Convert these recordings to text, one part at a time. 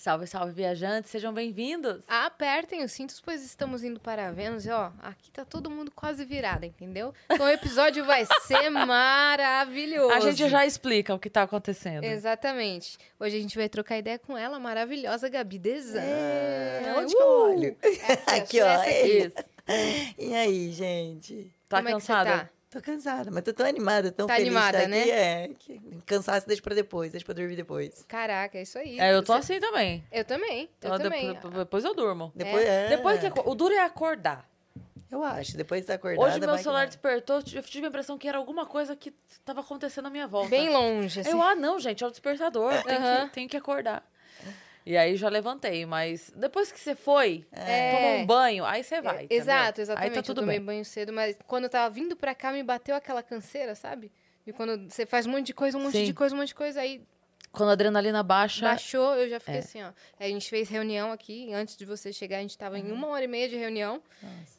Salve, salve, viajantes, sejam bem-vindos. Apertem os cintos, pois estamos indo para Vênus. E, ó, aqui tá todo mundo quase virado, entendeu? Então o episódio vai ser maravilhoso. A gente já explica o que tá acontecendo. Exatamente. Hoje a gente vai trocar ideia com ela, maravilhosa Gabi Desan. É, onde que eu olho? aqui, ó. aqui. Isso. E aí, gente? Tá Como é que você cansada? tá? Tô cansada, mas tô tão animada, tão Tá feliz animada, de estar né? aqui. É, que cansaço deixa pra depois, deixa pra dormir depois. Caraca, é isso aí. É, eu tô Você- assim também. Eu também, eu Então, também. depois, depois eu durmo. Depois, é. Depois que o duro é acordar. Eu acho, depois de acordada, Hoje meu que celular despertou, eu tive a impressão que era alguma coisa que tava acontecendo à minha volta. Bem longe, assim. Eu, ah, não, gente, é o despertador. Tem, Aham. que, tem que acordar. E aí já levantei, mas depois que você foi, É. tomou um banho, aí você vai. É? Exato, exatamente. Aí tá tudo eu tomei bem. banho cedo, mas quando eu tava vindo pra cá, me bateu aquela canseira, sabe? E quando você faz um monte de coisa, um monte Sim. de coisa, um monte de coisa, aí Quando a adrenalina baixa, baixou, eu já fiquei É. assim, ó. A gente fez reunião aqui, antes de você chegar, a gente tava em uma hora e meia de reunião.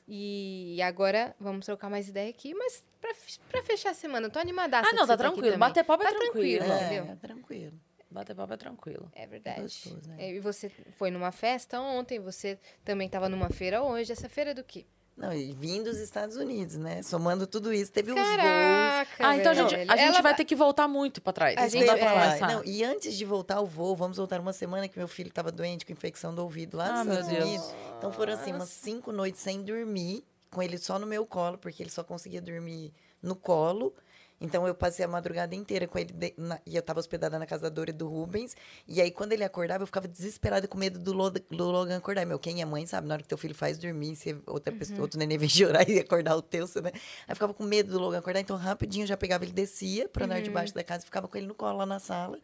E agora vamos trocar mais ideia aqui, mas pra, pra fechar a semana, eu tô animadaça. Ah, não, que tá tranquilo. Bater papo é Tá tranquilo. tranquilo. É, entendeu? tranquilo. Bater papo é tranquilo. É verdade. gostoso, né? É, E você foi numa festa ontem, você também tava numa feira hoje. Essa feira é do quê? Não, e vim dos Estados Unidos, né? Somando tudo isso, teve uns voos. Caraca! Ah, então a gente, a gente Ela vai ter que voltar muito pra trás. A não gente dá que eu pra começar. Não, e antes de voltar ao voo, vamos voltar uma semana que meu filho estava doente com infecção do ouvido lá Ah, nos meu Estados Deus. Unidos. Então foram assim umas cinco noites sem dormir, com ele só no meu colo, porque ele só conseguia dormir no colo. Então eu passei a madrugada inteira com ele de- na- e eu estava hospedada na casa da Dora e do Rubens. E aí quando ele acordava, eu ficava desesperada com medo do, Lo- do Logan acordar. Meu, quem é mãe sabe, na hora que teu filho faz dormir, se outra pessoa, outro neném vem chorar e acordar o teu, né? Aí eu ficava com medo do Logan acordar, então rapidinho eu já pegava ele descia para andar debaixo da casa e ficava com ele no colo lá na sala.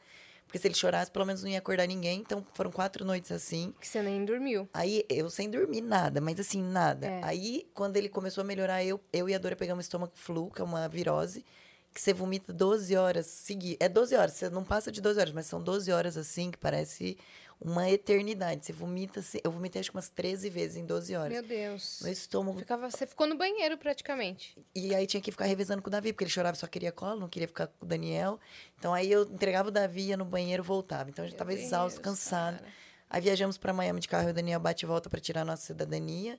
Porque se ele chorasse, pelo menos não ia acordar ninguém. Então foram quatro noites assim. Que você nem dormiu. Aí eu sem dormir nada, mas assim, nada. É. Aí, quando ele começou a melhorar, eu, eu e a Dora pegamos estômago flu, que é uma virose, que você vomita 12 horas seguidas. É 12 horas, você não passa de 12 horas, mas são 12 horas assim, que parece uma eternidade. Você vomita, assim, eu vomitei acho que umas 13 vezes em 12 horas. Meu Deus. Meu estômago. Ficava, você ficou no banheiro praticamente. E aí tinha que ficar revezando com o Davi, porque ele chorava, só queria colo, não queria ficar com o Daniel. Então aí eu entregava o Davi, ia no banheiro voltava. Então eu já Meu tava exausto, cansado. cara. Aí viajamos para Miami de carro e o Daniel bate e volta para tirar a nossa cidadania.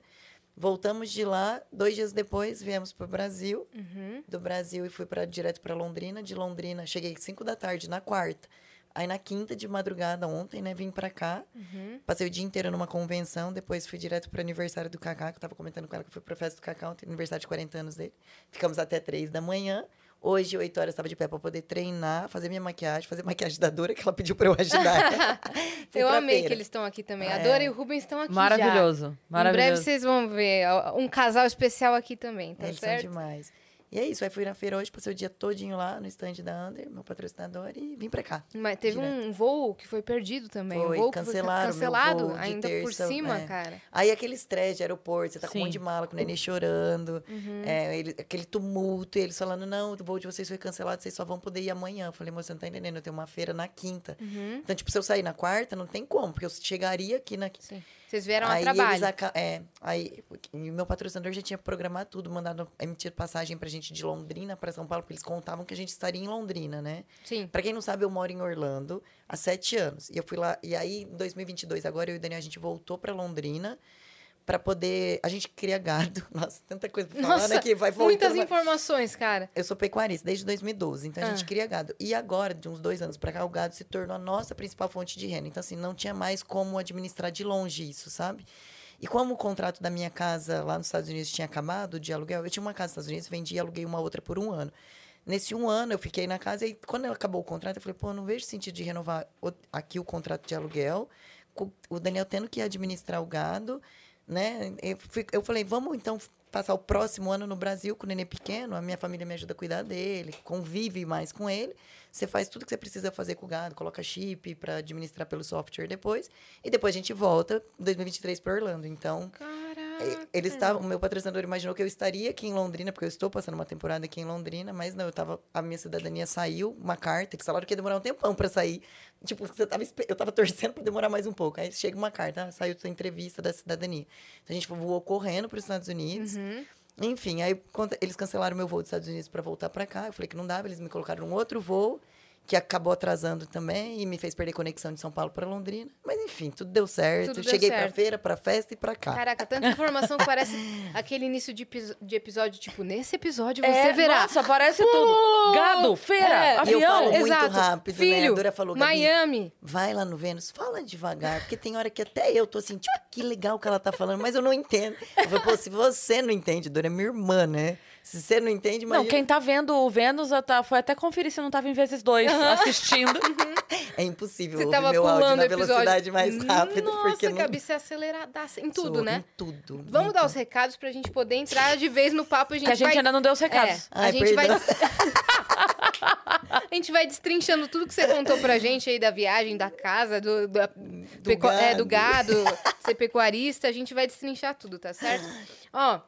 Voltamos de lá, dois dias depois viemos para o Brasil. Uhum. Do Brasil e fui para direto para Londrina. De Londrina, cheguei 5 da tarde na quarta. Aí na quinta de madrugada ontem, né, vim para cá. Uhum. Passei o dia inteiro numa convenção, depois fui direto para o aniversário do Cacá, que eu tava comentando com ela que eu fui pra festa do Cacá ontem, aniversário de 40 anos dele. Ficamos até 3 da manhã. Hoje, 8 horas, estava de pé para poder treinar, fazer minha maquiagem, fazer maquiagem da Dora, que ela pediu para eu ajudar. Eu amei feira. que eles estão aqui também. A É. Dora e o Rubens estão aqui já. Maravilhoso. Em breve Maravilhoso. vocês vão ver um casal especial aqui também, tá Eles são certo? demais. E é isso, aí fui na feira hoje, passei o dia todinho lá no estande da Under, meu patrocinador, e vim pra cá. Mas teve um voo que foi perdido também. Foi, um voo que cancelaram foi cancelado ainda por terça, cima, é. cara. Aí aquele estresse de aeroporto, você tá com um monte de Sim. mala, com o neném chorando, Uhum. é, ele- aquele tumulto, e eles falando, não, o voo de vocês foi cancelado, vocês só vão poder ir amanhã. Eu falei, moça, você não tá entendendo, eu tenho uma feira na quinta. Uhum. Então, tipo, se eu sair na quarta, não tem como, porque eu chegaria aqui na... Sim. Vocês vieram a aí trabalho. eles é, aí e o meu patrocinador já tinha programado tudo, mandado emitir passagem pra gente de Londrina para São Paulo, porque eles contavam que a gente estaria em Londrina, né? Sim. Pra quem não sabe, eu moro em Orlando há sete anos. E eu fui lá. E aí, em 2022, agora eu e o Daniel, a gente voltou pra Londrina pra poder. A gente cria gado. Nossa, tanta coisa pra falar, Nossa, né? Que vai muitas informações, cara. Eu sou pecuarista desde 2012, então a Ah. gente cria gado. E agora, de uns dois anos pra cá, o gado se tornou a nossa principal fonte de renda. Então, assim, não tinha mais como administrar de longe isso, sabe? E como o contrato da minha casa lá nos Estados Unidos tinha acabado de aluguel, eu tinha uma casa nos Estados Unidos, vendi e aluguei uma outra por um ano. Nesse um ano, eu fiquei na casa e quando acabou o contrato, eu falei, pô, não vejo sentido de renovar aqui o contrato de aluguel, o Daniel tendo que administrar o gado, né? Eu, fui- eu falei, vamos então passar o próximo ano no Brasil com o neném pequeno, a minha família me ajuda a cuidar dele, convive mais com ele. Você faz tudo que você precisa fazer com o gado, coloca chip para administrar pelo software depois, e depois a gente volta em 2023 para Orlando. Então, Caraca. Eles estavam, o meu patrocinador imaginou que eu estaria aqui em Londrina, porque eu estou passando uma temporada aqui em Londrina, mas não, eu tava, a minha cidadania saiu, uma carta, que falaram que ia demorar um tempão pra sair. Tipo, você tava, eu tava torcendo pra demorar mais um pouco. Aí chega uma carta, ah, saiu sua entrevista da cidadania. Então a gente voou correndo pros Estados Unidos. Uhum. Enfim, aí eles cancelaram meu voo dos Estados Unidos pra voltar pra cá. Eu falei que não dava, eles me colocaram num outro voo, que acabou atrasando também e me fez perder conexão de São Paulo pra Londrina. Mas enfim, tudo deu certo. Tudo deu Cheguei pra certo. feira, pra festa e pra cá. Caraca, tanta informação que parece aquele início de, de episódio, tipo, nesse episódio você É, verá. Nossa, parece tudo. Gado, feira, É, E eu avião. falo muito Exato. rápido, né? A Filho, Dora falou, Miami. vai lá no Vênus, fala devagar, porque tem hora que até eu tô assim, tipo, que legal que ela tá falando, mas eu não entendo. Eu falei, pô, se você não entende, Dora, é minha irmã, né? Se você não entende, Não, imagina. quem tá vendo o Vênus eu tá- foi até conferir se não tava em vezes dois assistindo. É impossível Você ouvir tava meu áudio pulando na velocidade mais rápida, Nossa, porque não... Gabi, você é aceleradaça em tudo, Sou, né? Em tudo. Vamos em dar os recados pra gente poder entrar de vez no papo. A gente que a gente vai... ainda não deu os É, recados. a Ai, gente vai... perdão. a gente vai destrinchando tudo que você contou pra gente aí da viagem, da casa, do, da- pecu- é, do gado, ser pecuarista. A gente vai destrinchar tudo, tá certo? Ó,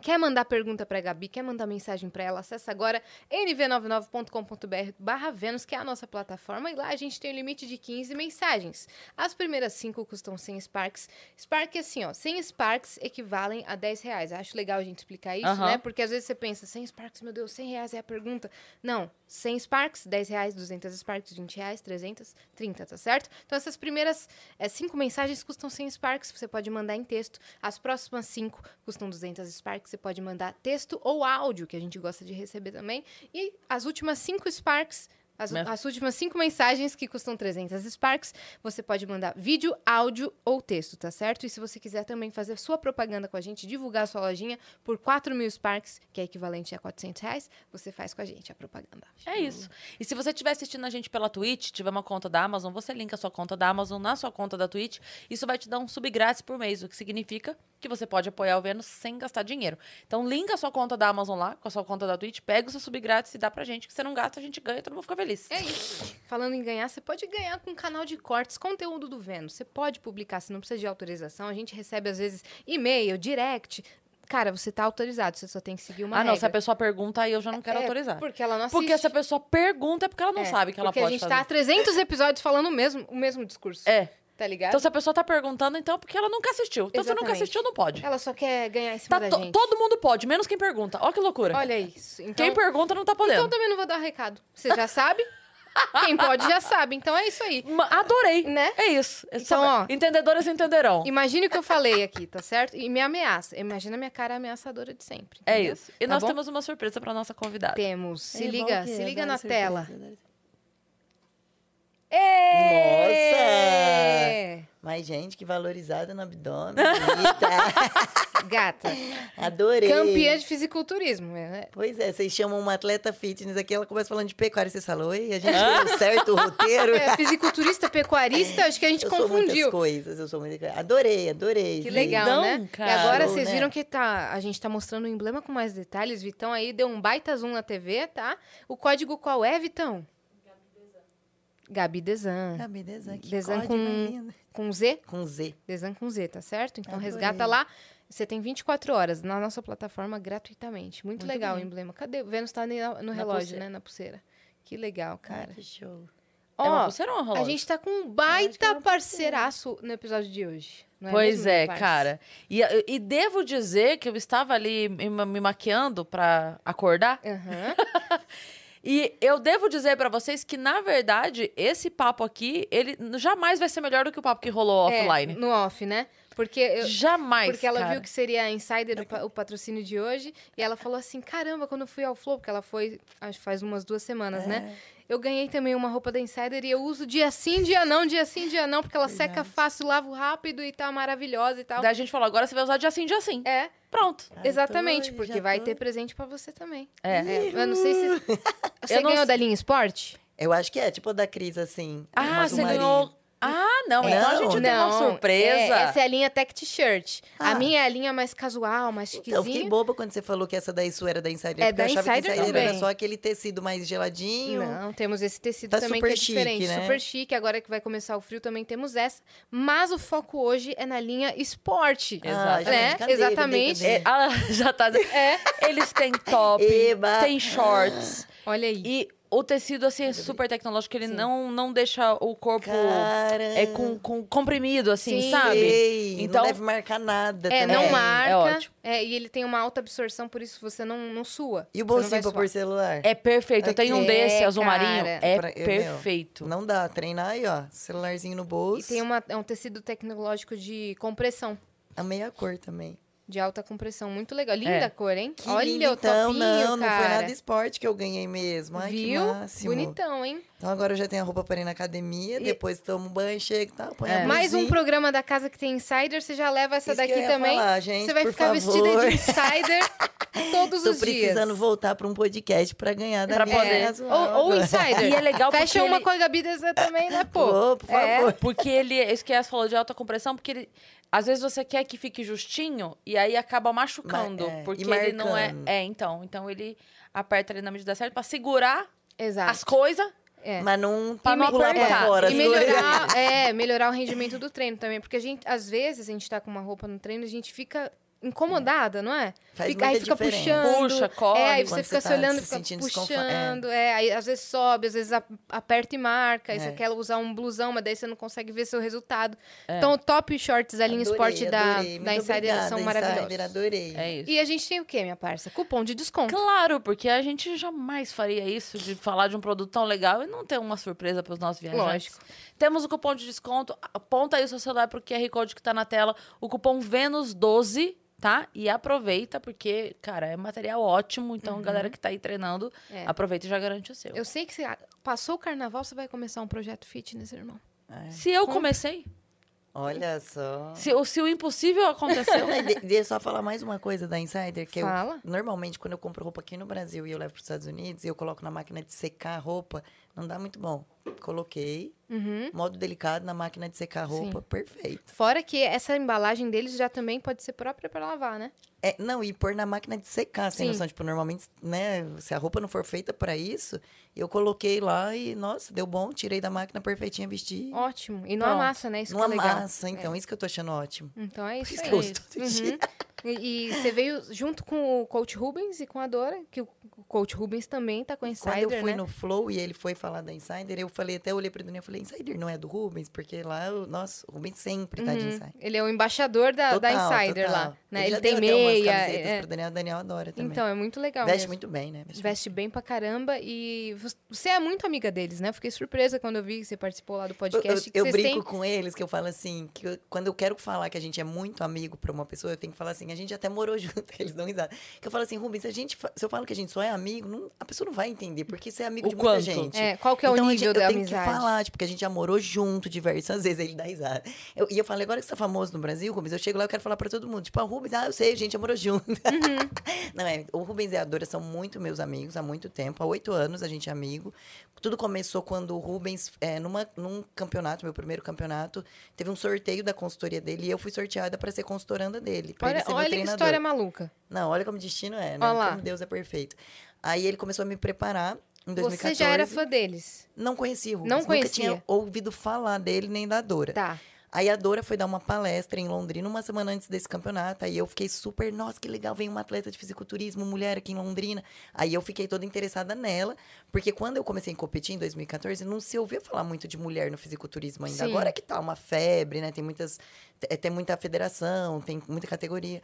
quer mandar pergunta pra Gabi, quer mandar mensagem pra ela, acessa agora nv99.com.br barra Vênus, que é a nossa plataforma, e lá a gente tem o limite de 15 mensagens. As primeiras 5 custam 100 Sparks. Spark é assim, ó, 100 Sparks equivalem a 10 reais. Acho legal a gente explicar isso, né? Porque às vezes você pensa, 100 Sparks, meu Deus, 100 reais é a pergunta. Não, 100 Sparks, 10 reais, 200 Sparks, 20 reais, 300, 30, tá certo? Então essas primeiras 5 mensagens custam 100 Sparks, você pode mandar em texto. As próximas 5 custam 200 Sparks, você pode mandar texto ou áudio, que a gente gosta de receber também. E as últimas 5 Sparks... As, Né? as últimas cinco mensagens que custam 300 Sparks, você pode mandar vídeo, áudio ou texto, tá certo? E se você quiser também fazer sua propaganda com a gente, divulgar a sua lojinha por 4 mil Sparks, que é equivalente a 400 reais, você faz com a gente a propaganda. É isso. E se você estiver assistindo a gente pela Twitch, tiver uma conta da Amazon, você linka a sua conta da Amazon na sua conta da Twitch. Isso vai te dar um sub grátis por mês, o que significa que você pode apoiar o Vênus sem gastar dinheiro. Então, linka a sua conta da Amazon lá, com a sua conta da Twitch, pega o seu sub grátis e dá pra gente, que você não gasta, a gente ganha e todo mundo fica feliz. É isso. Falando em ganhar, você pode ganhar com o canal de cortes, conteúdo do Vênus. Você pode publicar, você não precisa de autorização. A gente recebe, às vezes, e-mail, direct. Cara, você tá autorizado, você só tem que seguir uma ah, não, regra. se a pessoa pergunta, aí eu já não quero É, autorizar. Porque ela não assiste. Porque se a pessoa pergunta, é porque ela não É, sabe que ela porque pode a gente fazer. tá há 300 episódios falando o mesmo, o mesmo discurso. É. Tá ligado? Então, se a pessoa tá perguntando, então, é porque ela nunca assistiu. Então, se nunca Exatamente. assistiu, não pode. Ela só quer ganhar cima Tá da to- gente. todo mundo pode, menos quem pergunta. Ó que loucura. Olha isso. Então, Quem pergunta não tá podendo. então também não vou dar recado. Você já sabe? Quem pode já sabe. Então é isso aí. Ma- Adorei. Né? É isso. É Então, ó. Entendedoras entenderão. Imagine o que eu falei aqui, tá certo? E me ameaça. Imagina a minha cara ameaçadora de sempre. É entendeu? isso. E Tá nós bom? temos uma surpresa pra nossa convidada. Temos. Se É liga, se é, liga na surpresa, tela. né? Ê! Mas, gente, que valorizada no abdômen. Gata. Adorei. Campeã de fisiculturismo. né? Pois é, vocês chamam uma atleta fitness aqui, ela começa falando de pecuária, você falou, e a gente deu certo o roteiro. É, fisiculturista, pecuarista, acho que a gente eu sou muitas confundiu. coisas, eu sou muito... Adorei, adorei. Que legal, Vitão, né? cara. E agora Show, vocês né? viram que tá, a gente tá mostrando o emblema com mais detalhes. Vitão aí deu um baita zoom na TV, tá? O código qual é, Vitão? Gabi Desan. Gabi Desan, que Desan com-. Com Z? Com Z. Desan com Z, tá certo? Então Adorei. resgata lá. Você tem 24 horas na nossa plataforma gratuitamente. Muito, Muito legal bem. o emblema. Cadê? O Vênus tá no, relógio, pulseira. né? Na pulseira. Que legal, cara. Ai, que show. É uma Ó, pulseira ou um a relógio? gente tá com um é baita parceiraço no episódio de hoje. não Pois mesmo, é, parça? cara. E, e devo dizer que eu estava ali me, me maquiando pra acordar. Aham. E eu devo dizer pra vocês que, na verdade, esse papo aqui, ele jamais vai ser melhor do que o papo que rolou É, offline. no off, né? Porque eu, jamais, Porque ela cara. viu que seria a Insider o, o patrocínio de hoje. E ela falou assim: caramba, quando eu fui ao Flow, porque ela foi, acho que faz umas duas semanas, É. né? Eu ganhei também uma roupa da Insider e eu uso dia sim, dia não, dia sim, dia não, porque ela seca fácil, lavo rápido e tá maravilhosa e tal. Daí a gente falou, agora você vai usar dia sim, dia sim. É, Pronto. Já exatamente, tô, porque já vai tô. ter presente pra você também. É. É, eu não sei se. Você Eu não ganhou sei- da linha esporte? Eu acho que é, tipo a da Cris, assim. Ah, você ganhou... Ah, não. Então a gente tem uma Não, surpresa. é, essa é a linha Tech T-shirt. Ah. A minha é a linha mais casual, mais Então, eu fiquei chiquezinha. boba quando você falou que essa daí sua era da Insider. É porque da eu achava Insider que Insider era também. só aquele tecido mais geladinho. Não, temos esse tecido Tá também super que é chique, diferente. né? Super chique. Agora que vai começar o frio, também temos essa. Mas o foco hoje é na linha esporte. Exato. já né? cadê, Exatamente. cadê, É, cadê? ah, já tá. Eles têm top, Eba. tem shorts. Olha aí. E o tecido, assim, é super tecnológico. Ele não, não deixa o corpo Cara. é, com, com comprimido, assim, Sim. sabe? Então- não deve marcar nada É, também. não É, marca. é ótimo. é, e ele tem uma alta absorção, por isso você não, não sua. E o bolsinho pra pôr celular? É perfeito. Eu tenho um É, desse azul cara. marinho. É Pra- eu, meu, perfeito. Não dá, treinar aí, ó. Celularzinho no bolso. E tem uma, é um tecido tecnológico de compressão. A cor também. De alta compressão. Muito legal. Linda É. a cor, hein? Que Olha lindo, o então. topinho, não, não foi cara. nada esporte que eu ganhei mesmo. Ai, Viu? Bonitão, hein? Então agora eu já tenho a roupa para ir na academia, depois tomo um banho, chego e tal, põe a É. Mais um programa da casa que tem insider, você já leva essa Isso que daqui eu ia também. falar, gente, você vai por ficar favor. vestida de insider todos Tô os dias. precisando voltar para um podcast para ganhar da Pra minha poder. casual Ou, ou insider. E é legal Fecha porque uma ele- com a Gabi Deza também, né, pô? Pô, por É. favor. Porque ele, isso que a falou de alta compressão, porque ele. Às vezes você quer que fique justinho e aí acaba machucando. Ma- é, porque e ele não é. É, então. Então ele aperta ali na medida certa pra segurar Exato. as coisas. É. Mas não Pra não apertar. fora. E melhorar, é, melhorar o rendimento do treino também. Porque a gente, às vezes, a gente tá com uma roupa no treino, a gente fica incomodada, não é? Faz Fica- aí fica diferença. puxando. Puxa, corre. É, aí você fica você se tá olhando, se fica puxando. É. aí às vezes sobe, às vezes a- aperta e marca. Aí É. você quer usar um blusão, mas daí você não consegue ver seu resultado. É. Então, o top shorts da linha Adorei, esporte da, adorei. da Insider obrigada, são Insider, maravilhosos. adorei. É isso. E a gente tem o quê, minha parça? Cupom de desconto. Claro, porque a gente jamais faria isso de falar de um produto tão legal e não ter uma surpresa para os nossos viajantes. Lógico. Temos o cupom de desconto. Aponta aí o seu celular pro QR Code que tá na tela. O cupom Vênus12, tá? E aproveita, porque, cara, é material ótimo. Então, galera que tá aí treinando, É. aproveita e já garante o seu. Eu sei que você passou o carnaval, você vai começar um projeto fitness, irmão. Se eu comecei, Olha só. se, o- se o impossível aconteceu. Deixa eu só falar mais uma coisa da Insider, que Fala. eu normalmente quando eu compro roupa aqui no Brasil e eu levo para os Estados Unidos e eu coloco na máquina de secar a roupa, não dá muito bom. Coloquei, Uhum. modo delicado na máquina de secar a roupa, perfeito. Fora que essa embalagem deles já também pode ser própria para lavar, né? É, não, e pôr na máquina de secar, sem Sim. noção. Tipo, normalmente, né, se a roupa não for feita para isso, eu coloquei lá e, nossa, deu bom, tirei da máquina perfeitinha, vesti. Ótimo. E não Pronto. amassa, né? Isso não que é legal. amassa, então, isso que eu tô achando ótimo. Então é isso Isso aí. que eu dia. Uhum. E, e você veio junto com o Coach Rubens e com a Dora, que o Coach Rubens também tá com a Quando Insider, eu fui né? no Flow e ele foi falar da Insider, eu falei, até olhei pra Daniel e falei, Insider não é do Rubens? Porque lá, o- nossa, o Rubens sempre tá de Uhum. Insider. Ele é o embaixador da, da Total, Insider total. lá. Né? Ele Ele, já tem deu até umas meia. camisetas é- pro Daniel, o Daniel adora também. Então, é muito legal Veste mesmo. muito bem, né? Veste Veste bem pra caramba e vo- você é muito amiga deles, né? Eu Fiquei surpresa quando eu vi que você participou lá do Eu, podcast. eu, que eu vocês brinco têm... com eles que eu falo assim, que eu- quando eu quero falar que a gente é muito amigo pra uma pessoa, eu tenho que falar assim, a gente até morou junto, eles dão risada. Que eu falo assim, Rubens, se, a gente, se eu falo que a gente só é amigo, não- a pessoa não vai entender, porque você é amigo O de muita quanto? gente. É, qual que é o Então, a nível gente- da eu tenho amizade? que falar, tipo, que a gente já morou junto diversas vezes, ele dá risada. Eu- e eu falei, agora que você tá famoso no Brasil, Rubens, eu chego lá, eu quero falar pra todo mundo. Tipo, ah, Rubens, ah, eu sei, a gente já morou junto. Não, é, o Rubens e a Dora são muito meus amigos há muito tempo. Há oito anos a gente é amigo. Tudo começou quando o Rubens, é, numa, num campeonato, meu primeiro campeonato, teve um sorteio da consultoria dele e eu fui sorteada para ser consultoranda dele. Olha, olha que história maluca. Não, olha como destino é, né? Olha lá. Como Deus é perfeito. Aí ele começou a me preparar em 2014. Você já era fã deles. Não conhecia o Rubens. Não Nunca conhecia? tinha ouvido falar dele nem da Dora. Tá. Aí a Dora foi dar uma palestra em Londrina uma semana antes desse campeonato. Aí eu fiquei super, nossa, que legal, vem uma atleta de fisiculturismo, mulher aqui em Londrina. Aí eu fiquei toda interessada nela, porque quando eu comecei a competir em 2014, não se ouvia falar muito de mulher no fisiculturismo ainda. Sim. Agora que tá uma febre, né? Tem muitas. é, Tem muita federação, tem muita categoria.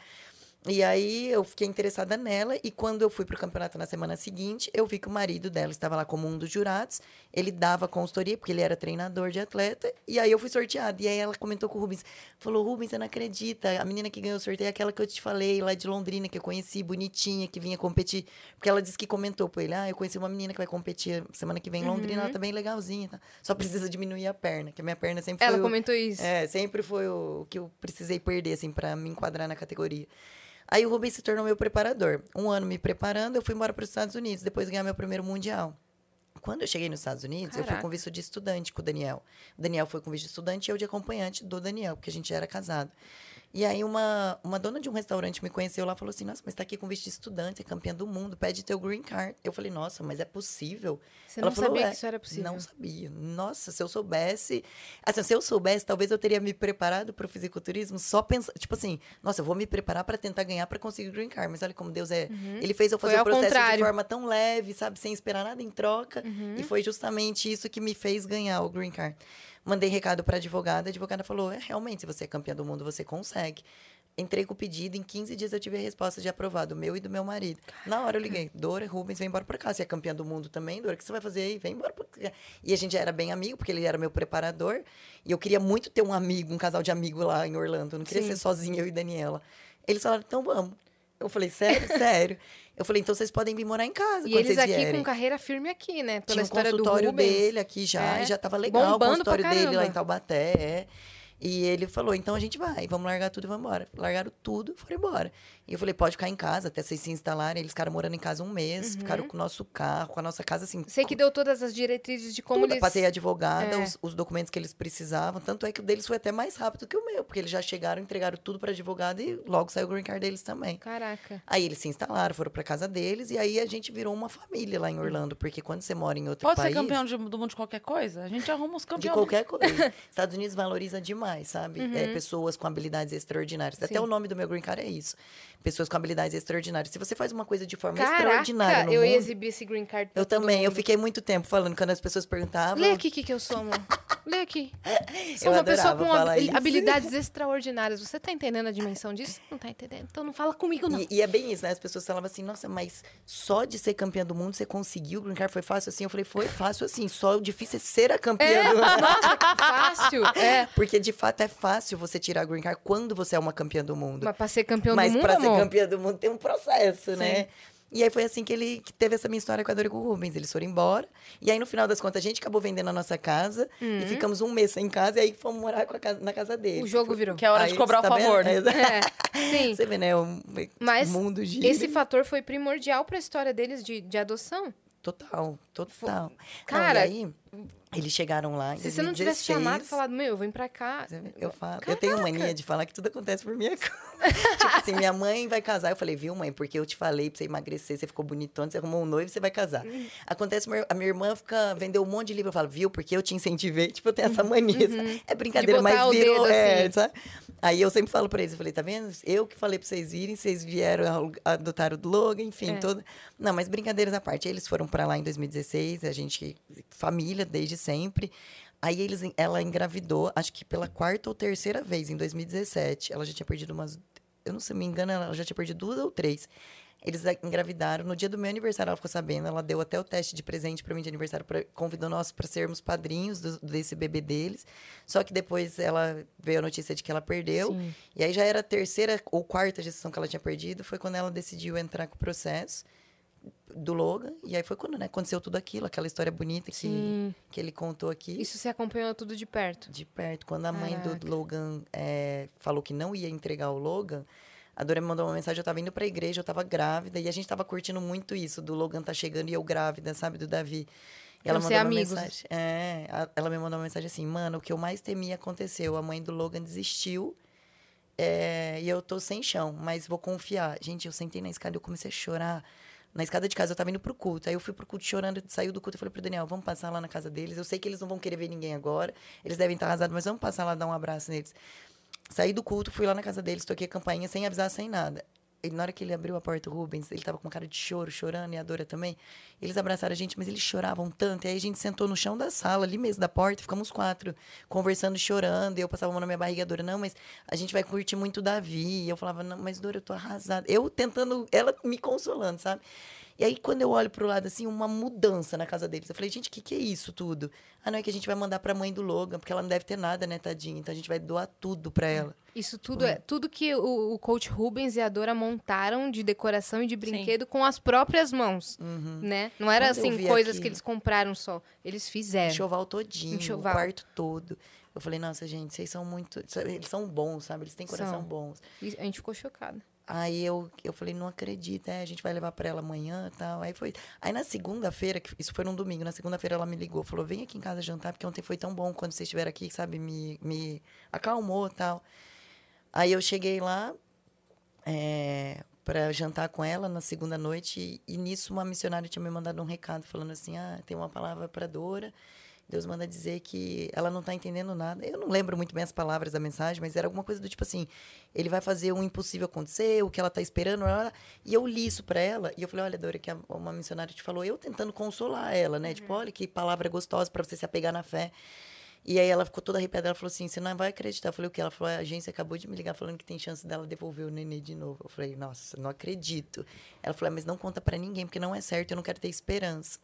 E aí eu fiquei interessada nela e quando eu fui pro campeonato na semana seguinte, eu vi que o marido dela estava lá como um dos jurados. Ele dava consultoria porque ele era treinador de atleta e aí eu fui sorteada. E aí ela comentou com o Rubens, falou: "Rubens, você não acredita? A menina que ganhou o sorteio é aquela que eu te falei lá de Londrina que eu conheci, bonitinha, que vinha competir". Porque ela disse que comentou com ele: "Ah, eu conheci uma menina que vai competir semana que vem em Londrina, ela tá bem legalzinha, tá? Só precisa diminuir a perna, que a minha perna sempre Ela foi o- comentou isso. é, sempre foi o que eu precisei perder, assim, pra me enquadrar na categoria. Aí o Rubens se tornou meu preparador. Um ano me preparando, eu fui embora para os Estados Unidos, depois de ganhar meu primeiro mundial. quando eu cheguei nos Estados Unidos, eu fui Caraca. com visto de estudante com o Daniel. O Daniel foi com visto de estudante e eu de acompanhante do Daniel, porque a gente já era casado. E aí uma, uma dona de um restaurante me conheceu lá e falou assim, nossa, mas tá aqui com visto de estudante, é campeã do mundo, pede teu green card. Eu falei, nossa, mas é possível? Você Ela não falou, sabia "É." que isso era possível? Não sabia. Nossa, se eu soubesse... Assim, se eu soubesse, talvez eu teria me preparado para o fisiculturismo só pensando... Tipo assim, nossa, eu vou me preparar para tentar ganhar para conseguir o green card. Mas olha como Deus é... Ele fez eu Uhum. Foi fazer o processo contrário. de forma tão leve, sabe? Sem esperar nada em troca. Uhum. E foi justamente isso que me fez ganhar o green card. Mandei recado para advogada, a advogada falou: é, realmente, se você é campeã do mundo, você consegue. Entrei com o pedido, em 15 dias eu tive a resposta de aprovado, o meu e do meu marido. Na hora eu liguei, Dora, Rubens, vem embora pra cá. Você é campeã do mundo também, Dora, o que você vai fazer aí? Vem embora pra cá. E a gente já era bem amigo, porque ele era meu preparador. E eu queria muito ter um amigo, um casal de amigo lá em Orlando. Eu não queria Sim. ser sozinha, eu e Daniela. Eles falaram, então vamos. Eu falei, sério? sério? Eu falei, então vocês podem vir morar em casa E quando eles aqui vierem. com carreira firme aqui, né? Pela Tinha um consultório dele aqui já, É. e já tava legal Bombando o consultório dele lá em Taubaté, é. E ele falou, então a gente vai, vamos largar tudo e vamos embora. Largaram tudo e foram embora. E eu falei, pode ficar em casa até vocês se instalarem. Eles ficaram morando em casa um mês, Uhum. ficaram com o nosso carro, com a nossa casa assim. Sei que deu todas as diretrizes de como tudo. eles... Passei a advogada, É. os, os documentos que eles precisavam. Tanto é que o deles foi até mais rápido que o meu, porque eles já chegaram, entregaram tudo para advogada e logo saiu o green card deles também. Caraca. Aí eles se instalaram, foram para casa deles e aí a gente virou uma família lá em Orlando, porque quando você mora em outro Pode país, ser campeão de- do mundo de qualquer coisa? A gente arruma os de campeões. qualquer coisa. Estados Unidos valoriza demais, sabe? É, pessoas com habilidades extraordinárias. Até Sim. o nome do meu green card é isso. Pessoas com habilidades extraordinárias. Se você faz uma coisa de forma Caraca, extraordinária no eu mundo, ia exibir esse green card pra eu também. Eu mundo. fiquei muito tempo falando quando as pessoas perguntavam. Lê aqui o que, que eu sou, amor. Lê aqui. Sou Eu uma pessoa com falar habi- isso. habilidades extraordinárias. Você tá entendendo a dimensão disso? Não tá entendendo? Então não fala comigo, não. E, e é bem isso, né? As pessoas falavam assim, nossa, mas só de ser campeã do mundo você conseguiu o green card? Foi fácil assim? Eu falei, foi fácil assim. Só o difícil é ser a campeã do mundo. Nossa, que fácil. É. Porque de fato é fácil você tirar o green card quando você é uma campeã do mundo. Mas pra ser campeão Mas do mundo, amor, campeã do mundo tem um processo, né? E aí foi assim que ele que teve essa minha história com a Dorico Rubens. Eles foram embora. E aí, no final das contas, a gente acabou vendendo a nossa casa. E ficamos um mês sem casa. E aí fomos morar com a casa- na casa dele. o jogo virou. Que é hora Aí, de cobrar o tá favor, né? É, É, sim. Você vê, né? O Mas mundo gira. Esse fator foi primordial pra história deles de, de adoção. Total, total. Cara, Não, aí, eles chegaram lá em Se você não tivesse 2016. chamado e falado, meu, eu vim pra cá. Eu falo. Eu tenho mania de falar que tudo acontece por minha conta. tipo assim, minha mãe vai casar. Eu falei, viu, mãe? Porque eu te falei pra você emagrecer, você ficou bonitona, você arrumou um noivo, você vai casar. Uhum. Acontece, a minha irmã fica, vendeu um monte de livro. Eu falo, viu? Porque eu te incentivei. Tipo, eu tenho essa mania. sabe? É brincadeira, Uhum. Mas virou. é, assim. sabe? Aí eu sempre falo pra eles, eu falei, tá vendo? Eu que falei pra vocês virem, vocês vieram, adotaram o logo, enfim, É. todo. Não, mas brincadeiras à parte. Eles foram pra lá em 2016, a gente, família desde sempre. Aí eles, ela engravidou, acho que pela quarta ou terceira vez, em 2017. Ela já tinha perdido umas. Eu não sei, me engano, ela já tinha perdido duas ou três. Eles engravidaram. No dia do meu aniversário, ela ficou sabendo. Ela deu até o teste de presente pra mim de aniversário, pra, convidou nós para sermos padrinhos do- desse bebê deles. Só que depois ela veio a notícia de que ela perdeu. Sim. E aí já era a terceira ou quarta gestação que ela tinha perdido. Foi quando ela decidiu entrar com o processo do Logan. E aí foi quando né, aconteceu tudo aquilo, aquela história bonita que, Sim. que ele contou aqui. Isso você acompanhou tudo de perto. De perto. Quando a mãe Caraca. do Logan é, falou que não ia entregar o Logan, a Dora me mandou uma mensagem, eu tava indo pra igreja, eu tava grávida, e a gente tava curtindo muito isso, do Logan tá chegando e eu grávida, sabe, do Davi. E ela mandou uma amigos. mensagem. É, ela me mandou uma mensagem assim, mano, o que eu mais temia aconteceu. A mãe do Logan desistiu. é, e eu tô sem chão, mas vou confiar. Gente, eu sentei na escada e eu comecei a chorar. Na escada de casa, eu tava indo pro culto. Aí eu fui pro culto chorando, saiu do culto e falei pro Daniel, vamos passar lá na casa deles. Eu sei que eles não vão querer ver ninguém agora. Eles devem estar arrasados, mas vamos passar lá dar um abraço neles. Saí do culto, fui lá na casa deles, toquei a campainha sem avisar, sem nada. E na hora que ele abriu a porta, o Rubens, ele tava com uma cara de choro, chorando, e a Dora também. Eles abraçaram a gente, mas eles choravam tanto. E aí a gente sentou no chão da sala, ali mesmo da porta, ficamos quatro, conversando, chorando. E eu passava a mão na minha barriga, a Dora, não, mas a gente vai curtir muito o Davi. E eu falava, não, mas Dora, eu tô arrasada. Eu tentando, ela me consolando, sabe? E aí, quando eu olho pro lado, assim, uma mudança na casa deles. Eu falei, gente, o que, que é isso tudo? Ah, não, é que a gente vai mandar pra mãe do Logan, porque ela não deve ter nada, né, tadinha? Então a gente vai doar tudo pra ela. Isso tudo é tudo que o, o coach Rubens e a Dora montaram de decoração e de brinquedo com as próprias mãos, né? Não era Quando assim coisas aqui- que eles compraram só, eles fizeram. Enxoval todinho, Enxoval. o quarto todo. Eu falei, nossa, gente, vocês são muito. Eles são bons, sabe? Eles têm coração São. bons. E a gente ficou chocada. Aí eu, eu falei, não acredito, é, a gente vai levar para ela amanhã tal. Aí foi. Aí na segunda-feira, isso foi num domingo, na segunda-feira ela me ligou, falou, vem aqui em casa jantar, porque ontem foi tão bom quando vocês estiveram aqui, sabe, me, me acalmou tal. Aí eu cheguei lá é, para jantar com ela na segunda noite, e, e nisso uma missionária tinha me mandado um recado falando assim: ah, tem uma palavra para Dora. Deus manda dizer que ela não está entendendo nada. Eu não lembro muito bem as palavras da mensagem, mas era alguma coisa do tipo assim: ele vai fazer o impossível acontecer, o que ela está esperando. E eu li isso para ela e eu falei: olha, Dora, que uma missionária te falou, eu tentando consolar ela, né? Tipo, uhum. Tipo, olha que palavra gostosa para você se apegar na fé. E aí ela ficou toda arrepiada, ela falou assim, você não vai acreditar. Eu falei, o que? Ela falou, a agência acabou de me ligar falando que tem chance dela devolver o nenê de novo. Eu falei, nossa, não acredito. Ela falou, mas não conta para ninguém, porque não é certo, eu não quero ter esperança.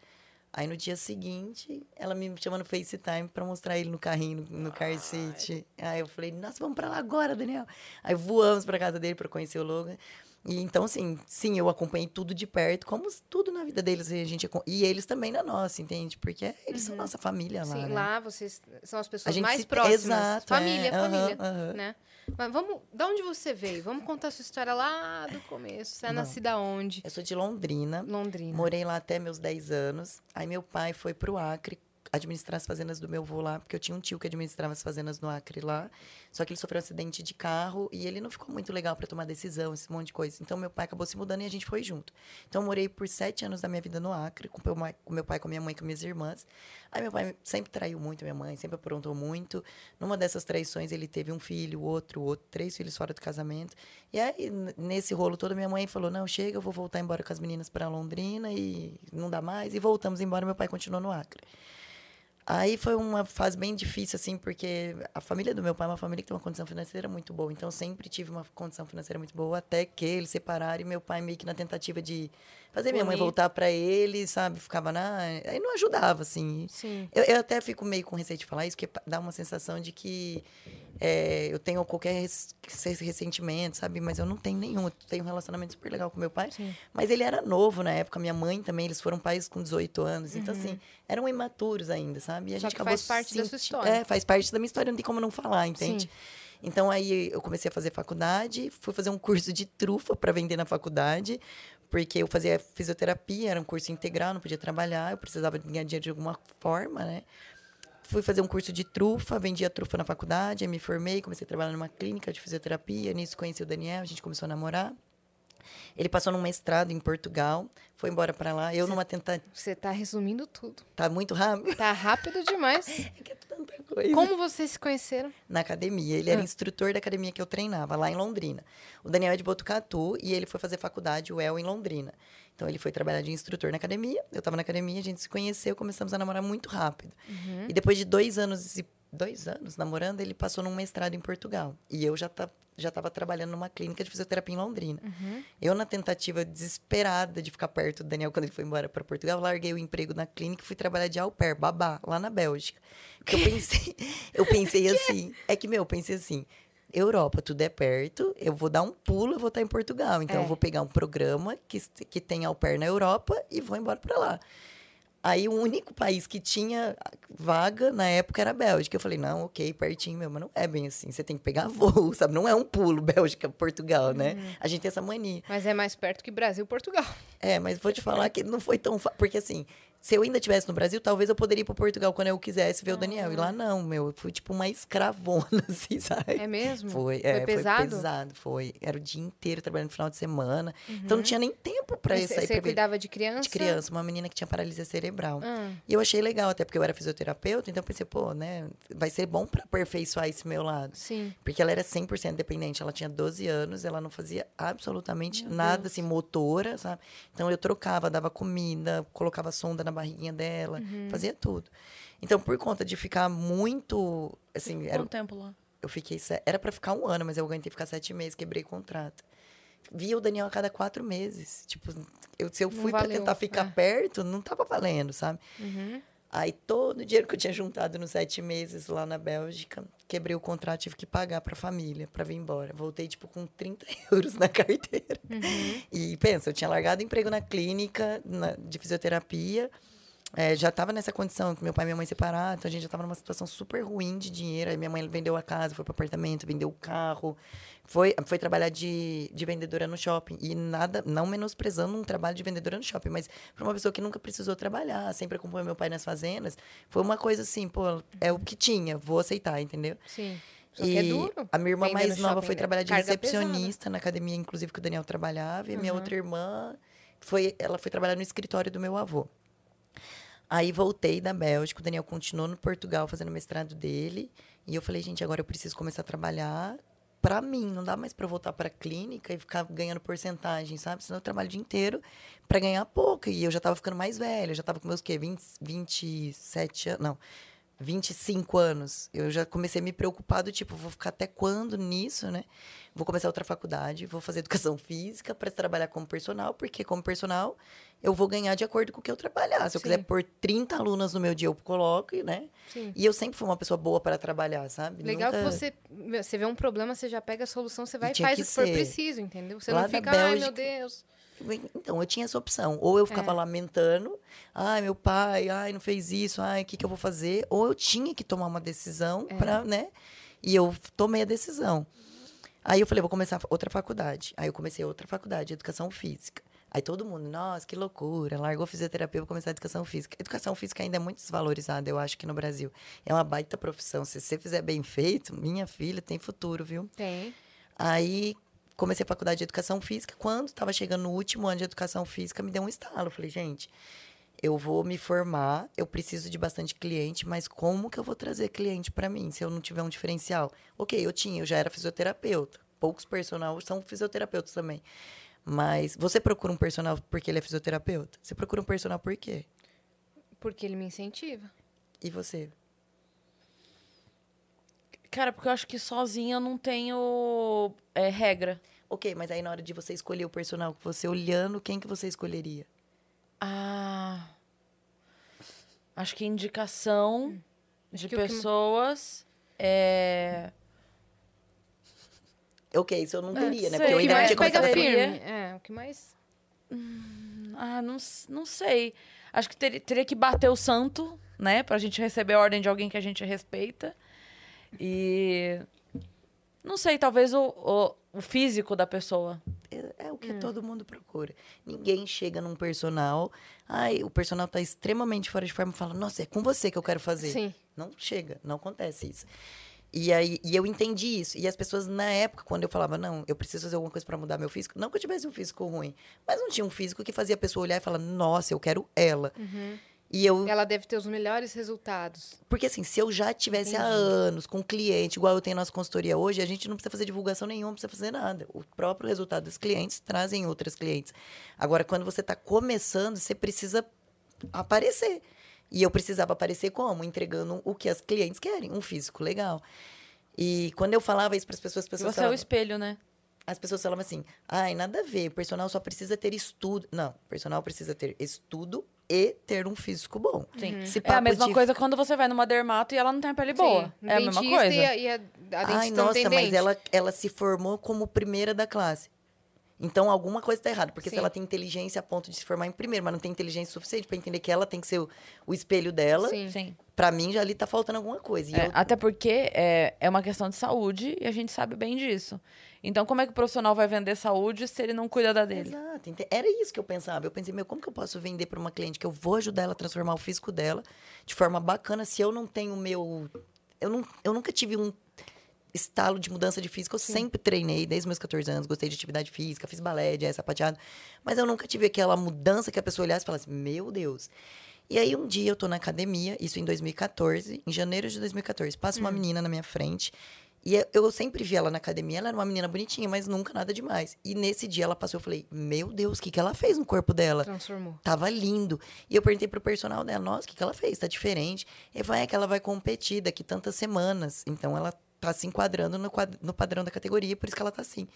Aí no dia seguinte, ela me chama no FaceTime para mostrar ele no carrinho, no, no car seat. Aí eu falei, nossa, vamos para lá agora, Daniel. Aí voamos para casa dele para conhecer o Logan. E então, assim, sim, eu acompanhei tudo de perto, como tudo na vida deles a gente e eles também na nossa, entende? Porque eles uhum. são nossa família lá. Sim, né? lá vocês são as pessoas mais se... próximas. Exato, família, é. família, uhum, uhum. Mas vamos, da onde você veio? Vamos contar a sua história lá do começo. Você é Não. nascida onde? Eu sou de Londrina. Londrina. Morei lá até meus 10 anos. Aí meu pai foi pro Acre administrar as fazendas do meu avô lá, porque eu tinha um tio que administrava as fazendas no Acre lá. Só que ele sofreu um acidente de carro e ele não ficou muito legal para tomar decisão, esse monte de coisa. Então meu pai acabou se mudando e a gente foi junto. Então eu morei por sete anos da minha vida no Acre, com meu, com meu pai, com minha mãe, com minhas irmãs. Aí meu pai sempre traiu muito minha mãe, sempre aprontou muito. Numa dessas traições ele teve um filho, outro, outro, três filhos fora do casamento. E aí nesse rolo todo minha mãe falou: "Não, chega, eu vou voltar embora com as meninas para Londrina e não dá mais". E voltamos embora, meu pai continuou no Acre. Aí foi uma fase bem difícil, assim, porque a família do meu pai é uma família que tem uma condição financeira muito boa. Então, sempre tive uma condição financeira muito boa, até que eles separaram e meu pai meio que na tentativa de fazer minha mãe voltar para ele, sabe? Ficava na... Aí não ajudava, assim. Sim. Eu, eu até fico meio com receio de falar isso, porque dá uma sensação de que é, eu tenho qualquer ressentimento, sabe? Mas eu não tenho nenhum. Eu tenho um relacionamento super legal com meu pai. Sim. Mas ele era novo na época. Minha mãe também, eles foram pais com 18 anos. Então, uhum. Então, assim, eram imaturos ainda, sabe? E a Só gente acabou faz parte da sua história. É, faz parte da minha história. Não tem como não falar, entende? Sim. Então, aí eu comecei a fazer faculdade. Fui fazer um curso de trufa para vender na faculdade. Porque eu fazia fisioterapia, era um curso integral, não podia trabalhar. Eu precisava ganhar dinheiro de alguma forma, né? Fui fazer um curso de trufa, vendia trufa na faculdade, me formei, comecei a trabalhar numa clínica de fisioterapia, nisso conheci o Daniel, a gente começou a namorar. Ele passou num mestrado em Portugal, foi embora para lá. Eu cê, numa tentativa. Você tá resumindo tudo. Tá muito rápido? Tá rápido demais. é que é tanta coisa. Como vocês se conheceram? Na academia. Ele era ah. instrutor da academia que eu treinava, lá em Londrina. O Daniel é de Botucatu e ele foi fazer faculdade, o El, em Londrina. Então ele foi trabalhar de instrutor na academia, eu estava na academia, a gente se conheceu, começamos a namorar muito rápido. Uhum. E depois de dois anos e dois anos namorando, ele passou num mestrado em Portugal. E eu já tá, já estava trabalhando numa clínica de fisioterapia em Londrina. Uhum. Eu, na tentativa desesperada de ficar perto do Daniel quando ele foi embora para Portugal, larguei o emprego na clínica e fui trabalhar de au pair, babá, lá na Bélgica. Porque eu pensei, eu pensei assim, é que, meu, eu pensei assim, Europa, tudo é perto, eu vou dar um pulo, eu vou estar em Portugal. Então, é. eu vou pegar um programa que, que tem au pair na Europa e vou embora para lá. Aí, o único país que tinha vaga na época era a Bélgica. Eu falei, não, ok, pertinho meu, mas não é bem assim. Você tem que pegar voo, sabe? Não é um pulo Bélgica, Portugal, né? Uhum. A gente tem essa mania. Mas é mais perto que Brasil, Portugal. É, mas vou te falar que não foi tão fácil. Porque, assim, se eu ainda estivesse no Brasil, talvez eu poderia ir para Portugal quando eu quisesse ver ah. o Daniel. E lá ah. não, meu. Eu fui tipo uma escravona, assim, sabe? É mesmo? Foi, foi é, pesado? Foi pesado, foi. Era o dia inteiro trabalhando no final de semana. Uhum. Então não tinha nem tempo para isso sair. Você cuidava de criança? De criança, uma menina que tinha paralisia cerebral. Ah. E eu achei legal, até porque eu era fisioterapeuta, então eu pensei, pô, né, vai ser bom para aperfeiçoar esse meu lado. Sim. Porque ela era 100% dependente. Ela tinha 12 anos, ela não fazia absolutamente meu nada, Deus. assim, motora, sabe? Então eu trocava, dava comida, colocava sonda na barriguinha dela dela, uhum. fazia tudo. Então, por conta de ficar muito. Assim, Quanto era, tempo lá? Eu fiquei. Era para ficar um ano, mas eu aguentei ficar sete meses, quebrei contrato. Via o Daniel a cada quatro meses. Tipo, eu, se eu fui para tentar ficar é. perto, não tava valendo, sabe? Uhum. Aí todo o dinheiro que eu tinha juntado nos sete meses lá na Bélgica, quebrei o contrato, tive que pagar para a família para vir embora. Voltei, tipo, com 30 euros na carteira. Uhum. E pensa, eu tinha largado emprego na clínica na, de fisioterapia é, já tava nessa condição, que meu pai e minha mãe separaram, então a gente já tava numa situação super ruim de dinheiro. Aí minha mãe vendeu a casa, foi pro apartamento, vendeu o carro, foi, foi trabalhar de, de vendedora no shopping. E nada, não menosprezando um trabalho de vendedora no shopping, mas para uma pessoa que nunca precisou trabalhar, sempre acompanhou meu pai nas fazendas, foi uma coisa assim, pô, é o que tinha, vou aceitar, entendeu? Sim. Só é E duro. a minha irmã mais no nova foi né? trabalhar de Carga recepcionista na academia, inclusive, que o Daniel trabalhava. E a minha outra irmã, foi, ela foi trabalhar no escritório do meu avô. Aí voltei da Bélgica, o Daniel continuou no Portugal fazendo o mestrado dele. E eu falei, gente, agora eu preciso começar a trabalhar para mim. Não dá mais para voltar para a clínica e ficar ganhando porcentagem, sabe? Senão eu trabalho o dia inteiro para ganhar pouco. E eu já tava ficando mais velha, já tava com meus quê? 20, 27 anos? Não. 25 anos. Eu já comecei a me preocupar do tipo, vou ficar até quando nisso, né? Vou começar outra faculdade, vou fazer educação física para trabalhar como personal, porque como personal eu vou ganhar de acordo com o que eu trabalhar. Se eu Sim. quiser pôr 30 alunas no meu dia, eu coloco, né? Sim. E eu sempre fui uma pessoa boa para trabalhar, sabe? Legal Nunca- que você, você vê um problema, você já pega a solução, você vai e tinha faz o que for ser. preciso, entendeu? Você Lá não fica, ai meu Bélgica- Deus. Então, eu tinha essa opção. Ou eu ficava É. lamentando, ai, meu pai, ai, não fez isso, ai, o que, que eu vou fazer? Ou eu tinha que tomar uma decisão É. para, né? E eu tomei a decisão. Aí eu falei, vou começar outra faculdade. Aí eu comecei outra faculdade, educação física. Aí todo mundo, nossa, que loucura, largou fisioterapia para começar a educação física. Educação física ainda é muito desvalorizada, eu acho, aqui no Brasil. É uma baita profissão. Se você fizer bem feito, minha filha tem futuro, viu? Tem. Aí comecei a faculdade de educação física. Quando estava chegando no último ano de educação física, me deu um estalo. Eu falei, gente, eu vou me formar, eu preciso de bastante cliente, mas como que eu vou trazer cliente para mim se eu não tiver um diferencial? Ok, eu tinha, eu já era fisioterapeuta. Poucos personal são fisioterapeutas também. Mas você procura um personal porque ele é fisioterapeuta? Você procura um personal por quê? Porque ele me incentiva. E você? Cara, porque eu acho que sozinha eu não tenho é, regra. Ok, mas aí na hora de você escolher o personal, você olhando, quem que você escolheria? Ah. Acho que indicação de que o que- pessoas. É. Ok, isso eu não teria, né? sei. Porque eu O que ainda não tinha pega firme. É, o que mais... Ah, não, não sei. Acho que teria, teria que bater o santo, né? Pra gente receber a ordem de alguém que a gente respeita. E. Não sei, talvez o, o, o físico da pessoa. É, é o Hum. que todo mundo procura. Ninguém chega num personal, ai, o personal tá extremamente fora de forma e fala, nossa, é com você que eu quero fazer. Sim. Não chega, não acontece isso. E aí, e eu entendi isso. E as pessoas, na época, quando eu falava, não, eu preciso fazer alguma coisa para mudar meu físico, não que eu tivesse um físico ruim, mas não tinha um físico que fazia a pessoa olhar e falar, nossa, eu quero ela. E eu, Ela deve ter os melhores resultados. porque assim, se eu já tivesse há anos com cliente, igual eu tenho na nossa consultoria hoje, a gente não precisa fazer divulgação nenhuma, não precisa fazer nada. O próprio resultado dos clientes trazem outras clientes. Agora, quando você está começando, você precisa aparecer. E eu precisava aparecer como? Entregando o que as clientes querem, um físico legal. E quando eu falava isso para as pessoas, as E pessoas você é o falavam, espelho, né? as pessoas falavam assim: ai, nada a ver, o personal só precisa ter estudo. Não, o personal precisa ter estudo e ter um físico bom. Sim. Esse É a mesma de coisa quando você vai numa dermato e ela não tem a pele boa. Sim, É a mesma coisa. E a, e a, a Ai, nossa, mas ela, ela se formou como primeira da classe. Então, alguma coisa está errada. Porque Sim. se ela tem inteligência a ponto de se formar em primeiro, mas não tem inteligência suficiente para entender que ela tem que ser o, o espelho dela, Sim. Para mim já ali tá faltando alguma coisa. E É, eu- Até porque é, é uma questão de saúde e a gente sabe bem disso. Então, como é que o profissional vai vender saúde se ele não cuida da dele? Exato. Era isso que eu pensava. Eu pensei, meu, como que eu posso vender para uma cliente que eu vou ajudar ela a transformar o físico dela de forma bacana se eu não tenho o meu. Eu, não, eu nunca tive um estalo de mudança de físico. Eu sempre treinei desde meus 14 anos, gostei de atividade física, fiz balé, jazz, sapateado. Mas eu nunca tive aquela mudança que a pessoa olhasse e falasse, meu Deus. E aí um dia eu tô na academia, isso em 2014, em janeiro de 2014, passa uma menina na minha frente. E eu- sempre vi ela na academia, ela era uma menina bonitinha, mas nunca nada demais. E nesse dia ela passou, eu falei, meu Deus, o que, que ela fez no corpo dela? Transformou. Tava lindo. E eu perguntei pro personal dela, nossa, o que, que ela fez? Tá diferente. Ele falou, é que ela vai competir daqui tantas semanas. Então ela tá se enquadrando no, no padrão da categoria, por isso que ela tá assim.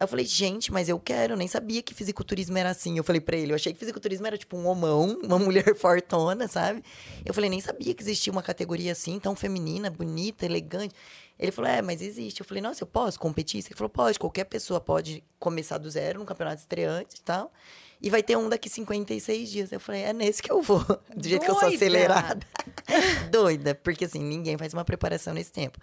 Aí eu falei, gente, mas eu quero, eu nem sabia que fisiculturismo era assim. Eu falei pra ele, eu achei que fisiculturismo era tipo um homão, uma mulher fortona, sabe? Eu falei, nem sabia que existia uma categoria assim, tão feminina, bonita, elegante. Ele falou, é, mas existe. Eu falei, nossa, eu posso competir? Ele falou, pode, qualquer pessoa pode começar do zero num campeonato estreante e tal. E vai ter um daqui 56 dias. Eu falei, é nesse que eu vou. Do jeito que eu sou acelerada. Doida, porque assim, ninguém faz uma preparação nesse tempo.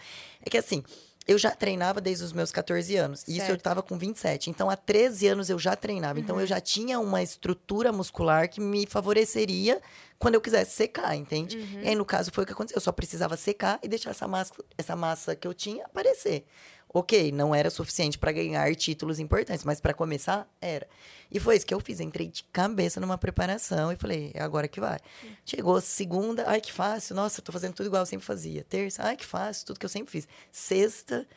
É que assim, eu já treinava desde os meus 14 anos. E isso eu Certo. tava com 27. Então, há 13 anos eu já treinava. Então, eu já tinha uma estrutura muscular que me favoreceria quando eu quisesse secar, entende? E aí, no caso, foi o que aconteceu. Eu só precisava secar e deixar essa massa, essa massa que eu tinha aparecer. Ok, não era suficiente para ganhar títulos importantes, mas para começar, era. E foi isso que eu fiz. Entrei de cabeça numa preparação e falei, é agora que vai. Chegou segunda, ai que fácil, nossa, tô fazendo tudo igual eu sempre fazia. Terça, ai que fácil, tudo que eu sempre fiz. Sexta,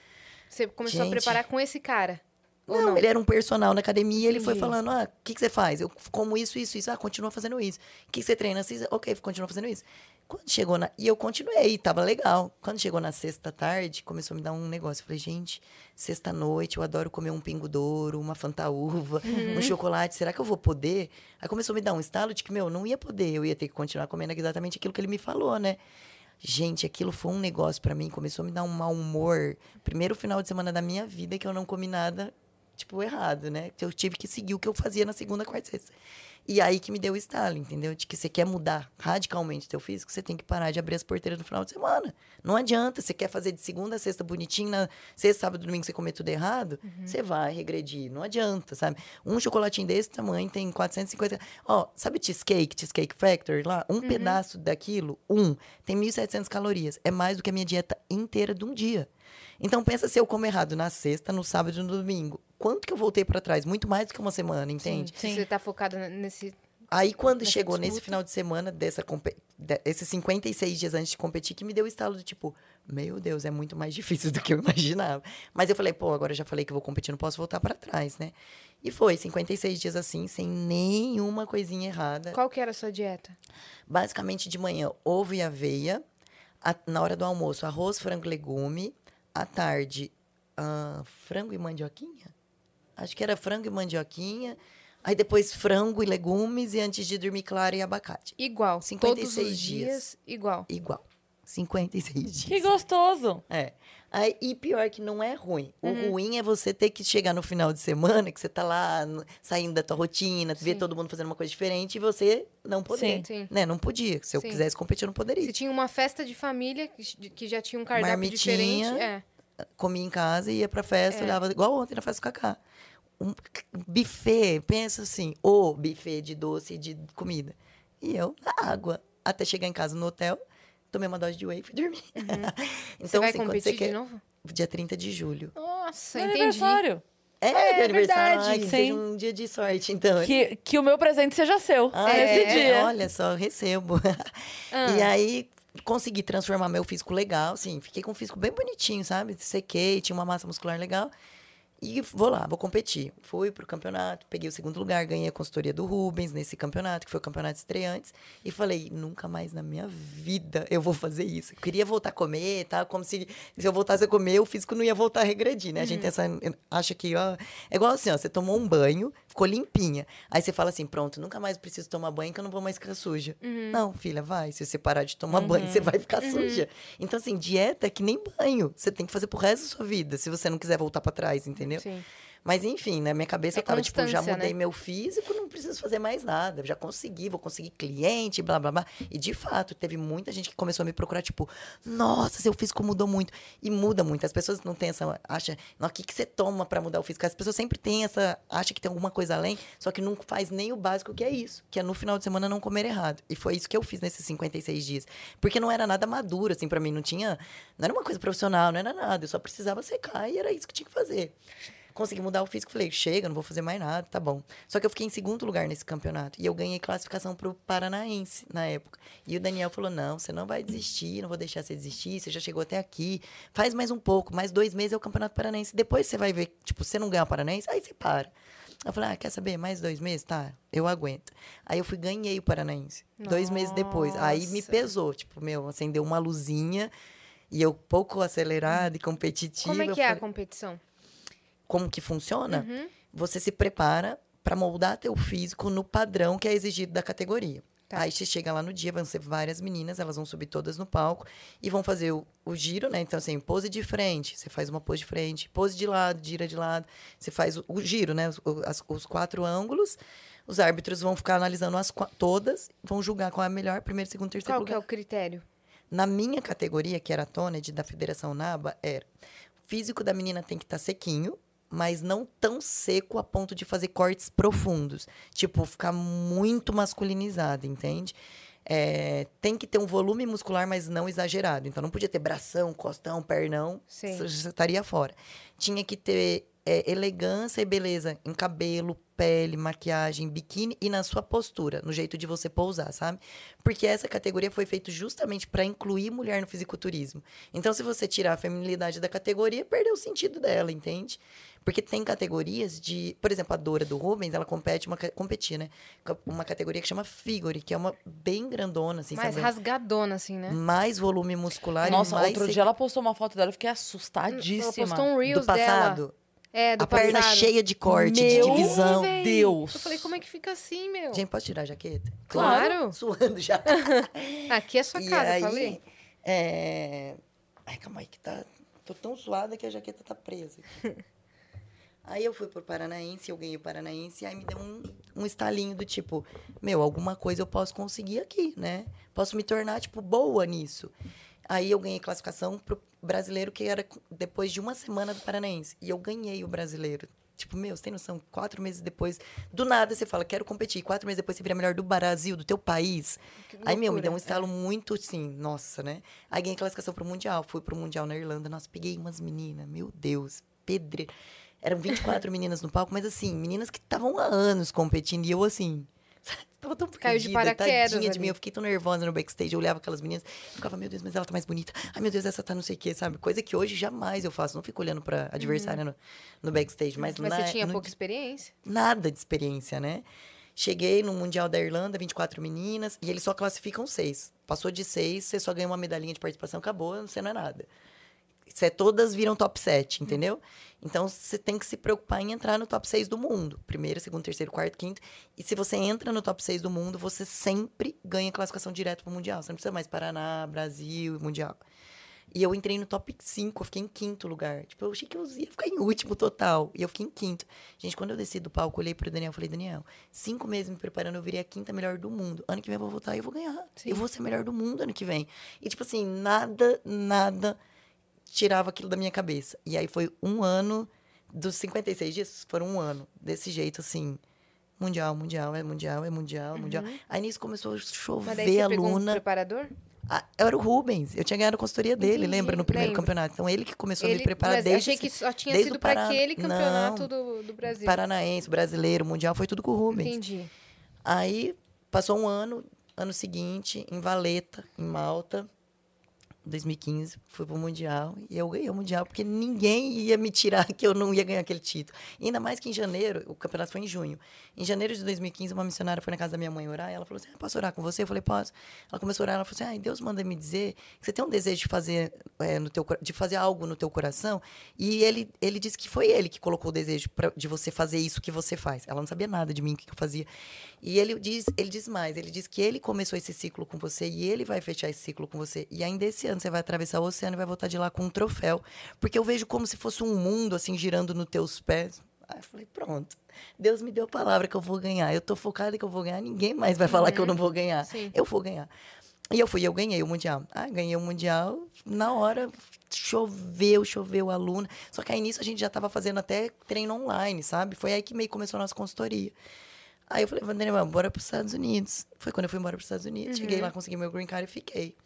Você começou a Gente. preparar com esse cara. Não, não? ele era um personal na academia, ele foi Entendi. falando, ah, o que, que você faz? Eu como isso, isso, isso. Ah, continua fazendo isso. O que, que você treina? Assim, ok, continua fazendo isso. Quando chegou na... E eu continuei, tava legal. Quando chegou na sexta tarde, começou a me dar um negócio. Eu falei, gente, sexta-noite, eu adoro comer um pingo douro, uma fantaúva, Uhum. um chocolate. Será que eu vou poder? Aí começou a me dar um estalo de que, meu, não ia poder. Eu ia ter que continuar comendo exatamente aquilo que ele me falou, né? Gente, aquilo foi um negócio pra mim, começou a me dar um mau humor. Primeiro final de semana da minha vida que eu não comi nada, tipo, errado, né? Que eu tive que seguir o que eu fazia na segunda, quarta e sexta. E aí que me deu o estalo, entendeu? De que você quer mudar radicalmente teu físico, você tem que parar de abrir as porteiras no final de semana. Não adianta, você quer fazer de segunda a sexta bonitinho, na sexta, sábado, domingo você comer tudo errado, você vai regredir. Não adianta, sabe? Um chocolatinho desse tamanho tem 450... Ó, sabe cheesecake, Cheesecake Factory lá? Um pedaço daquilo, um, tem 1.700 calorias. É mais do que a minha dieta inteira de um dia. Então pensa se eu como errado na sexta, no sábado e no domingo. Quanto que eu voltei pra trás? Muito mais do que uma semana, entende? Se você tá focado nesse. Aí quando Nessa chegou nesse disputa. final de semana dessa de- esses 56 dias antes de competir que me deu o estalo do tipo, meu Deus, é muito mais difícil do que eu imaginava. Mas eu falei, pô, agora eu já falei que vou competir, não posso voltar pra trás, né? E foi 56 dias assim, sem nenhuma coisinha errada. Qual que era a sua dieta? Basicamente de manhã, ovo e aveia. A- na hora do almoço, arroz, frango e legume. À tarde, ah, frango e mandioquinha? Acho que era frango e mandioquinha. Aí depois frango e legumes. E antes de dormir, clara e abacate. Igual. 56 todos os dias. dias, igual. Igual. 56 dias. Que gostoso. É. Aí, e pior que não é ruim. O Uhum. ruim é você ter que chegar no final de semana, que você tá lá saindo da tua rotina, ver Sim. todo mundo fazendo uma coisa diferente e você não poder. Sim. Sim. Né? Não podia. Se eu Sim. quisesse competir, eu não poderia. Se tinha uma festa de família que que já tinha um cardápio Marmitinha. diferente. É. comia em casa, ia pra festa, É. olhava igual ontem na festa do Cacá. Um buffet, pensa assim, o buffet de doce e de comida. E eu na água. Até chegar em casa no hotel, tomei uma dose de whey e fui dormir. então, você vai assim, quando competir você de quer. novo? Dia 30 de julho. Nossa, Meu entendi. aniversário. É, É meu aniversário. verdade. Ai, que Sim. seja um dia de sorte, então. Que, que o meu presente seja seu. Ah, é? dia. Olha só, eu recebo. Ah. E aí, consegui transformar meu físico legal, assim. Fiquei com um físico bem bonitinho, sabe? Sequei, tinha uma massa muscular legal. E vou lá, vou competir. Fui pro campeonato, peguei o segundo lugar, ganhei a consultoria do Rubens nesse campeonato, que foi o campeonato de estreantes. E falei, nunca mais na minha vida eu vou fazer isso. Eu queria voltar a comer, tá? Como se, se eu voltasse a comer, o físico não ia voltar a regredir, né? A gente tem essa, acha que, ó... É igual assim, ó, você tomou um banho, ficou limpinha. Aí você fala assim, pronto, nunca mais preciso tomar banho que eu não vou mais ficar suja. Não, filha, vai. Se você parar de tomar banho, você vai ficar suja. Então, assim, dieta é que nem banho. Você tem que fazer pro resto da sua vida, se você não quiser voltar pra trás, entendeu? Sim. Mas enfim, na minha cabeça É eu tava, tipo, já constância, mudei né? meu físico, não preciso fazer mais nada. Já consegui, vou conseguir cliente, blá, blá, blá. E de fato, teve muita gente que começou a me procurar, tipo, nossa, seu físico mudou muito. E muda muito. As pessoas não têm essa. Acha, "Não, o que, que você toma pra mudar o físico? As pessoas sempre têm essa. Acha que tem alguma coisa além, só que não faz nem o básico, que é isso. Que é no final de semana não comer errado. E foi isso que eu fiz nesses 56 dias. Porque não era nada maduro, assim, pra mim. Não tinha. Não era uma coisa profissional, não era nada. Eu só precisava secar e era isso que tinha que fazer consegui mudar o físico. Falei, chega, não vou fazer mais nada, tá bom. Só que eu fiquei em segundo lugar nesse campeonato. E eu ganhei classificação pro Paranaense na época. E o Daniel falou: não, você não vai desistir, não vou deixar você desistir, você já chegou até aqui. Faz mais um pouco, mais dois meses é o Campeonato Paranaense. Depois você vai ver, tipo, você não ganhar o Paranaense, aí você para. Eu falei, ah, quer saber? Mais dois meses? Tá, eu aguento. Aí eu fui, ganhei o Paranaense. Dois meses depois. Aí me Nossa. pesou, tipo, meu, acendeu uma luzinha. E eu pouco acelerada e competitiva. Como é que é a competição? Como que funciona, Uhum. você se prepara para moldar teu físico no padrão que é exigido da categoria. Tá. Aí você chega lá no dia, vão ser várias meninas, elas vão subir todas no palco e vão fazer o, o giro, né? Então, assim, pose de frente, você faz uma pose de frente, pose de lado, gira de lado, você faz o, o giro, né? Os, as- os quatro ângulos, Os árbitros vão ficar analisando as todas, vão julgar qual é a melhor, primeiro, segundo, terceiro Qual que é lugar. o critério? Na minha categoria, que era a Toned, da Federação NABA, era o físico da menina tem que estar sequinho, mas não tão seco a ponto de fazer cortes profundos. Tipo, ficar muito masculinizada, entende? É, tem que ter um volume muscular, mas não exagerado. Então, não podia ter bração, costão, pernão. Sim. Já estaria fora. Tinha que ter é, elegância e beleza em cabelo, pele, maquiagem, biquíni e na sua postura, no jeito de você pousar, sabe? Porque essa categoria foi feita justamente para incluir mulher no fisiculturismo. Então, se você tirar a feminilidade da categoria, perdeu o sentido dela, entende? Porque tem categorias de. Por exemplo, a Dora do Rubens, ela compete, uma, competir, né? Uma categoria que chama Figure, que é uma bem grandona, assim, Mais sabe? rasgadona, assim, né? Mais volume muscular Nossa, e mais outro sequ- dia ela postou uma foto dela, eu fiquei Ela assustadíssima. postou um Reels do passado. dela. É, do a perna passado. cheia de corte, Meu de divisão. Véi, Deus. Eu falei, como é que fica assim, meu? Gente, posso tirar a jaqueta? Claro. Suando já. Aqui é sua E casa, aí, falei. É... Ai, calma aí, que tá. Tô tão suada que a jaqueta tá presa. aí eu fui pro Paranaense, eu ganhei o Paranaense, e aí me deu um, um estalinho do tipo, meu, alguma coisa eu posso conseguir aqui, né? Posso me tornar, tipo, boa nisso. Aí eu ganhei classificação pro brasileiro, que era depois de uma semana do Paranaense. E eu ganhei o brasileiro. Tipo, meu, você tem noção? Quatro meses depois, do nada você fala, quero competir. Quatro meses depois você vira melhor do Brasil, do teu país. Aí, meu, me deu um estalo muito assim, nossa, né? Aí ganhei classificação pro Mundial. Fui pro Mundial na Irlanda. Nossa, peguei umas meninas, meu Deus, pedreiro. Eram 24 meninas no palco, mas assim, meninas que estavam há anos competindo. E eu, assim, tava tão Caiu de perdida, paraquedas tadinha de mim. Eu fiquei tão nervosa no backstage. Eu olhava aquelas meninas e ficava, meu Deus, mas ela tá mais bonita. Ai, meu Deus, essa tá não sei o quê, sabe? Coisa que hoje jamais eu faço. Não fico olhando pra adversária no, no backstage. Mas, Uhum. Mas na- você tinha no pouca experiência? nada de experiência, né? Cheguei no Mundial da Irlanda, 24 meninas, e eles só classificam seis. Passou de seis, você só ganha uma medalhinha de participação, acabou, você não é nada. Cê, todas viram top 7, entendeu? Então, você tem que se preocupar em entrar no top 6 do mundo. Primeiro, segundo, terceiro, quarto, quinto. E se você entra no top 6 do mundo, você sempre ganha classificação direto pro Mundial. Você não precisa mais Paraná, Brasil, Mundial. E eu entrei no top 5, eu fiquei em quinto lugar. Tipo, eu achei que eu ia ficar em último total. E eu fiquei em quinto. Gente, quando eu desci do palco, olhei pro Daniel e falei, Daniel, cinco meses me preparando, eu virei a quinta melhor do mundo. Ano que vem eu vou voltar e eu vou ganhar. Sim. Eu vou ser melhor do mundo ano que vem. E, tipo assim, nada, nada tirava aquilo da minha cabeça. E aí foi um ano, dos 56 dias, foram um ano. Desse jeito, assim, mundial, mundial, é mundial, é mundial, mundial. Aí nisso começou a Mas daí chover você pegou um aluna. preparador? Ah, era o Rubens. Eu tinha ganhado a consultoria dele, lembra? No primeiro lembro. campeonato. Então, ele que começou a Ele, me preparar desde... achei que só tinha sido para aquele campeonato Não. do, do Brasil. Paranaense, brasileiro, mundial, foi tudo com o Rubens. Entendi. Aí, passou um ano, ano seguinte, em Valeta, em Malta, 2015, fui pro Mundial. E eu ganhei o Mundial, porque ninguém ia me tirar que eu não ia ganhar aquele título. E ainda mais que em janeiro, o campeonato foi em junho. Em janeiro de 2015, uma missionária foi na casa da minha mãe orar, e ela falou assim, ah, posso orar com você? Eu falei, posso. Ela começou a orar, ela falou assim, ai, Deus manda me dizer que você tem um desejo de fazer, é, no teu, de fazer algo no teu coração. E ele, ele disse que foi ele que colocou o desejo pra, de você fazer isso que você faz. Ela não sabia nada de mim, o que eu fazia. E ele diz, ele diz mais, ele diz que ele começou esse ciclo com você e ele vai fechar esse ciclo com você. E ainda esse ano você vai atravessar o oceano e vai voltar de lá com um troféu. Porque eu vejo como se fosse um mundo, assim, girando nos teus pés. Aí eu falei, pronto. Deus me deu a palavra que eu vou ganhar. Eu tô focada que eu vou ganhar. Ninguém mais vai falar que eu não vou ganhar. Sim. Eu vou ganhar. E eu fui, eu ganhei o Mundial. Ah, ganhei o Mundial. Na hora, choveu, choveu aluna. Só que aí nisso a gente já tava fazendo até treino online, sabe? Foi aí que meio começou a nossa consultoria. Aí eu falei, Vanderlei, bora para os Estados Unidos. Foi quando eu fui embora para os Estados Unidos. Cheguei lá, consegui meu green card e fiquei.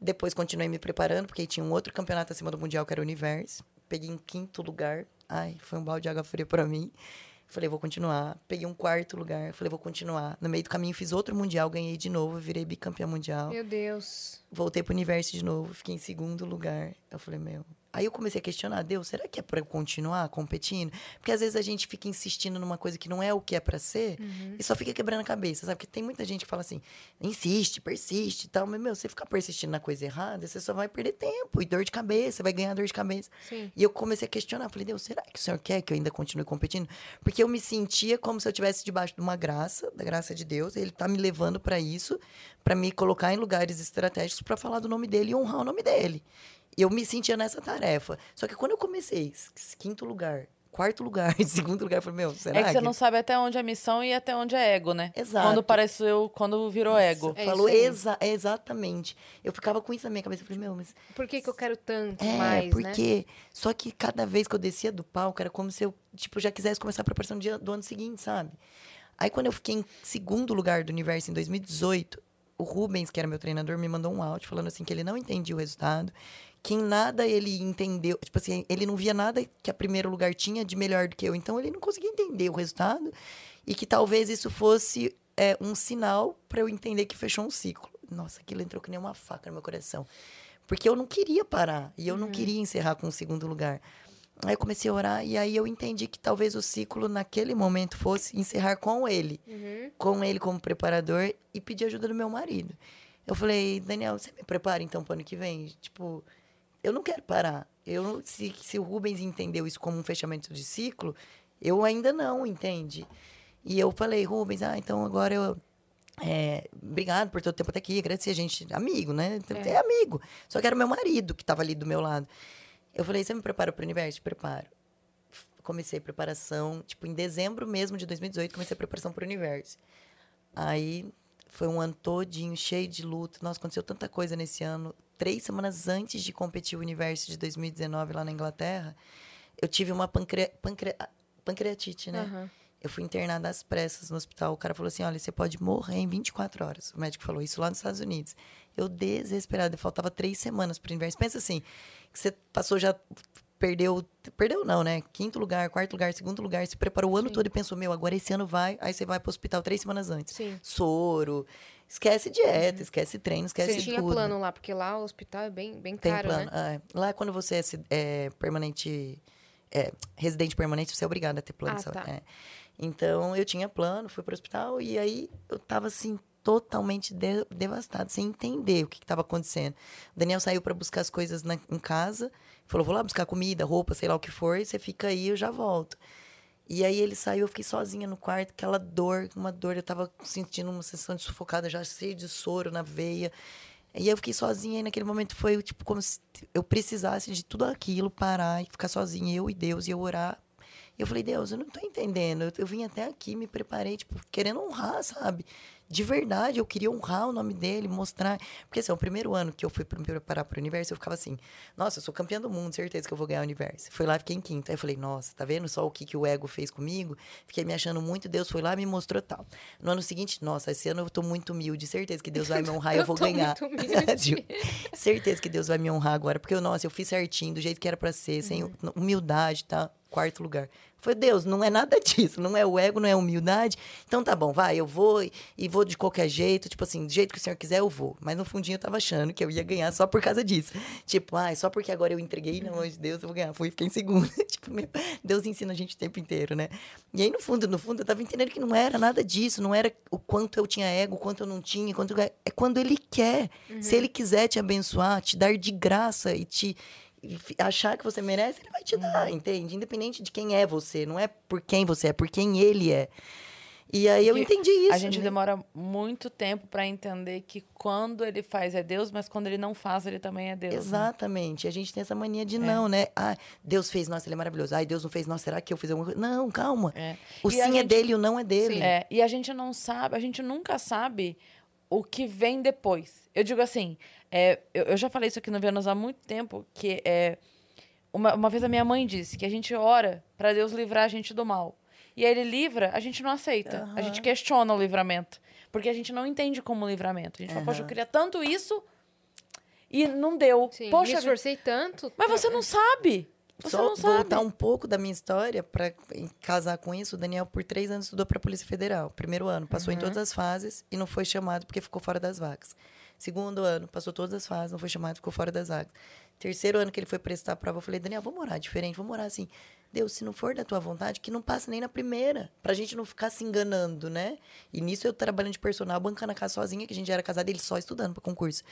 Depois continuei me preparando, porque tinha um outro campeonato acima do Mundial, que era o Universo. Peguei em quinto lugar. Ai, foi um balde de água fria para mim. Falei, vou continuar. Peguei um quarto lugar. Falei, vou continuar. No meio do caminho, fiz outro Mundial, ganhei de novo, virei bicampeã mundial. Meu Deus. Voltei pro universo de novo, fiquei em segundo lugar. Eu falei, meu. Aí eu comecei a questionar, Deus, será que é pra eu continuar competindo? Porque às vezes a gente fica insistindo numa coisa que não é o que é pra ser e só fica quebrando a cabeça, sabe? Porque tem muita gente que fala assim, insiste, persiste e tal. Mas, meu, você ficar persistindo na coisa errada, você só vai perder tempo e dor de cabeça, vai ganhar dor de cabeça. Sim. E eu comecei a questionar, falei, Deus, será que o senhor quer que eu ainda continue competindo? Porque eu me sentia como se eu estivesse debaixo de uma graça, da graça de Deus, ele tá me levando para isso, para me colocar em lugares estratégicos para falar do nome dele e honrar o nome dele. E eu me sentia nessa tarefa. Só que quando eu comecei, quinto lugar, quarto lugar, em segundo lugar. Eu falei, meu, será É que você não sabe até onde é missão e até onde é ego, né? Exato. Quando pareceu, quando virou ego. É Falou exa exatamente. Eu ficava com isso na minha cabeça. Eu falei, meu, mas Por que, que eu quero tanto É, mais, né? porque. Só que cada vez que eu descia do palco, era como se eu, tipo, já quisesse começar a preparação do ano seguinte, sabe? Aí, quando eu fiquei em segundo lugar do universo em 2018, o Rubens, que era meu treinador, me mandou um áudio falando assim que ele não entendia o resultado, que em nada ele entendeu. Tipo assim, ele não via nada que a primeiro lugar tinha de melhor do que eu. Então, ele não conseguia entender o resultado e que talvez isso fosse é, um sinal para eu entender que fechou um ciclo. Nossa, aquilo entrou que nem uma faca no meu coração. Porque eu não queria parar. E eu não queria encerrar com o segundo lugar. Aí eu comecei a orar e aí eu entendi que talvez o ciclo naquele momento fosse encerrar com ele. Uhum. Com ele como preparador e pedir ajuda do meu marido. Eu falei, Daniel, você me prepara então pro ano que vem? Tipo, eu não quero parar. Eu, se, se o Rubens entendeu isso como um fechamento de ciclo, eu ainda não, entende? E eu falei, Rubens, ah, então agora eu. é, obrigado por todo o tempo até aqui, agradecer a gente, amigo, né? É. amigo. Só que era meu marido que estava ali do meu lado. Eu falei, você me prepara para o universo? Preparo. Comecei a preparação, tipo, em dezembro mesmo de 2018, comecei a preparação para o universo. Aí foi um ano todinho, cheio de luta. Nossa, aconteceu tanta coisa nesse ano. Três semanas antes de competir o universo de 2019 lá na Inglaterra, eu tive uma pancre... Pancre... pancreatite, né? Aham. Eu fui internada às pressas no hospital. O cara falou assim: olha, você pode morrer em 24 horas. O médico falou isso lá nos Estados Unidos. Eu desesperada, faltava três semanas para o universo. Pensa assim: que você passou já. Perdeu. Perdeu, não, né? Quinto lugar, quarto lugar, segundo lugar. Se preparou o ano todo e pensou: meu, agora esse ano vai. Aí você vai para o hospital três semanas antes. Sim. Soro. Esquece dieta, esquece treino, esquece Você tinha tudo. plano lá, porque lá o hospital é bem, bem Tem caro, plano. né? é. Lá, quando você é, é permanente, é, residente permanente, você é obrigado a ter plano Ah, de saúde. tá. é. Então, eu tinha plano, fui para o hospital e aí eu tava assim, totalmente de- devastado, sem entender o que estava acontecendo. O Daniel saiu para buscar as coisas na- em casa, falou: vou lá buscar comida, roupa, sei lá o que for, e você fica aí, eu já volto. E aí ele saiu, eu fiquei sozinha no quarto, aquela dor, uma dor, eu tava sentindo uma sensação de sufocada, já cheio de soro na veia. E aí eu fiquei sozinha e naquele momento foi tipo como se eu precisasse de tudo aquilo, parar e ficar sozinha, eu e Deus, e eu orar. E eu falei, Deus, eu não tô entendendo. Eu, eu vim até aqui, me preparei, tipo, querendo honrar, sabe? De verdade, eu queria honrar o nome dele, mostrar. Porque assim, o primeiro ano que eu fui me preparar para o universo, eu ficava assim, nossa, eu sou campeã do mundo, certeza que eu vou ganhar o universo. Fui lá, fiquei em quinto. Aí eu falei, nossa, tá vendo só o que, que o ego fez comigo? Fiquei me achando muito, Deus foi lá e me mostrou tal. No ano seguinte, nossa, esse ano eu tô muito humilde, certeza que Deus vai me honrar e eu, Eu vou ganhar. certeza que Deus vai me honrar agora, porque nossa, eu fiz certinho, do jeito que era pra ser, sem Uhum. humildade, tá? Quarto lugar. Foi Deus, não é nada disso, não é o ego, não é a humildade. Então tá bom, vai, eu vou e, vou de qualquer jeito, tipo assim, do jeito que o senhor quiser, eu vou. Mas no fundinho eu tava achando que eu ia ganhar só por causa disso. Tipo, ai, só porque agora eu entreguei na mão de Deus, eu vou ganhar. Fui e fiquei em segundo. tipo, meu, Deus ensina a gente o tempo inteiro, né? E aí, no fundo, no fundo, eu tava entendendo que não era nada disso, não era o quanto eu tinha ego, o quanto eu não tinha, quanto eu- é quando ele quer. Se ele quiser te abençoar, te dar de graça e te achar que você merece, ele vai te dar, entende? Independente de quem é você, não é por quem você é, por quem ele é. E aí eu Porque entendi isso. A gente né? demora muito tempo pra entender que quando ele faz é Deus, mas quando ele não faz, ele também é Deus. né? Exatamente. A gente tem essa mania É. de não, né? Ah, Deus fez, nossa, ele é maravilhoso. Ai, Deus não fez, nossa, será que eu fiz alguma coisa? Não, calma. É. O E sim é gente- dele e o não é dele. Sim. É, e a gente não sabe, a gente nunca sabe o que vem depois. Eu digo assim, é, eu, eu já falei isso aqui no Vênus há muito tempo, que é uma, uma vez a minha mãe disse que a gente ora pra Deus livrar a gente do mal. E aí ele livra, a gente não aceita. A gente questiona o livramento. Porque a gente não entende como livramento. A gente fala, poxa, eu queria tanto isso e não deu. Sim, poxa, me esforcei tanto. mas pra- você não sabe. Você Só não sabe. voltar um pouco da minha história para casar com isso, o Daniel por três anos estudou para a Polícia Federal. Primeiro ano, passou Uhum. em todas as fases e não foi chamado porque ficou fora das vagas. Segundo ano, passou todas as fases, não foi chamado, ficou fora das vagas. Terceiro ano que ele foi prestar a prova, eu falei, Daniel, vamos orar diferente, vamos orar assim. Deus, se não for da tua vontade, que não passe nem na primeira, pra gente não ficar se enganando, né? E nisso eu trabalhando de personal, bancando a casa sozinha, que a gente era casado, ele só estudando para concurso.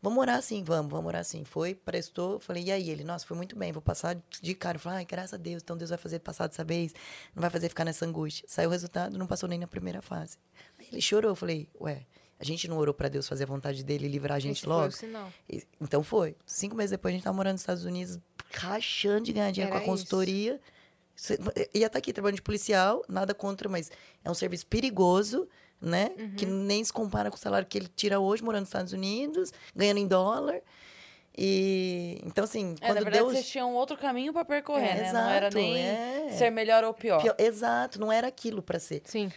Vamos orar assim, vamos, vamos orar assim. Foi, prestou, falei, e aí? Ele, nossa, foi muito bem, vou passar de cara. Eu falei, ai, graças a Deus, então Deus vai fazer passar dessa vez, não vai fazer ficar nessa angústia. Saiu o resultado, não passou nem na primeira fase. Aí ele chorou, eu falei, ué, a gente não orou pra Deus fazer a vontade dele e livrar a gente Esse foi logo? sinal. E- Então foi. Cinco meses depois, a gente tava morando nos Estados Unidos, rachando de ganhar dinheiro Era com a consultoria. Você ia estar aqui trabalhando de policial, nada contra, mas é um serviço perigoso, né? Que nem se compara com o salário que ele tira hoje, morando nos Estados Unidos, ganhando em dólar. E então, assim, É, quando na verdade, Deus. vocês tinham outro caminho pra percorrer, É, né? Não era exato, nem é. ser melhor ou pior. Pior- Exato, não era aquilo pra ser. Sim.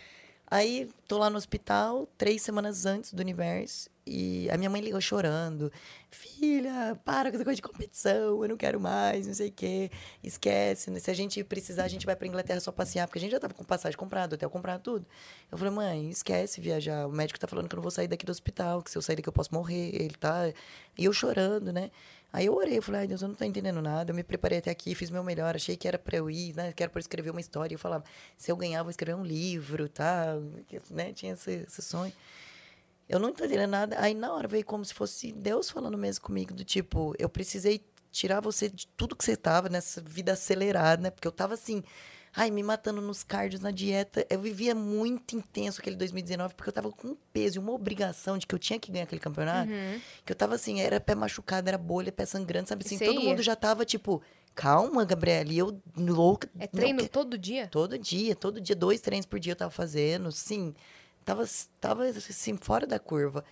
Aí, tô lá no hospital, três semanas antes do universo, e a minha mãe ligou chorando. Filha, para com essa coisa de competição, eu não quero mais, não sei o quê. Esquece, né? se a gente precisar, a gente vai pra Inglaterra só passear, porque a gente já tava com passagem comprada, hotel comprado, tudo. Eu falei, mãe, esquece viajar. O médico tá falando que eu não vou sair daqui do hospital, que se eu sair daqui eu posso morrer. Ele tá. E eu chorando, né? Aí eu orei, eu falei, ai Deus, eu não tô entendendo nada. Eu me preparei até aqui, fiz meu melhor, achei que era pra eu ir, né? Que era pra eu escrever uma história. Eu falava, se eu ganhar, vou escrever um livro, tá? Né? Tinha esse, esse sonho. Eu não entendendo nada. Aí na hora veio como se fosse Deus falando mesmo comigo, do tipo, eu precisei tirar você de tudo que você tava nessa vida acelerada, né? Porque eu tava assim, ai, me matando nos cardios, na dieta. Eu vivia muito intenso aquele 2019, porque eu tava com um peso e uma obrigação de que eu tinha que ganhar aquele campeonato. Que eu tava assim, era pé machucado, era bolha, pé sangrando, sabe assim? Todo ia? mundo já tava tipo, calma, Gabriela. E eu louca. É não treino que- todo dia? Todo dia, todo dia, dois treinos por dia eu tava fazendo, sim. Tava, tava assim, fora da curva.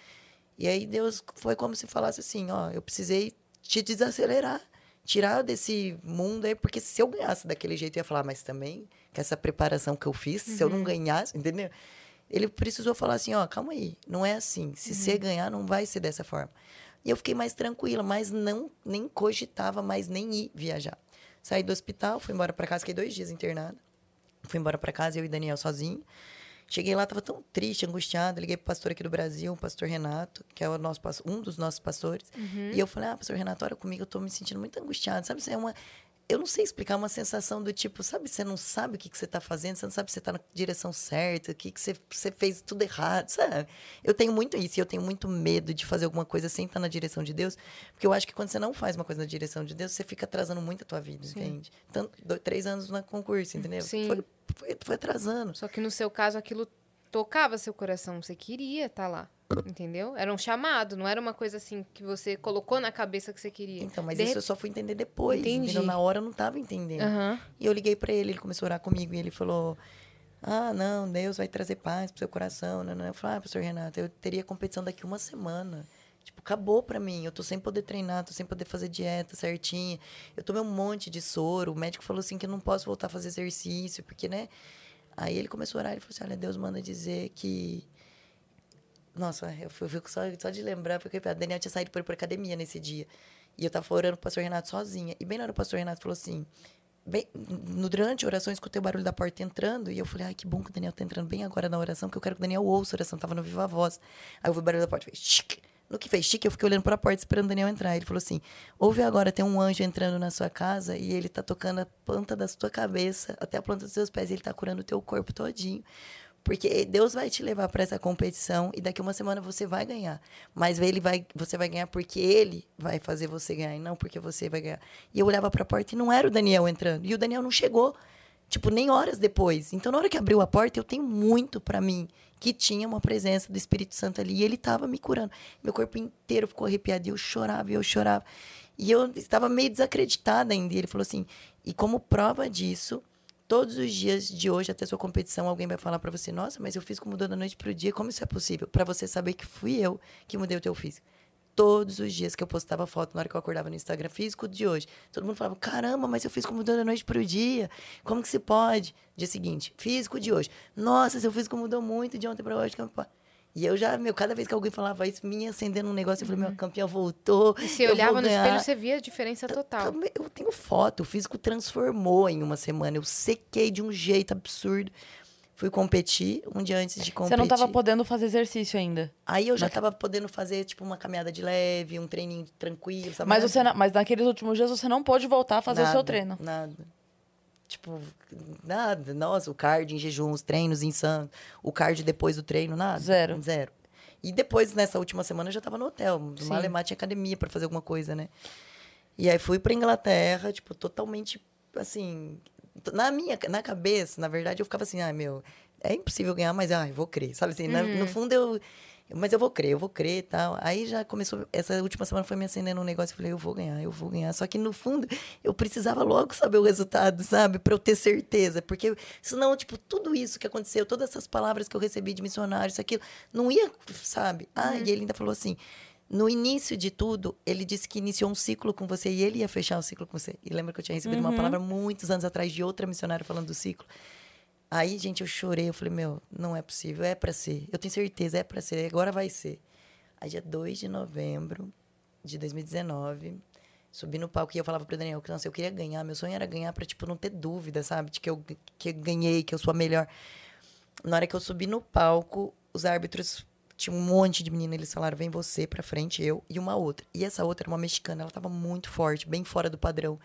E aí Deus foi como se falasse assim, ó, eu precisei te desacelerar, tirar desse mundo aí, porque se eu ganhasse daquele jeito, eu ia falar, mas também, que essa preparação que eu fiz, se eu não ganhasse, entendeu? Ele precisou falar assim, ó, calma aí, não é assim. Se você ganhar, não vai ser dessa forma. E eu fiquei mais tranquila, mas não nem cogitava mais nem ir viajar. Saí do hospital, fui embora para casa, fiquei dois dias internada. Fui embora para casa, eu e Daniel sozinho. Cheguei lá, tava tão triste, angustiada. Liguei pro pastor aqui do Brasil, o pastor Renato, que é o nosso, um dos nossos pastores. E eu falei, ah, pastor Renato, ora comigo, eu tô me sentindo muito angustiada. Sabe, isso é uma... Eu não sei explicar, uma sensação do tipo, sabe, você não sabe o que, que você tá fazendo, você não sabe se você tá na direção certa, o que, que você, você fez tudo errado, sabe? Eu tenho muito isso, e eu tenho muito medo de fazer alguma coisa sem estar na direção de Deus, porque eu acho que quando você não faz uma coisa na direção de Deus, você fica atrasando muito a tua vida, entende? Tanto, dois, três anos na concurso, entendeu? Sim. Foi, foi, foi atrasando. Só que no seu caso aquilo tocava seu coração, você queria estar lá, entendeu? Era um chamado, não era uma coisa assim que você colocou na cabeça que você queria. Então, mas De isso eu só fui entender depois. Entendi. Entendeu? Na hora eu não tava entendendo. Aham. E eu liguei pra ele, ele começou a orar comigo e ele falou: Ah, não, Deus vai trazer paz pro seu coração. Não, não. Eu falei: Ah, pastor Renato, eu teria competição daqui uma semana. Tipo, acabou pra mim. Eu tô sem poder treinar, tô sem poder fazer dieta certinha. Eu tomei um monte de soro. O médico falou assim que eu não posso voltar a fazer exercício, porque, né? Aí ele começou a orar e falou assim: Olha, Deus manda dizer que. Nossa, eu fico só, só de lembrar, porque a Daniel tinha saído por, por academia nesse dia. E eu tava orando pro pastor Renato sozinha. E bem na hora o pastor Renato falou assim: bem, no, durante a oração, eu escutei o barulho da porta entrando. E eu falei, ai, que bom que o Daniel tá entrando bem agora na oração, porque eu quero que o Daniel ouça a oração. Tava no Viva Voz. Aí eu vi o barulho da porta, fez chique. No que fez chique, eu fiquei olhando pra porta esperando o Daniel entrar. Ele falou assim: ouve agora, tem um anjo entrando na sua casa e ele tá tocando a ponta da sua cabeça até a planta dos seus pés. Ele tá curando o teu corpo todinho. Porque Deus vai te levar para essa competição e daqui uma semana você vai ganhar. Mas ele vai, você vai ganhar porque ele vai fazer você ganhar e não porque você vai ganhar. E eu olhava para a porta e não era o Daniel entrando. E o Daniel não chegou. Tipo, nem horas depois. Então, na hora que abriu a porta, eu tenho muito para mim que tinha uma presença do Espírito Santo ali e ele estava me curando. Meu corpo inteiro ficou arrepiado e eu chorava e eu chorava. E eu estava meio desacreditada ainda. E ele falou assim: e como prova disso, todos os dias de hoje até sua competição, alguém vai falar para você: Nossa, mas eu fiz como mudou da noite pro dia. Como isso é possível? Para você saber que fui eu que mudei o teu físico. Todos os dias que eu postava foto, na hora que eu acordava no Instagram, físico de hoje. Todo mundo falava: Caramba, mas eu fiz como mudou da noite pro dia. Como que se pode? Dia seguinte, físico de hoje. Nossa, seu físico mudou muito de ontem para hoje. como pode?" E eu já, meu, cada vez que alguém falava isso, me acendendo um negócio, eu falei, meu, campeão voltou. E você olhava no ganhar." espelho, você via a diferença total. Também, Eu tenho foto, o físico transformou em uma semana. Eu sequei de um jeito absurdo. Fui competir um dia antes de competir. Você não tava podendo fazer exercício ainda. Aí eu já tava podendo fazer, tipo, uma caminhada de leve, um treininho tranquilo, sabe? Mas, Nada- você, mas naqueles últimos dias você não pôde voltar a fazer o seu nada, treino. Nada. Tipo, nada. Nossa, o cardio em jejum, os treinos insanos. O cardio depois do treino, nada. Zero. Zero. E depois, nessa última semana, eu já tava no hotel. Sim. No Alemar tinha academia pra fazer alguma coisa, né? E aí fui pra Inglaterra, tipo, totalmente, assim... Na minha na cabeça, na verdade, eu ficava assim, ah, meu, é impossível ganhar, mas, ah, vou crer. Sabe assim, na- no fundo, eu... Mas eu vou crer, eu vou crer e tal. Aí já começou. Essa última semana foi me acendendo um negócio. Eu falei, eu vou ganhar, eu vou ganhar. Só que no fundo, eu precisava logo saber o resultado, sabe? Pra eu ter certeza. Porque senão, tipo, tudo isso que aconteceu, todas essas palavras que eu recebi de missionário, isso, aquilo, não ia, sabe? Ah, e ele ainda falou assim. No início de tudo, ele disse que iniciou um ciclo com você e ele ia fechar o ciclo com você. E lembra que eu tinha recebido uma palavra muitos anos atrás de outra missionária falando do ciclo. Aí, gente, eu chorei. Eu falei, meu, não é possível, é para ser. Eu tenho certeza, é para ser, agora vai ser. Aí, dia 2 de novembro de 2019, subi no palco e eu falava pro Daniel que, nossa, eu queria ganhar. Meu sonho era ganhar pra, tipo, não ter dúvida, sabe? De que eu, que ganhei, que eu sou a melhor. Na hora que eu subi no palco, os árbitros tinha um monte de menina, eles falaram, vem você pra frente, eu e uma outra. E essa outra era uma mexicana, ela tava muito forte, bem fora do padrão.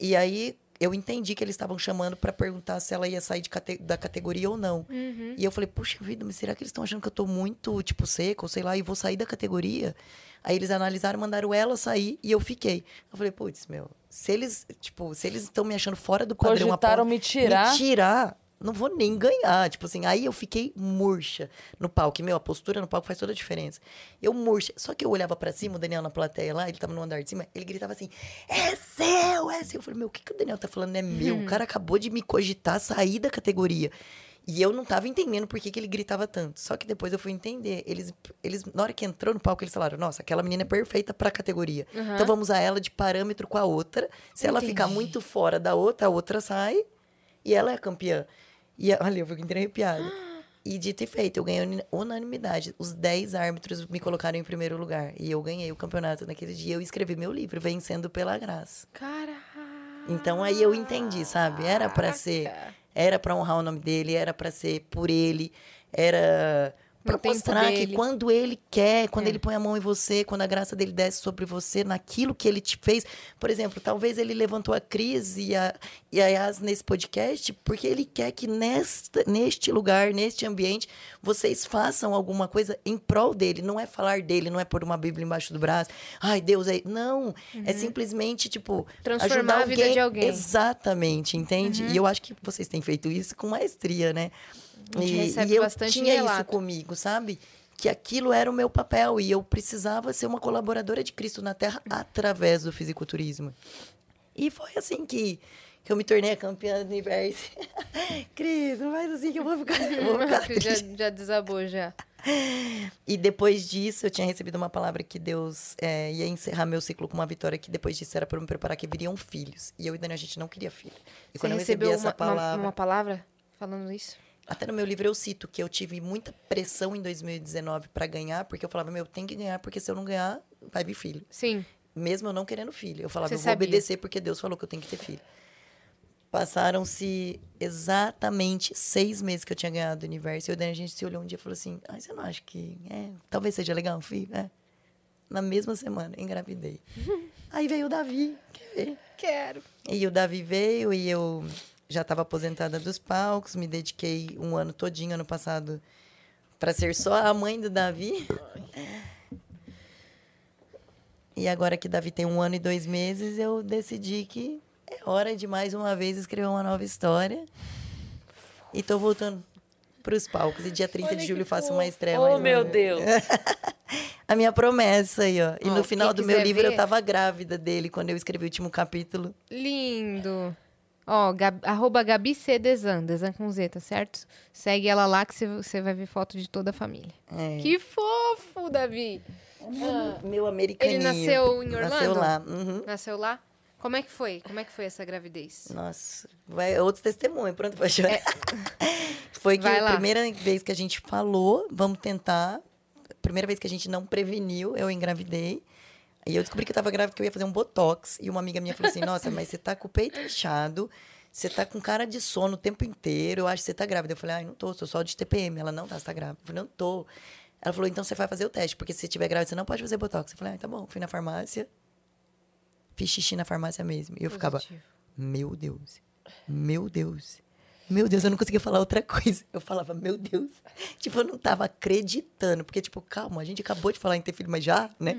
E aí eu entendi que eles estavam chamando para perguntar se ela ia sair cate da categoria ou não. Uhum. E eu falei, puxa vida, mas será que eles estão achando que eu tô muito, tipo, seco, ou sei lá, e vou sair da categoria? Aí eles analisaram, mandaram ela sair e eu fiquei. Eu falei, putz, meu, se eles, tipo, se eles estão me achando fora do padrão... Cogitaram ponto- me tirar? Me tirar, não vou nem ganhar. Tipo assim, aí eu fiquei murcha no palco. E, meu, a postura no palco faz toda a diferença. Eu murcha. Só que eu olhava pra cima, o Daniel na plateia lá, ele tava no andar de cima, ele gritava assim, é seu, é seu. Eu falei, meu, o que, que o Daniel tá falando é meu? O cara acabou de me cogitar sair da categoria. E eu não tava entendendo por que, que ele gritava tanto. Só que depois eu fui entender. Eles, eles, na hora que entrou no palco, eles falaram: Nossa, aquela menina é perfeita pra categoria. Então vamos usar ela de parâmetro com a outra. Se ela ficar Entendi. muito fora da outra, a outra sai e ela é a campeã. E olha, eu fico arrepiada. E dito e feito, eu ganhei unanimidade. Os 10 árbitros me colocaram em primeiro lugar. E eu ganhei o campeonato naquele dia. Eu escrevi meu livro, Vencendo pela Graça. Caraca. Então aí eu entendi, sabe? Era pra ser, era pra honrar o nome dele, era pra ser por ele, era Tempo mostrar que dele. quando ele quer, quando É. ele põe a mão em você, quando a graça dele desce sobre você, naquilo que ele te fez. Por exemplo, talvez ele levantou a Cris e a, e a Yas nesse podcast porque ele quer que nesta, neste lugar, neste ambiente, vocês façam alguma coisa em prol dele. Não é falar dele, não é pôr uma Bíblia embaixo do braço. Ai, Deus, é. Não. É simplesmente, tipo, Uhum. Transformar ajudar a vida de alguém. Uhum. Exatamente, entende? E eu acho que vocês têm feito isso com maestria, né? A gente E, recebe e eu bastante tinha isso relato. comigo, sabe? Que aquilo era o meu papel e eu precisava ser uma colaboradora de Cristo na Terra através do fisiculturismo. E foi assim que, que eu me tornei a campeã do universo. Cris, não faz assim que eu vou ficar, eu vou ficar já, já desabou já. E depois disso, eu tinha recebido uma palavra que Deus é, ia encerrar meu ciclo com uma vitória, que depois disso era para me preparar que viriam filhos. E eu e Daniel, a gente não queria filho. E Você quando eu recebi recebeu essa uma, palavra... uma, uma palavra falando isso? Até no meu livro eu cito que eu tive muita pressão em 2019 para ganhar, porque eu falava, meu, tem que ganhar, porque se eu não ganhar, vai vir filho. Sim. Mesmo eu não querendo filho. Eu falava, Você eu vou sabia. obedecer porque Deus falou que eu tenho que ter filho. Passaram-se exatamente seis meses que eu tinha ganhado do universo. E o Dani, a gente se olhou um dia e falou assim: ah, você não acha que é, talvez seja legal um filho? É. Na mesma semana, engravidei. Aí veio o Davi. Quer ver? Quero. E o Davi veio e eu já estava aposentada dos palcos, me dediquei um ano todinho ano passado para ser só a mãe do Davi. E agora que Davi tem um ano e dois meses, eu decidi que é hora de mais uma vez escrever uma nova história. E tô voltando para os palcos. E dia 30 de julho faço uma estreia. Oh, uma meu vez. Deus. A minha promessa aí, ó. E Ó, no final do meu livro eu ver- tava grávida dele quando eu escrevi o último capítulo. Lindo. Ó, Gab, arroba Gabi C. Desan, Desan com Z, tá certo? Segue ela lá que você- vai ver foto de toda a família. É. Que fofo, Davi. Meu americaninho. Ele nasceu em Nasceu Orlando? lá. Uhum. Nasceu lá? Como é que foi? Como é que foi essa gravidez? Nossa, vai outro testemunho, pronto pra chorar. Foi que Vai a lá. primeira vez que a gente falou, vamos tentar. Primeira vez que a gente não preveniu, eu engravidei. E eu descobri que eu tava grávida, que eu ia fazer um botox. E uma amiga minha falou assim: Nossa, mas você tá com o peito inchado, você tá com cara de sono o tempo inteiro, eu acho que você tá grávida. Eu falei: Ai, não tô, sou só de TPM. Ela não tá, você tá grávida. Eu falei: Não tô. Ela falou: Então você vai fazer o teste, porque se você tiver grávida, você não pode fazer botox. Eu falei: Ah, tá bom. Fui na farmácia, fiz xixi na farmácia mesmo. E eu ficava: Positivo. Meu Deus, meu Deus. Meu Deus, eu não conseguia falar outra coisa. Eu falava, meu Deus. Tipo, eu não tava acreditando. Porque, tipo, calma, a gente acabou de falar em ter filho, mas já, né?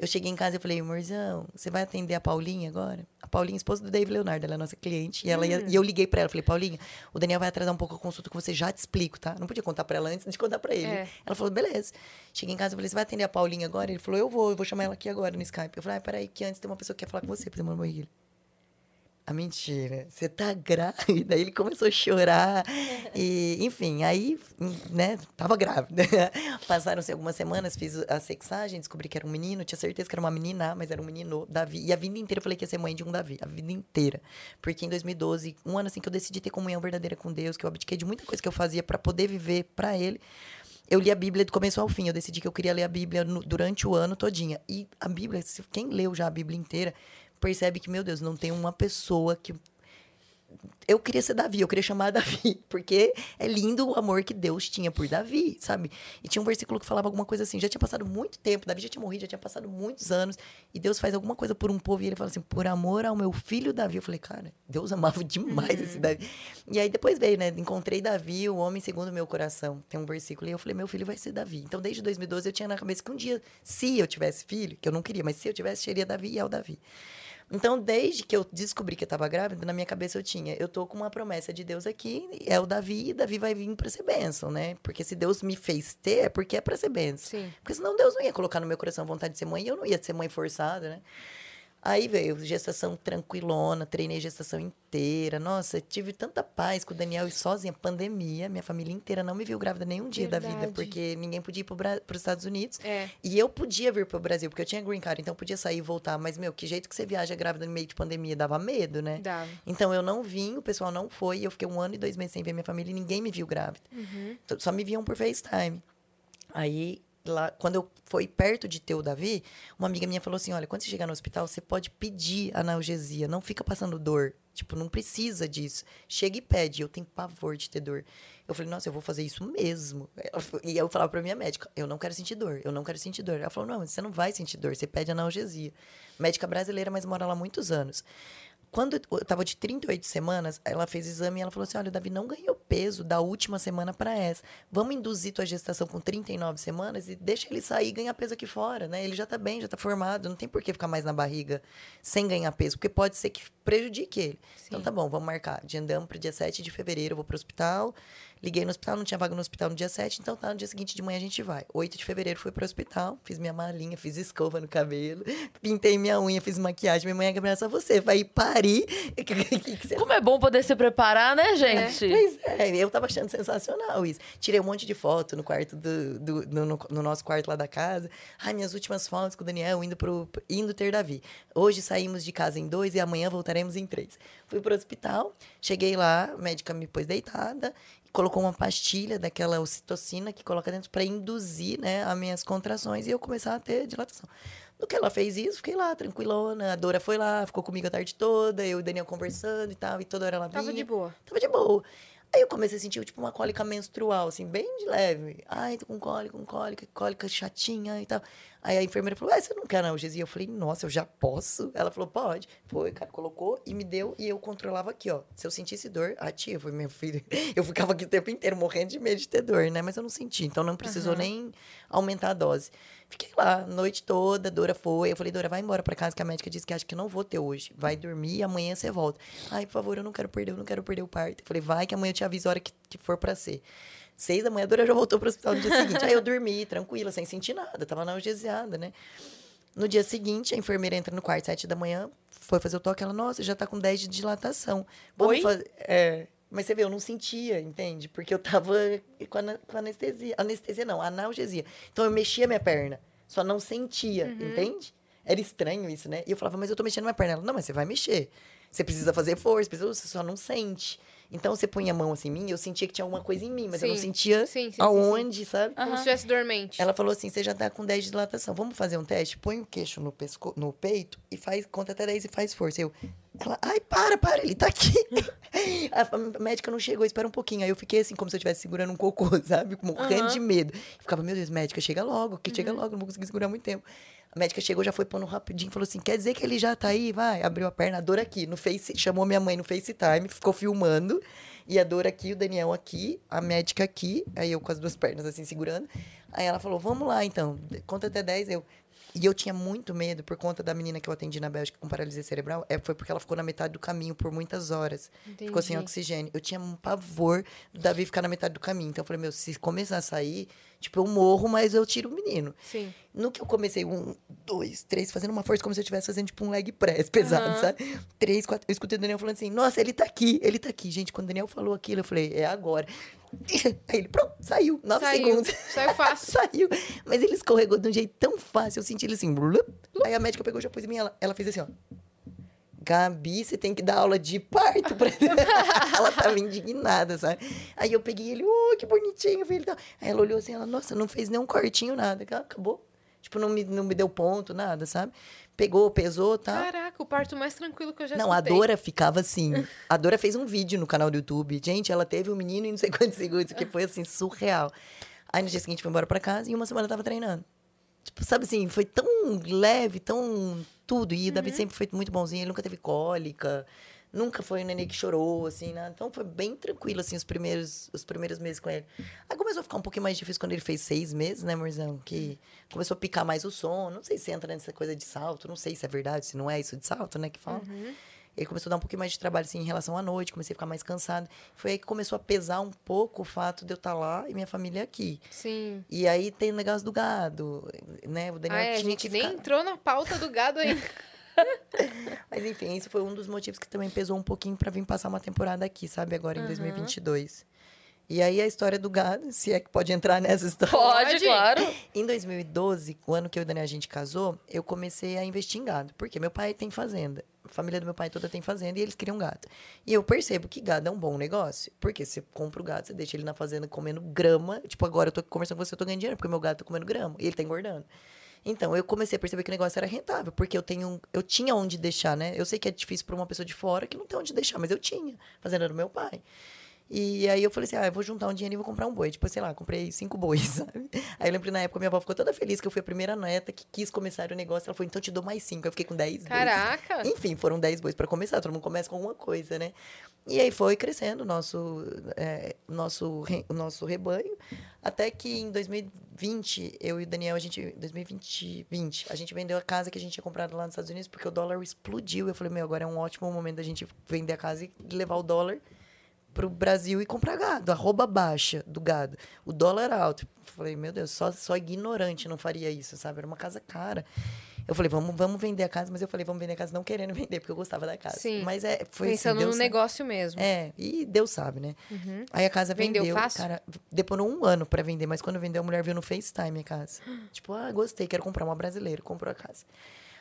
Eu cheguei em casa e falei, amorzão, você vai atender a Paulinha agora? A Paulinha, esposa do Dave Leonardo, ela é nossa cliente. E, ela ia- e eu liguei pra ela, falei, Paulinha, o Daniel vai atrasar um pouco a consulta com você, já te explico, tá? Não podia contar pra ela antes de contar pra ele. É. Ela falou, beleza. Cheguei em casa e falei, você vai atender a Paulinha agora? Ele falou, eu vou, eu vou chamar ela aqui agora no Skype. Eu falei, ah, peraí, que antes tem uma pessoa que quer falar com você, pra você mandar ele. A mentira, você tá grávida. Aí ele começou a chorar. E, enfim, aí, né, tava grávida. Passaram-se algumas semanas, fiz a sexagem, descobri que era um menino. Tinha certeza que era uma menina, mas era um menino, Davi. E a vida inteira eu falei que ia ser mãe de um Davi. A vida inteira. Porque em 2012, um ano assim que eu decidi ter comunhão verdadeira com Deus, que eu abdiquei de muita coisa que eu fazia para poder viver para Ele. Eu li a Bíblia do começo ao fim. Eu decidi que eu queria ler a Bíblia no- durante o ano todinha. E a Bíblia, quem leu já a Bíblia inteira, percebe que, meu Deus, não tem uma pessoa que eu queria ser Davi, eu queria chamar Davi, porque é lindo o amor que Deus tinha por Davi, sabe? E tinha um versículo que falava alguma coisa assim: já tinha passado muito tempo, Davi já tinha morrido, já tinha passado muitos anos, e Deus faz alguma coisa por um povo, e ele fala assim: por amor ao meu filho Davi. Eu falei, cara, Deus amava demais esse Davi. E aí depois veio, né? Encontrei Davi, o homem segundo o meu coração. Tem um versículo, e eu falei: meu filho vai ser Davi. Então desde 2012 eu tinha na cabeça que um dia, se eu tivesse filho, que eu não queria, mas se eu tivesse, seria Davi e é o Davi. Então, desde que eu descobri que eu tava grávida, na minha cabeça eu tinha, eu tô com uma promessa de Deus aqui, é o Davi, e Davi vai vir pra ser bênção, né? Porque se Deus me fez ter, é porque é pra ser bênção. Sim. Porque senão Deus não ia colocar no meu coração vontade de ser mãe, e eu não ia ser mãe forçada, né? Aí veio gestação tranquilona, treinei gestação inteira. Nossa, tive tanta paz com o Daniel e sozinha, pandemia. Minha família inteira não me viu grávida nenhum dia da vida, Verdade. porque ninguém podia ir para os Estados Unidos. É. E eu podia vir pro Brasil, porque eu tinha green card, então eu podia sair e voltar. Mas, meu, que jeito que você viaja grávida no meio de pandemia? Dava medo, né? Dava. Então eu não vim, o pessoal não foi, e eu fiquei um ano e dois meses sem ver minha família e ninguém me viu grávida. Então, Só me viam por FaceTime. Aí, lá, quando eu fui perto de ter o Davi, uma amiga minha falou assim: olha, quando você chegar no hospital, você pode pedir analgesia, não fica passando dor. Tipo, não precisa disso. Chega e pede. Eu tenho pavor de ter dor. Eu falei, nossa, eu vou fazer isso mesmo. E eu falava pra minha médica, eu não quero sentir dor, eu não quero sentir dor. Ela falou, não, você não vai sentir dor, você pede analgesia. Médica brasileira, mas mora lá muitos anos. Quando eu tava de 38 semanas, ela fez exame e ela falou assim: olha, o Davi não ganhou peso da última semana para essa. Vamos induzir tua gestação com 39 semanas e deixa ele sair e ganhar peso aqui fora, né? Ele já tá bem, já tá formado, não tem por que ficar mais na barriga sem ganhar peso, porque pode ser que prejudique ele. Então tá bom, vamos marcar. Agendamos pro dia 7 de fevereiro, eu vou pro hospital. Liguei no hospital, não tinha vaga no hospital no dia 7, então tá, no dia seguinte de manhã a gente vai. 8 de fevereiro fui pro hospital, fiz minha malinha, fiz escova no cabelo, pintei minha unha, fiz maquiagem. Minha mãe é Gabriela, só você vai parir. Como é bom poder se preparar, né, gente? Pois é, eu tava achando sensacional isso. Tirei um monte de foto no quarto do, do- no, no- no nosso quarto lá da casa. Ai, minhas últimas fotos com o Daniel indo pro indo ter Davi. Hoje saímos de casa em dois e amanhã voltaremos em três. Fui pro hospital, cheguei lá, a médica me pôs deitada, colocou uma pastilha daquela ocitocina que coloca dentro para induzir, né, as minhas contrações e eu começar a ter dilatação. No que ela fez isso, fiquei lá, tranquilona. A Dora foi lá, ficou comigo a tarde toda, eu e o Daniel conversando e tal, e toda hora ela vinha. Tava de boa. Tava de boa. Aí eu comecei a sentir, tipo, uma cólica menstrual, assim, bem de leve. Ai, tô com cólica, com cólica, cólica chatinha e tal. Aí a enfermeira falou, ah, você não quer analgesia? Eu falei, nossa, eu já posso? Ela falou, pode. Foi, cara, colocou e me deu. E eu controlava aqui, ó. Se eu sentisse dor, ativo, meu filho. Eu ficava aqui o tempo inteiro morrendo de medo de ter dor, né? Mas eu não senti, então não precisou nem aumentar a dose. Fiquei lá, noite toda, a Dora foi. Eu falei, Dora, vai embora pra casa, que a médica disse que acha que não vou ter hoje. Vai dormir e amanhã você volta. Ai, por favor, eu não quero perder, eu não quero perder o parto. Eu falei, vai, que amanhã eu te aviso a hora que, que for pra ser. Seis da manhã, a Dora já voltou pro hospital no dia seguinte. Aí eu dormi, tranquila, sem sentir nada. Tava analgesiada, né? No dia seguinte, a enfermeira entra no quarto, sete da manhã, foi fazer o toque. Ela, nossa, já tá com 10 de dilatação. Vamos Oi? fazer. É. Mas você vê, eu não sentia, entende? Porque eu tava com, ana- com anestesia. Anestesia não, analgesia. Então eu mexia minha perna, só não sentia, entende? Era estranho isso, né? E eu falava, mas eu tô mexendo minha perna. Ela, não, mas você vai mexer. Você precisa fazer força, precisa- você só não sente. Então você punha a mão assim em mim, eu sentia que tinha alguma coisa em mim, mas eu não Sim. sentia Sim, sim, sim, aonde, sabe? Como se estivesse dormente. Ela falou assim: você já tá com 10 de dilatação. Vamos fazer um teste? Põe o queixo no, pesco... no peito e faz, conta até 10 e faz força. Eu, ela, ai, para, para, ele tá aqui. a médica não chegou, espera um pouquinho. Aí eu fiquei assim, como se eu estivesse segurando um cocô, sabe? Morrendo de medo. Eu ficava, meu Deus, médica, chega logo, que chega logo, não vou conseguir segurar muito tempo. A médica chegou, já foi pondo rapidinho, falou assim: quer dizer que ele já tá aí? Vai, abriu a perna, a dor aqui, no Face, chamou minha mãe no FaceTime, ficou filmando. E a Dora aqui, o Daniel aqui, a médica aqui, aí eu com as duas pernas assim segurando. Aí ela falou: vamos lá então, conta até 10. Eu, E eu tinha muito medo por conta da menina que eu atendi na Bélgica com paralisia cerebral. É, foi porque ela ficou na metade do caminho por muitas horas. Ficou sem Entendi. oxigênio. Eu tinha um pavor do Davi ficar na metade do caminho. Então eu falei, meu, se começar a sair, tipo, eu morro, mas eu tiro o menino. Sim. No que eu comecei, um, dois, três, fazendo uma força como se eu estivesse fazendo, tipo, um leg press pesado, Aham. sabe? Três, quatro. Eu escutei o Daniel falando assim, nossa, ele tá aqui, ele tá aqui. Gente, quando o Daniel falou aquilo, eu falei, é agora. Aí ele, pronto, saiu. Nove Saiu. segundos. Saiu fácil. Saiu. Mas ele escorregou de um jeito tão fácil. Eu senti ele assim. blup. Aí a médica pegou, já pôs em mim. Ela, ela fez assim, ó. Gabi, você tem que dar aula de parto pra Ela tava indignada, sabe? Aí eu peguei ele, oh, que bonitinho, filho. Aí ela olhou assim, ela, nossa, não fez nenhum cortinho, nada. Acabou. Tipo, não me, não me deu ponto, nada, sabe? Pegou, pesou, tá? Caraca, o parto mais tranquilo que eu já Não, a escutei. Dora ficava assim. A Dora fez um vídeo no canal do YouTube. Gente, ela teve um menino em não sei quantos segundos, que foi assim, surreal. Aí no dia seguinte foi embora pra casa e uma semana eu tava treinando. Tipo, sabe assim, foi tão leve, tão tudo. E o Davi sempre foi muito bonzinho, ele nunca teve cólica. Nunca foi um neném que chorou, assim, nada. Então foi bem tranquilo, assim, os primeiros, os primeiros meses com ele. Aí começou a ficar um pouquinho mais difícil quando ele fez seis meses, né, amorzão? Que começou a picar mais o sono. Não sei se entra nessa coisa de salto, não sei se é verdade, se não é isso de salto, né, que fala. Ele começou a dar um pouquinho mais de trabalho, assim, em relação à noite. Comecei a ficar mais cansado. Foi aí que começou a pesar um pouco o fato de eu estar lá e minha família aqui. Sim. E aí tem o negócio do gado, né? O Daniel Ah, é, a gente nem ficar... entrou na pauta do gado ainda. Mas enfim, isso foi um dos motivos que também pesou um pouquinho pra vir passar uma temporada aqui, sabe? Agora em 2022. E aí a história do gado, se é que pode entrar nessa história. Pode, Pode. claro. Em 2012, o ano que eu e o Daniel a gente casou, eu comecei a investir em gado. Porque meu pai tem fazenda. A família do meu pai toda tem fazenda e eles criam gado. E eu percebo que gado é um bom negócio. Porque você compra o gado, você deixa ele na fazenda comendo grama. Tipo, agora eu tô conversando com você, eu tô ganhando dinheiro, porque meu gado tá comendo grama. E ele tá engordando. Então, eu comecei a perceber que o negócio era rentável, porque eu tenho, eu tinha onde deixar, né? Eu sei que é difícil para uma pessoa de fora que não tem onde deixar, mas eu tinha, fazenda do meu pai. E aí eu falei assim, ah, eu vou juntar um dinheiro e vou comprar um boi. Tipo, sei lá, comprei cinco bois, sabe? Aí eu lembro que na época minha avó ficou toda feliz que eu fui a primeira neta que quis começar o negócio. Ela falou, então eu te dou mais cinco. Eu fiquei com dez bois. Caraca! Enfim, foram 10 bois para começar, todo mundo começa com alguma coisa, né? E aí foi crescendo o nosso, é, nosso, re- nosso rebanho, até que em 2020, eu e o Daniel, a gente, 2020, 20, a gente vendeu a casa que a gente tinha comprado lá nos Estados Unidos, porque o dólar explodiu. Eu falei, meu, agora é um ótimo momento da gente vender a casa e levar o dólar pro Brasil e comprar gado, arroba baixa do gado. O dólar alto. Eu falei, meu Deus, só, só ignorante não faria isso, sabe? Era uma casa cara. Eu falei, vamos, vamos vender a casa, mas eu falei, vamos vender a casa não querendo vender, porque eu gostava da casa. Sim. Mas é, foi Pensando assim, no sabe. negócio mesmo. É, e Deus sabe, né? Uhum. Aí a casa Vendeu vendeu. fácil? Cara, demorou um ano pra vender, mas quando vendeu, a mulher viu no FaceTime a casa. tipo, ah, gostei, quero comprar uma brasileira. Comprou a casa.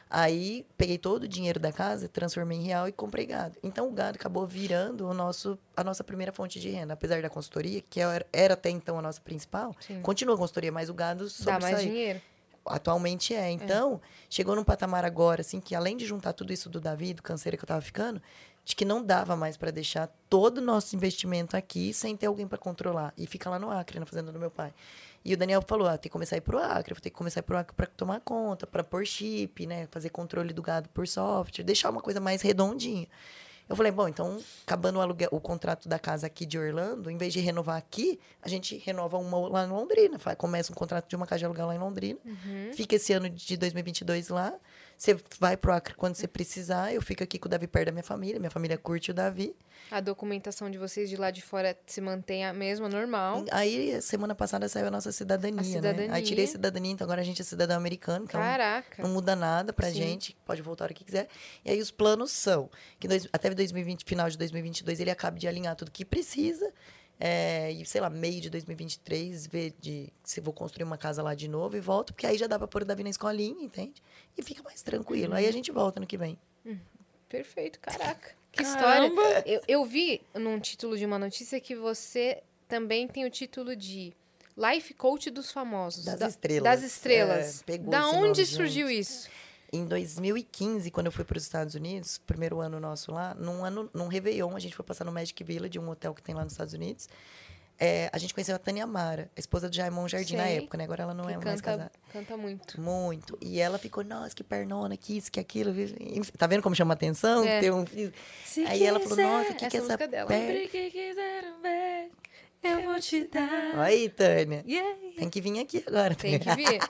Aí peguei todo o dinheiro da casa, transformei em real e comprei gado. Então o gado acabou virando o nosso, a nossa primeira fonte de renda. Apesar da consultoria, que era, era até então a nossa principal, Sim. continua a consultoria, mas o gado Dá mais sobressai. dinheiro. Atualmente é. Então, chegou num patamar agora, assim, que além de juntar tudo isso do Davi, do canseira que eu tava ficando, de que não dava mais para deixar todo o nosso investimento aqui sem ter alguém para controlar. E fica lá no Acre, na fazenda do meu pai. E o Daniel falou: ah, tem que começar a ir pro Acre, vou ter que começar a ir pro Acre para tomar conta, para pôr chip, né? Fazer controle do gado por software, deixar uma coisa mais redondinha. Eu falei, bom, então, acabando o, aluguel, o contrato da casa aqui de Orlando, em vez de renovar aqui, a gente renova uma lá em Londrina. Começa um contrato de uma casa de aluguel lá em Londrina. Fica esse ano de 2022 lá. Você vai pro Acre quando você precisar. Eu fico aqui com o Davi perto da minha família. Minha família curte o Davi. A documentação de vocês de lá de fora se mantém a mesma, normal. Aí, semana passada, saiu a nossa cidadania, A né? cidadania. Aí tirei a cidadania, então agora a gente é cidadão americano. Então Caraca. não muda nada pra Sim. gente, pode voltar a hora que quiser. E aí os planos são que dois- até 2020, final de 2022, ele acabe de alinhar tudo que precisa. É, e, sei lá, meio de 2023, ver de se vou construir uma casa lá de novo e volto, porque aí já dá pra pôr o Davi na escolinha, entende? E fica mais tranquilo. Uhum. Aí a gente volta no que vem. Perfeito, caraca. Que Caramba! história. Eu, eu vi num título de uma notícia que você também tem o título de Life Coach dos Famosos. Das Da- estrelas. Das estrelas. É, pegou da onde surgiu gente. isso? Em 2015, quando eu fui para os Estados Unidos, primeiro ano nosso lá, num ano, num Réveillon, a gente foi passar no Magic Village, um hotel que tem lá nos Estados Unidos. É, a gente conheceu a Tânia Amara, a esposa do Jaimon Jardim na época, né? Agora ela não é mais canta, casada. canta muito. Muito. E ela ficou, nossa, que pernona, que isso, que aquilo. Tá vendo como chama atenção? É. Tem um... Se Aí ela falou, quiser, nossa, o que, essa que é essa música dela. Sempre que quiseram ver. Eu vou te dar. Aí, Tânia. Yeah. Tem que vir aqui agora. Tem que vir.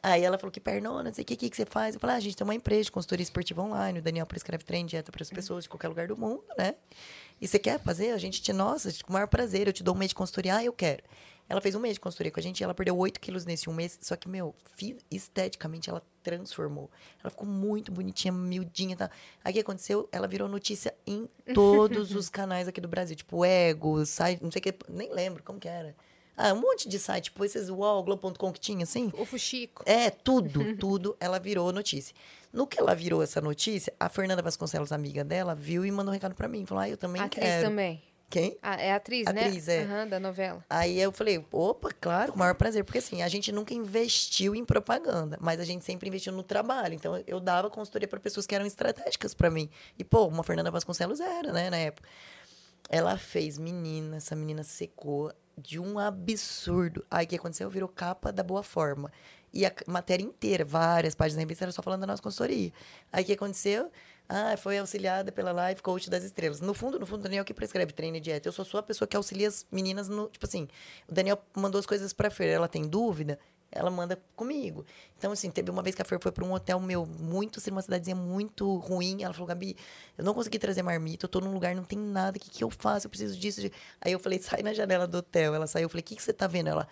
Ah, Aí ela falou que pernona, não sei o que, que, que você faz. Eu falei, ah, a gente tem uma empresa de consultoria esportiva online. O Daniel prescreve treino, dieta para as pessoas de qualquer lugar do mundo, né? E você quer fazer? A gente te, nossa, com o maior prazer. Eu te dou um mês de consultoria. Ah, eu quero. Ela fez um mês de consultoria com a gente e ela perdeu 8 quilos nesse um mês. Só que, meu, esteticamente ela transformou. Ela ficou muito bonitinha, miudinha tal. Aí o que aconteceu? Ela virou notícia em todos os canais aqui do Brasil. Tipo, Ego, site, não sei o que, nem lembro como que era. Ah, um monte de site, tipo esses UOL, Globo.com que tinha, assim. o Fuxico. É, tudo, tudo, ela virou notícia. No que ela virou essa notícia, a Fernanda Vasconcelos, amiga dela, viu e mandou um recado pra mim. Falou, ah, eu também Atriz quero. também. Quem? Ah, é atriz, né? Atriz, é. Aham, da novela. Aí eu falei, opa, claro, o maior prazer. Porque assim, a gente nunca investiu em propaganda, mas a gente sempre investiu no trabalho. Então eu dava consultoria para pessoas que eram estratégicas para mim. E, pô, uma Fernanda Vasconcelos era, né, na época. Ela fez, menina, essa menina secou de um absurdo. Aí o que aconteceu? Virou capa da boa forma. E a matéria inteira, várias páginas da revista, era só falando da nossa consultoria. Aí o que aconteceu? Ah, foi auxiliada pela Life Coach das Estrelas. No fundo, no fundo, o Daniel que prescreve treino e dieta. Eu sou só a pessoa que auxilia as meninas no. Tipo assim, o Daniel mandou as coisas pra Fer. Ela tem dúvida, ela manda comigo. Então, assim, teve uma vez que a Fer foi pra um hotel meu, muito, assim, uma cidadezinha muito ruim. Ela falou, Gabi, eu não consegui trazer marmita, eu tô num lugar, não tem nada, o que, que eu faço? Eu preciso disso. de-" Aí eu falei, sai na janela do hotel. Ela saiu, eu falei, o que, que você tá vendo? Ela.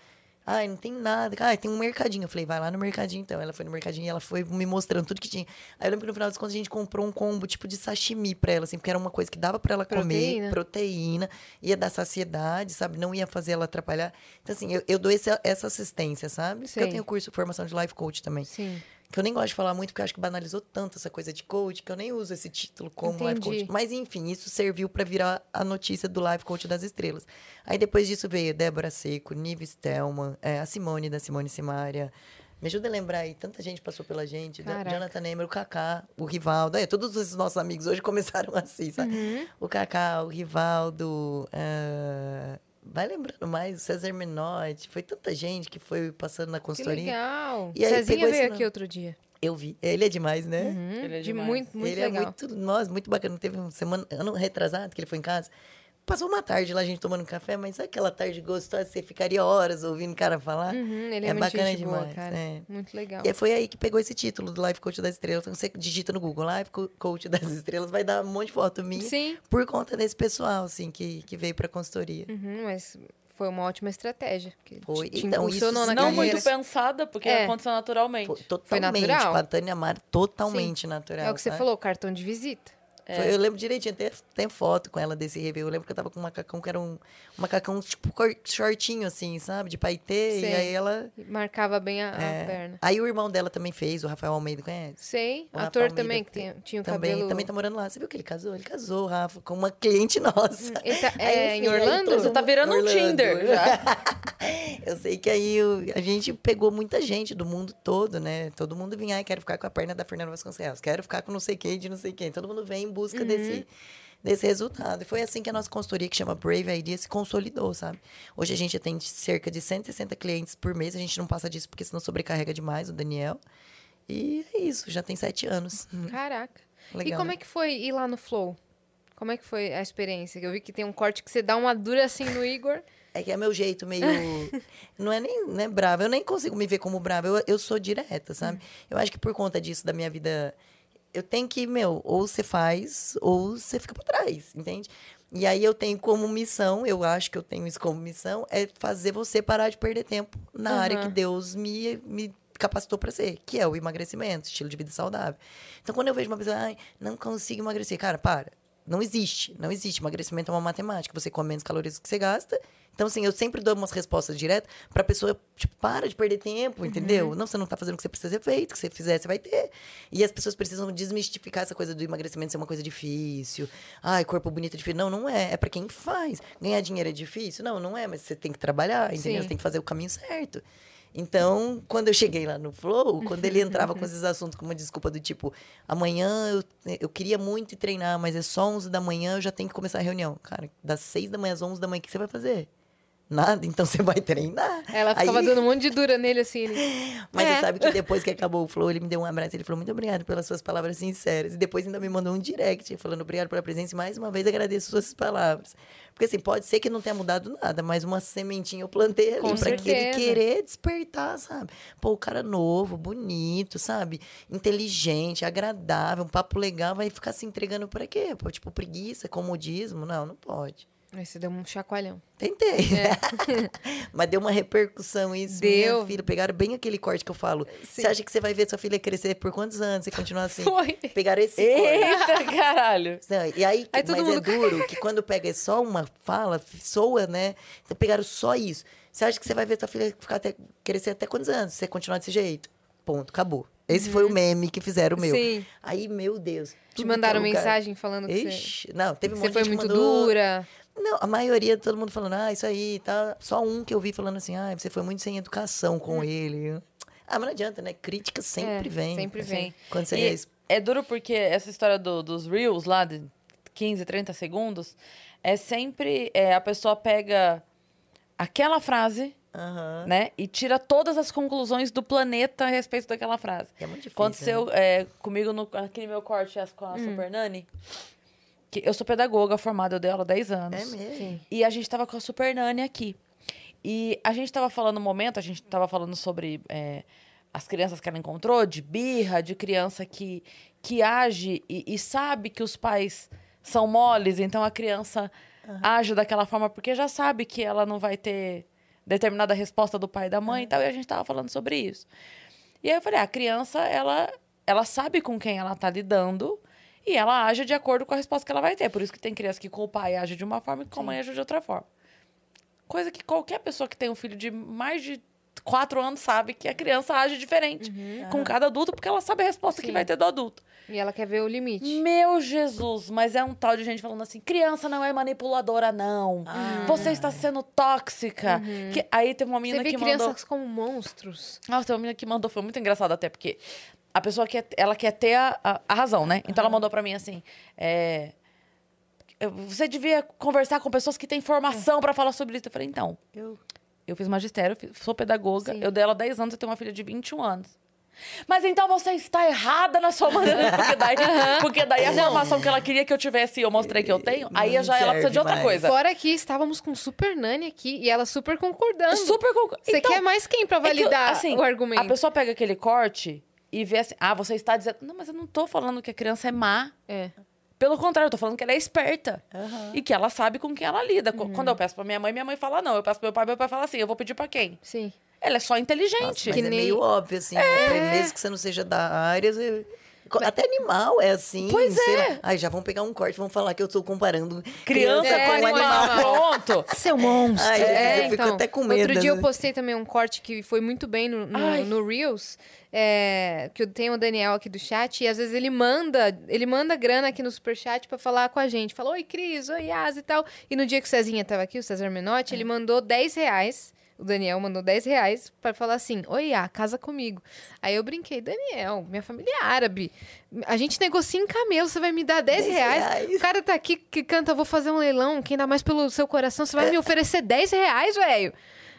Ai, não tem nada. Ai, tem um mercadinho. Eu falei, vai lá no mercadinho então. Ela foi no mercadinho e ela foi me mostrando tudo que tinha. Aí eu lembro que no final das contas a gente comprou um combo tipo de sashimi pra ela, assim, porque era uma coisa que dava pra ela Proteína. comer, proteína, ia dar saciedade, sabe? Não ia fazer ela atrapalhar. Então, assim, eu, eu dou esse- essa assistência, sabe? Porque Sei. eu tenho curso de formação de life coach também. Sim. Que eu nem gosto de falar muito, porque eu acho que banalizou tanto essa coisa de coach, que eu nem uso esse título como life Entendi. coach. Mas, enfim, isso serviu para virar a notícia do Life Coach das Estrelas. Aí, depois disso, veio Débora Seco, Nive Stelman, é, a Simone, da Simone Simaria. Me ajuda a lembrar aí, tanta gente passou pela gente. Caraca. Jonathan Neymer, o Kaká, o Rivaldo. É, todos esses nossos amigos hoje começaram assim, sabe? O Kaká, o Rivaldo... é, Vai lembrando mais, o César Menotti. Foi tanta gente que foi passando na Que consultoria. legal. E aí Cezinha veio aqui outro dia. Eu vi. Ele é demais, né? Hum, Ele é de demais. muito, muito ele legal. é muito, nossa, muito bacana. Teve uma semana, ano retrasado, que ele foi em casa. Passou uma tarde lá, a gente tomando café, mas sabe aquela tarde gostosa? Você ficaria horas ouvindo o cara falar? Uhum, ele é, É muito bacana gente boa, demais, cara. é. Muito legal. E foi aí que pegou esse título do Life Coach das Estrelas. Então você digita no Google, Life Co- Coach das Estrelas, vai dar um monte de foto minha. Sim. Por conta desse pessoal, assim, que, que veio pra consultoria. Uhum, mas foi uma ótima estratégia. que Foi. Te, te Então, isso Não carreira. muito pensada, porque É. aconteceu naturalmente. Foi totalmente. natural. Com a Tânia Mara, totalmente natural. É o que você sabe? falou, cartão de visita. Foi- eu lembro direitinho, até tem foto com ela desse review. Eu lembro que eu tava com um macacão que era um, um macacão, tipo, shortinho, assim, sabe? De paetê. Sei. E aí ela. Marcava bem a, a é. perna. Aí o irmão dela também fez, o Rafael Almeida, conhece? Sei, O ator também, que fe- tinha, o também, cabelo... também tá morando lá. Você viu que ele casou? Ele casou, Rafa, com uma cliente nossa. Ele tá- Aí, é, em enfim, aí Orlando? Você tá virando um Orlando, Tinder já. Eu sei que aí a gente pegou muita gente do mundo todo, né? Todo mundo vinha, ai, quero ficar com a perna da Fernanda Vasconcelos, quero ficar com não sei quem de não sei quem. Todo mundo vem em busca Uhum. desse, desse resultado. E foi assim que a nossa consultoria, que chama Brave Idea, se consolidou, sabe? Hoje a gente atende cerca de 160 clientes por mês, a gente não passa disso porque senão sobrecarrega demais o Daniel. E é isso, já tem sete anos. Caraca. e Legal, como né? é que foi ir lá no Flow? Como é que foi a experiência? Eu vi que tem um corte que você dá uma dura assim no Igor. É que é meu jeito meio. não é nem né, brava. Eu nem consigo me ver como brava. Eu, eu sou direta, sabe? Eu acho que por conta disso, da minha vida, eu tenho que, meu, ou você faz, ou você fica pra trás, entende? E aí eu tenho como missão, eu acho que eu tenho isso como missão, é fazer você parar de perder tempo na área que. Deus me, me capacitou para ser, que é o emagrecimento, estilo de vida saudável. Então, quando eu vejo uma pessoa, ai, não consigo emagrecer, cara, para. Não existe, não existe. Emagrecimento é uma matemática. Você come menos calorias do que você gasta. Então, assim, eu sempre dou umas respostas diretas pra pessoa, tipo, para de perder tempo, entendeu? Não, você não tá fazendo o que você precisa ser feito. O que você fizer, você vai ter. E as pessoas precisam desmistificar essa coisa do emagrecimento ser uma coisa difícil. Ai, corpo bonito é difícil. Não, não é. É pra quem faz. Ganhar dinheiro é difícil? Não, não é. Mas você tem que trabalhar, entendeu? Sim. Você tem que fazer o caminho certo. Então, quando eu cheguei lá no Flow, quando ele entrava com esses assuntos com uma desculpa do tipo, amanhã eu, eu queria muito treinar, mas é só 11 da manhã, eu já tenho que começar a reunião. Cara, das 6 da manhã às 11 da manhã, o que você vai fazer? Nada, então você vai treinar. Ela ficava Aí- dando um monte de dura nele, assim. Ele... Mas É. você sabe que depois que acabou o flow, ele me deu um abraço. Ele falou, muito obrigado pelas suas palavras sinceras. E depois ainda me mandou um direct, falando, obrigado pela presença. E mais uma vez agradeço suas palavras. Porque assim, pode ser que não tenha mudado nada, mas uma sementinha eu plantei ali Com pra que ele querer despertar, sabe? Pô, o cara novo, bonito, sabe? Inteligente, agradável, um papo legal, vai ficar se entregando pra quê? Pô, tipo, preguiça, comodismo? Não, não pode. Aí você deu um chacoalhão. Tentei. Mas deu uma repercussão isso. É. Deu. Minha filha, pegaram bem aquele corte que eu falo. Você acha que você vai ver sua filha crescer por quantos anos? Você continuar assim? Foi. Pegaram esse corte. Eita, caralho. Não, e aí, Aí mas mundo- é duro que quando pega só uma fala, soa, né? Então pegaram só isso. Você acha que você vai ver sua filha ficar até, crescer até quantos anos? Se você continuar desse jeito? Ponto, acabou. Esse foi o meme que fizeram o meu. Uhum. Sim. Aí, meu Deus. Te mandaram é mensagem falando que você, Ixi, não, teve um você monte foi muito mandou- dura. Não, a maioria, todo mundo falando, ah, isso aí, tá. Só um que eu vi falando assim, ah, você foi muito sem educação com ele. Ah, mas não adianta, né? Crítica sempre É, vem. sempre vem. Quando você E é é duro porque essa história do- dos Reels lá de 15, 30 segundos é sempre é, a pessoa pega aquela frase, Aham. né? E tira todas as conclusões do planeta a respeito daquela frase. É muito difícil. Aconteceu né? é, comigo no, aquele meu corte com a Super Nani. Que eu sou pedagoga formada, eu dei aula há 10 anos. É mesmo. Sim. E a gente tava com a Super Nani aqui. E a gente tava falando no momento, a gente tava falando sobre é, as crianças que ela encontrou, de birra, de criança que, que age e, e sabe que os pais são moles, então a criança age daquela forma porque já sabe que ela não vai ter determinada resposta do pai e da mãe e tal, e a gente tava falando sobre isso. E aí eu falei, ah, a criança, ela, ela sabe com quem ela tá lidando e ela age de acordo com a resposta que ela vai ter. Por isso que tem criança que com o pai age de uma forma e com a mãe age de outra forma. Coisa que qualquer pessoa que tem um filho de mais de quatro anos sabe que a criança age diferente com cada adulto, porque ela sabe a resposta que Sim. vai ter do adulto. E ela quer ver o limite. Meu Jesus, mas é um tal de gente falando assim: criança não é manipuladora, não. Você está sendo tóxica. Que- aí teve uma menina Você vê que crianças mandou. como monstros. Nossa, tem uma menina que mandou, foi muito engraçado até, porque a pessoa quer, ela quer ter a, a, a razão, né? Então ela mandou pra mim assim: é, você devia conversar com pessoas que têm formação pra falar sobre isso. Eu falei, então, Eu... eu fiz magistério, fiz- sou pedagoga, Sim. eu dei ela 10 anos, eu tenho uma filha de 21 anos. Mas então você está errada na sua maneira. Porque daí, porque daí a formação que ela queria que eu tivesse e eu mostrei que eu tenho, aí Não já ela precisa de outra mais. coisa. Fora que estávamos com Super Nani aqui e ela super concordando. Super concor- Você Então, quer mais quem pra É que, validar assim, o argumento? A pessoa pega aquele corte e vê assim, ah, você está dizendo. Não, mas eu não tô falando que a criança é má. É. Pelo contrário, eu tô falando que ela é esperta. Aham. E que ela sabe com quem ela lida. Uhum. Quando eu peço pra minha mãe, minha mãe fala não. Eu peço pro meu pai, meu pai fala assim, eu vou pedir pra quem? Sim. Ela é só inteligente. Nossa, mas Que é nem- meio óbvio, assim. né? Mesmo que você não seja da área, você... Até animal é assim. Pois sei é. lá. Ai, já vão pegar um corte, vão falar que eu tô comparando Criança É, com animal. animal. Pronto. Seu monstro. Ai, Jesus, é, eu fico então, até com medo, Outro dia eu postei também um corte que foi muito bem no, no, no Reels. é, que eu tenho o Daniel aqui do chat, e às vezes ele manda, ele manda grana aqui no Superchat pra falar com a gente. Falou, oi, Cris, oi, Yas e tal. E no dia que o Cezinha tava aqui, o César Menotti, É. ele mandou 10 reais. O Daniel mandou 10 reais pra falar assim: Oi, Iá, casa comigo. Aí eu brinquei, Daniel, minha família é árabe. A gente negocia em camelo, você vai me dar 10, 10 reais. reais. O cara tá aqui que canta, vou fazer um leilão, quem dá mais pelo seu coração, você vai me oferecer 10 reais, velho.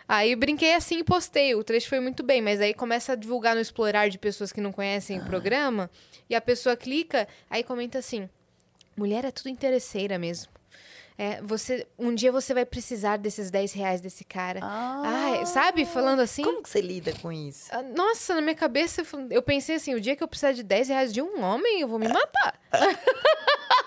Aí eu brinquei assim e postei. O trecho foi muito bem, mas aí começa a divulgar no explorar de pessoas que não conhecem o programa. E a pessoa clica, aí comenta assim: mulher é tudo interesseira mesmo. É, você, um dia você vai precisar desses 10 reais desse cara. Ai, sabe? Falando assim. Como que você lida com isso? Ah, Nossa, na minha cabeça, eu pensei assim: o dia que eu precisar de 10 reais de um homem, eu vou me matar.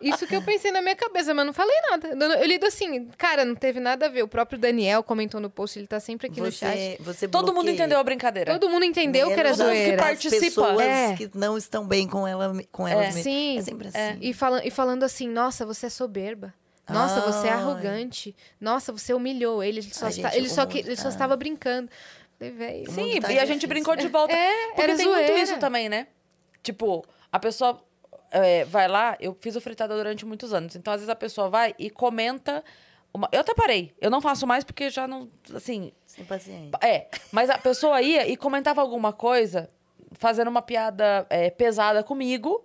Isso que eu pensei na minha cabeça, mas não falei nada. Eu, lido assim, cara, não teve nada a ver. O próprio Daniel comentou no post, ele tá sempre aqui no chat. Você, Todo mundo bloqueia. entendeu a brincadeira. Todo mundo entendeu que era Menos mundo que zoeira. as participa. pessoas É. que não estão bem com, ela, com elas mesmas. Sim. É sempre assim. E, fala, e falando assim, nossa, você é soberba. Nossa, você é arrogante. Nossa, você humilhou ele. Ele só, Ai, está- gente, ele só, mundo que, ele só tá- estava brincando. Falei, Sim, mundo tá e a gente difícil. brincou de volta. É, Porque era tem muito zoeira. isso também, né? Tipo, a pessoa é, vai lá, eu fiz o fritada durante muitos anos. Então, às vezes, a pessoa vai e comenta. uma- Eu até parei. Eu não faço mais porque já não. Assim. Sem paciência. É. Mas a pessoa ia e comentava alguma coisa, fazendo uma piada é, pesada comigo,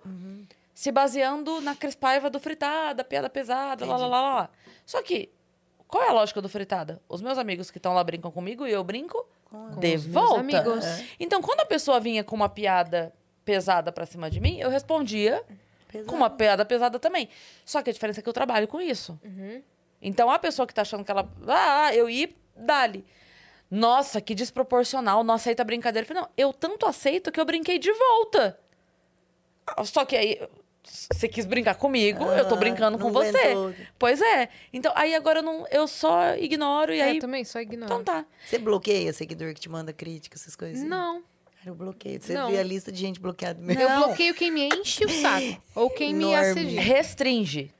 se baseando na Cris Paiva do fritada, piada pesada, lá, lá, lá, lá. Só que. Qual é a lógica do fritada? Os meus amigos que estão lá brincam comigo e eu brinco de os meus volta. amigos. Então, quando a pessoa vinha com uma piada pesada pra cima de mim, eu respondia Pesado. com uma piada pesada também. Só que a diferença é que eu trabalho com isso. Então, a pessoa que tá achando que ela. Ah, eu ia, dali. Nossa, que desproporcional, não aceita a brincadeira. Eu falei, não, eu tanto aceito que eu brinquei de volta. Só que aí, você quis brincar comigo, eu tô Ah, brincando com você. aguentou. Pois é. Então, aí agora eu, não, eu só ignoro e É, aí. eu também só ignoro. Então tá. Você bloqueia seguidor que te manda crítica, essas coisas? assim? Não. Cara, eu bloqueio. Você Não. vê a lista de gente bloqueada mesmo. Eu bloqueio quem me enche o saco. Ou quem me assedia. Restringe.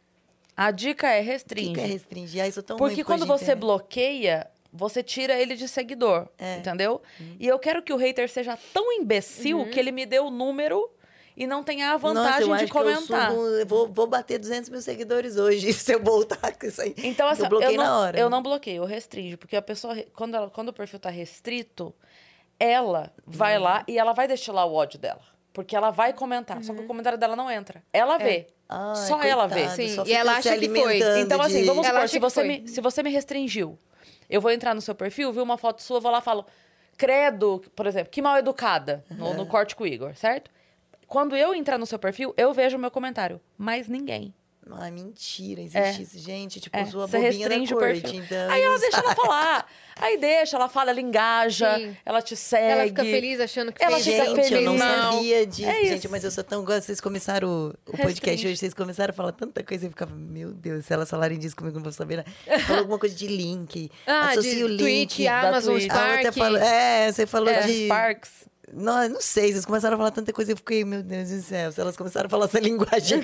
A dica é O que, restringe. que é restringir? Ah, isso é tão Porque quando você dia. bloqueia, você tira ele de seguidor. É. Entendeu? E eu quero que o hater seja tão imbecil que ele me dê o número e não tenha a Nossa, eu vantagem acho de que eu comentar. subo- eu vou, vou bater 200 mil seguidores hoje, se eu voltar com isso aí. Então, assim, eu bloqueei não, na hora. eu não bloqueio, eu restringo. Porque a pessoa, quando, ela- quando o perfil tá restrito, ela vai lá e ela vai destilar o ódio dela. Porque ela vai comentar. Só que o comentário dela não entra. Ela vê. Ai, Só ela vê. coitado, Sim, só e ela acha que foi. Então, assim, de- vamos supor, se que você, me, se você me restringiu, eu vou entrar no seu perfil, vi uma foto sua, vou lá e falo, credo, por exemplo, que mal educada, no, no corte com o Igor, certo? Quando eu entrar no seu perfil, eu vejo o meu comentário, mas ninguém. Ai, mentira, existe É. isso, gente. Tipo, É, sua bobinha da corte. Então, Aí ela deixa ela falar. Aí deixa, ela fala, ela engaja, Sim. ela te segue. Ela fica feliz achando que Ela fez fica Gente, eu não mal. sabia disso, É gente, mas eu sou tão gosto. Vocês começaram o, o podcast hoje, vocês começaram a falar tanta coisa e eu ficava, meu Deus, se elas falarem disso comigo, eu não vou saber. nada. Falou alguma coisa de link. Ah, associa de o link. Twitch, da Amazon, Twitch. A outra Spark. falou, é, você falou É, de. Sparks. Não, não sei, vocês começaram a falar tanta coisa, eu fiquei, meu Deus do céu, se elas começaram a falar essa linguagem.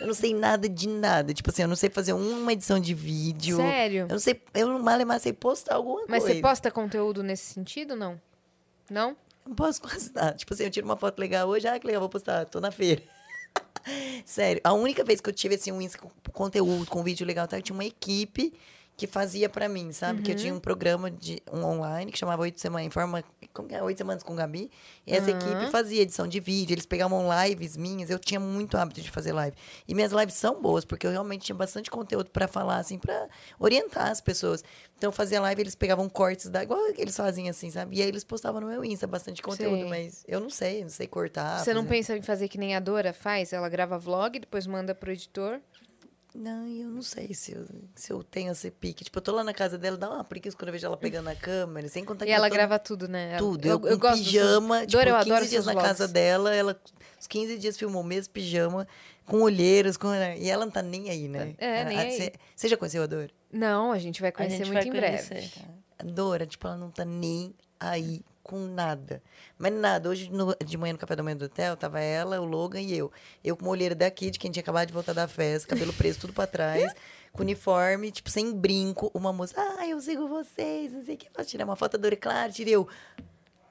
Eu não sei nada de nada. Tipo assim, eu não sei fazer uma edição de vídeo. Sério? Eu não sei, eu mal sei postar alguma Mas coisa. você posta conteúdo nesse sentido, não? Não? Não posso quase nada. Tipo assim, eu tiro uma foto legal hoje, ah, que legal, vou postar, tô na feira. Sério, a única vez que eu tive assim um com conteúdo, com vídeo legal, tá, eu tinha uma equipe que fazia pra mim, sabe? Que eu tinha um programa de um online que chamava Oito Semanas, em forma, como que é? Oito Semanas com Gabi. E essa equipe fazia edição de vídeo, eles pegavam lives minhas, eu tinha muito hábito de fazer live. E minhas lives são boas, porque eu realmente tinha bastante conteúdo pra falar, assim, pra orientar as pessoas. Então eu fazia live, eles pegavam cortes da, igual eles fazem assim, sabe? E aí eles postavam no meu Insta bastante conteúdo, Sei. mas eu não sei, não sei cortar. você não fazer- pensa em fazer que nem a Dora faz? Ela grava vlog, depois manda pro editor. Não, eu não sei se eu, se eu tenho esse pique. Tipo, eu tô lá na casa dela, dá uma preguiça quando eu vejo ela pegando a câmera, sem contar E que eu ela tô- grava tudo, né? tudo. Eu, Eu, eu gosto pijama, tipo, Dora, eu 15 adoro dias na casa vlogs. dela, ela os 15 dias filmou o mesmo pijama, com olheiros, com... e ela não tá nem aí, né? É, nem A- aí. Você, você já conheceu a Dora? Não, a gente vai conhecer gente muito vai em breve. conhecer. A Dora, tipo, ela não tá nem aí com nada. Mas nada. Hoje, no- de manhã, no café da manhã do hotel, tava ela, o Logan e eu. Eu com uma olheira daqui, de quem tinha acabado de voltar da festa, cabelo preso, tudo pra trás, com uniforme, tipo, sem brinco. Uma moça, ah, eu sigo vocês, não sei o que. Posso tirar uma foto da Dora? Claro, tirei eu.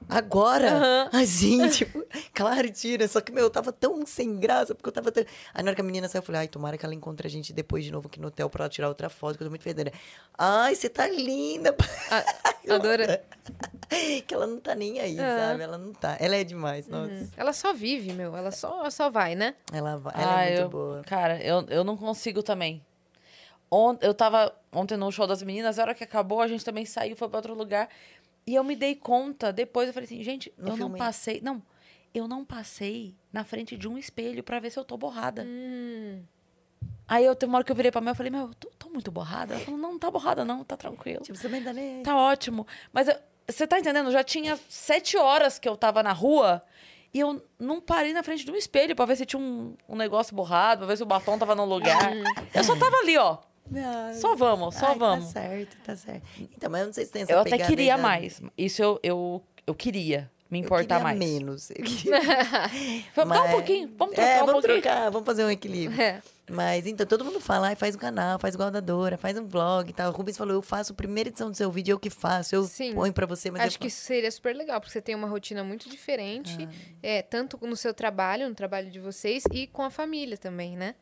Agora? Assim, tipo, claro, tira. Só que, meu, eu tava tão sem graça, porque eu tava tão... Aí na hora que a menina saiu, eu falei, ai, tomara que ela encontre a gente depois de novo aqui no hotel pra ela tirar outra foto, que eu tô muito fedendo. Ai, você tá linda. A, a Dora, que ela não tá nem aí, Ah. sabe? Ela não tá. Ela é demais, nossa. ela só vive, meu. Ela só, só vai, né? Ela, vai- ela Ah, é muito eu- boa. Cara, eu, eu não consigo também. On, eu tava ontem no show das meninas, a hora que acabou, a gente também saiu, foi pra outro lugar. E eu me dei conta, depois eu falei assim, gente, No eu não filme. passei. Não, eu não passei na frente de um espelho pra ver se eu tô borrada. Hum. Aí eu teve uma hora que eu virei pra mim, eu falei, meu, eu tô, tô muito borrada? Ela falou, não, não tá borrada, não, tá tranquilo. Tipo, você tá nem. Tá ótimo. Mas você tá entendendo? Já tinha sete horas que eu tava na rua e eu não parei na frente de um espelho pra ver se tinha um, um negócio borrado, pra ver se o batom tava no lugar. eu só tava ali, ó. Não. Só vamos, só Ai, vamos. Tá certo, tá certo. Então, mas eu não sei se tem essa eu até queria mais. Isso eu, eu, eu queria me importar mais. menos. Eu queria- Vamos dar um Mas- pouquinho, vamos trocar é, um vamos pouquinho. trocar, vamos fazer um equilíbrio. É. Mas então, todo mundo fala, ai, faz um canal, faz igual da Dora, faz um vlog e tal. O Rubens falou, eu faço a primeira edição do seu vídeo, eu que faço, eu Sim. ponho pra você, mas Acho eu que isso seria super legal, porque você tem uma rotina muito diferente, Ah. é, tanto no seu trabalho, no trabalho de vocês, e com a família também, né?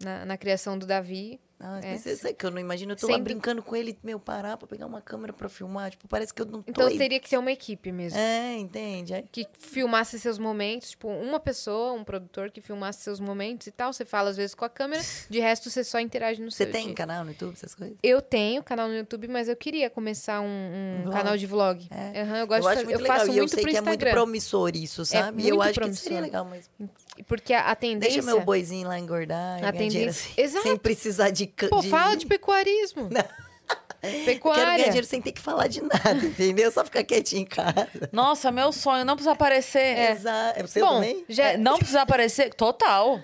Na, na criação do Davi. Ah, É. você que eu não imagino, eu tô lá Sendo- brincando com ele, meu, parar pra pegar uma câmera pra filmar, tipo, parece que eu não tô Então aí. teria que ser uma equipe mesmo. É, entende? Aí- Que filmasse seus momentos, tipo, uma pessoa, um produtor que filmasse seus momentos e tal. Você fala às vezes com a câmera, de resto você só interage no Você tem dia. canal no YouTube, essas coisas? Eu tenho canal no YouTube, mas eu queria começar um, um canal de vlog. É. Aham, eu gosto de acho fazer, eu legal, faço e eu muito sei pro que é muito Instagram. promissor isso, sabe? e eu acho que promissor. seria legal, mas porque a, a tendência... deixa meu boizinho lá engordar, A tendência- assim, Exato. sem precisar de... ca- Pô, fala de pecuarismo. Quero Pecuária. ganhar dinheiro sem ter que falar de nada, entendeu? Só ficar quietinho em casa. Nossa, meu sonho, não precisa aparecer. Exato. É o seu Bom, também? já, É, não precisa aparecer. Total.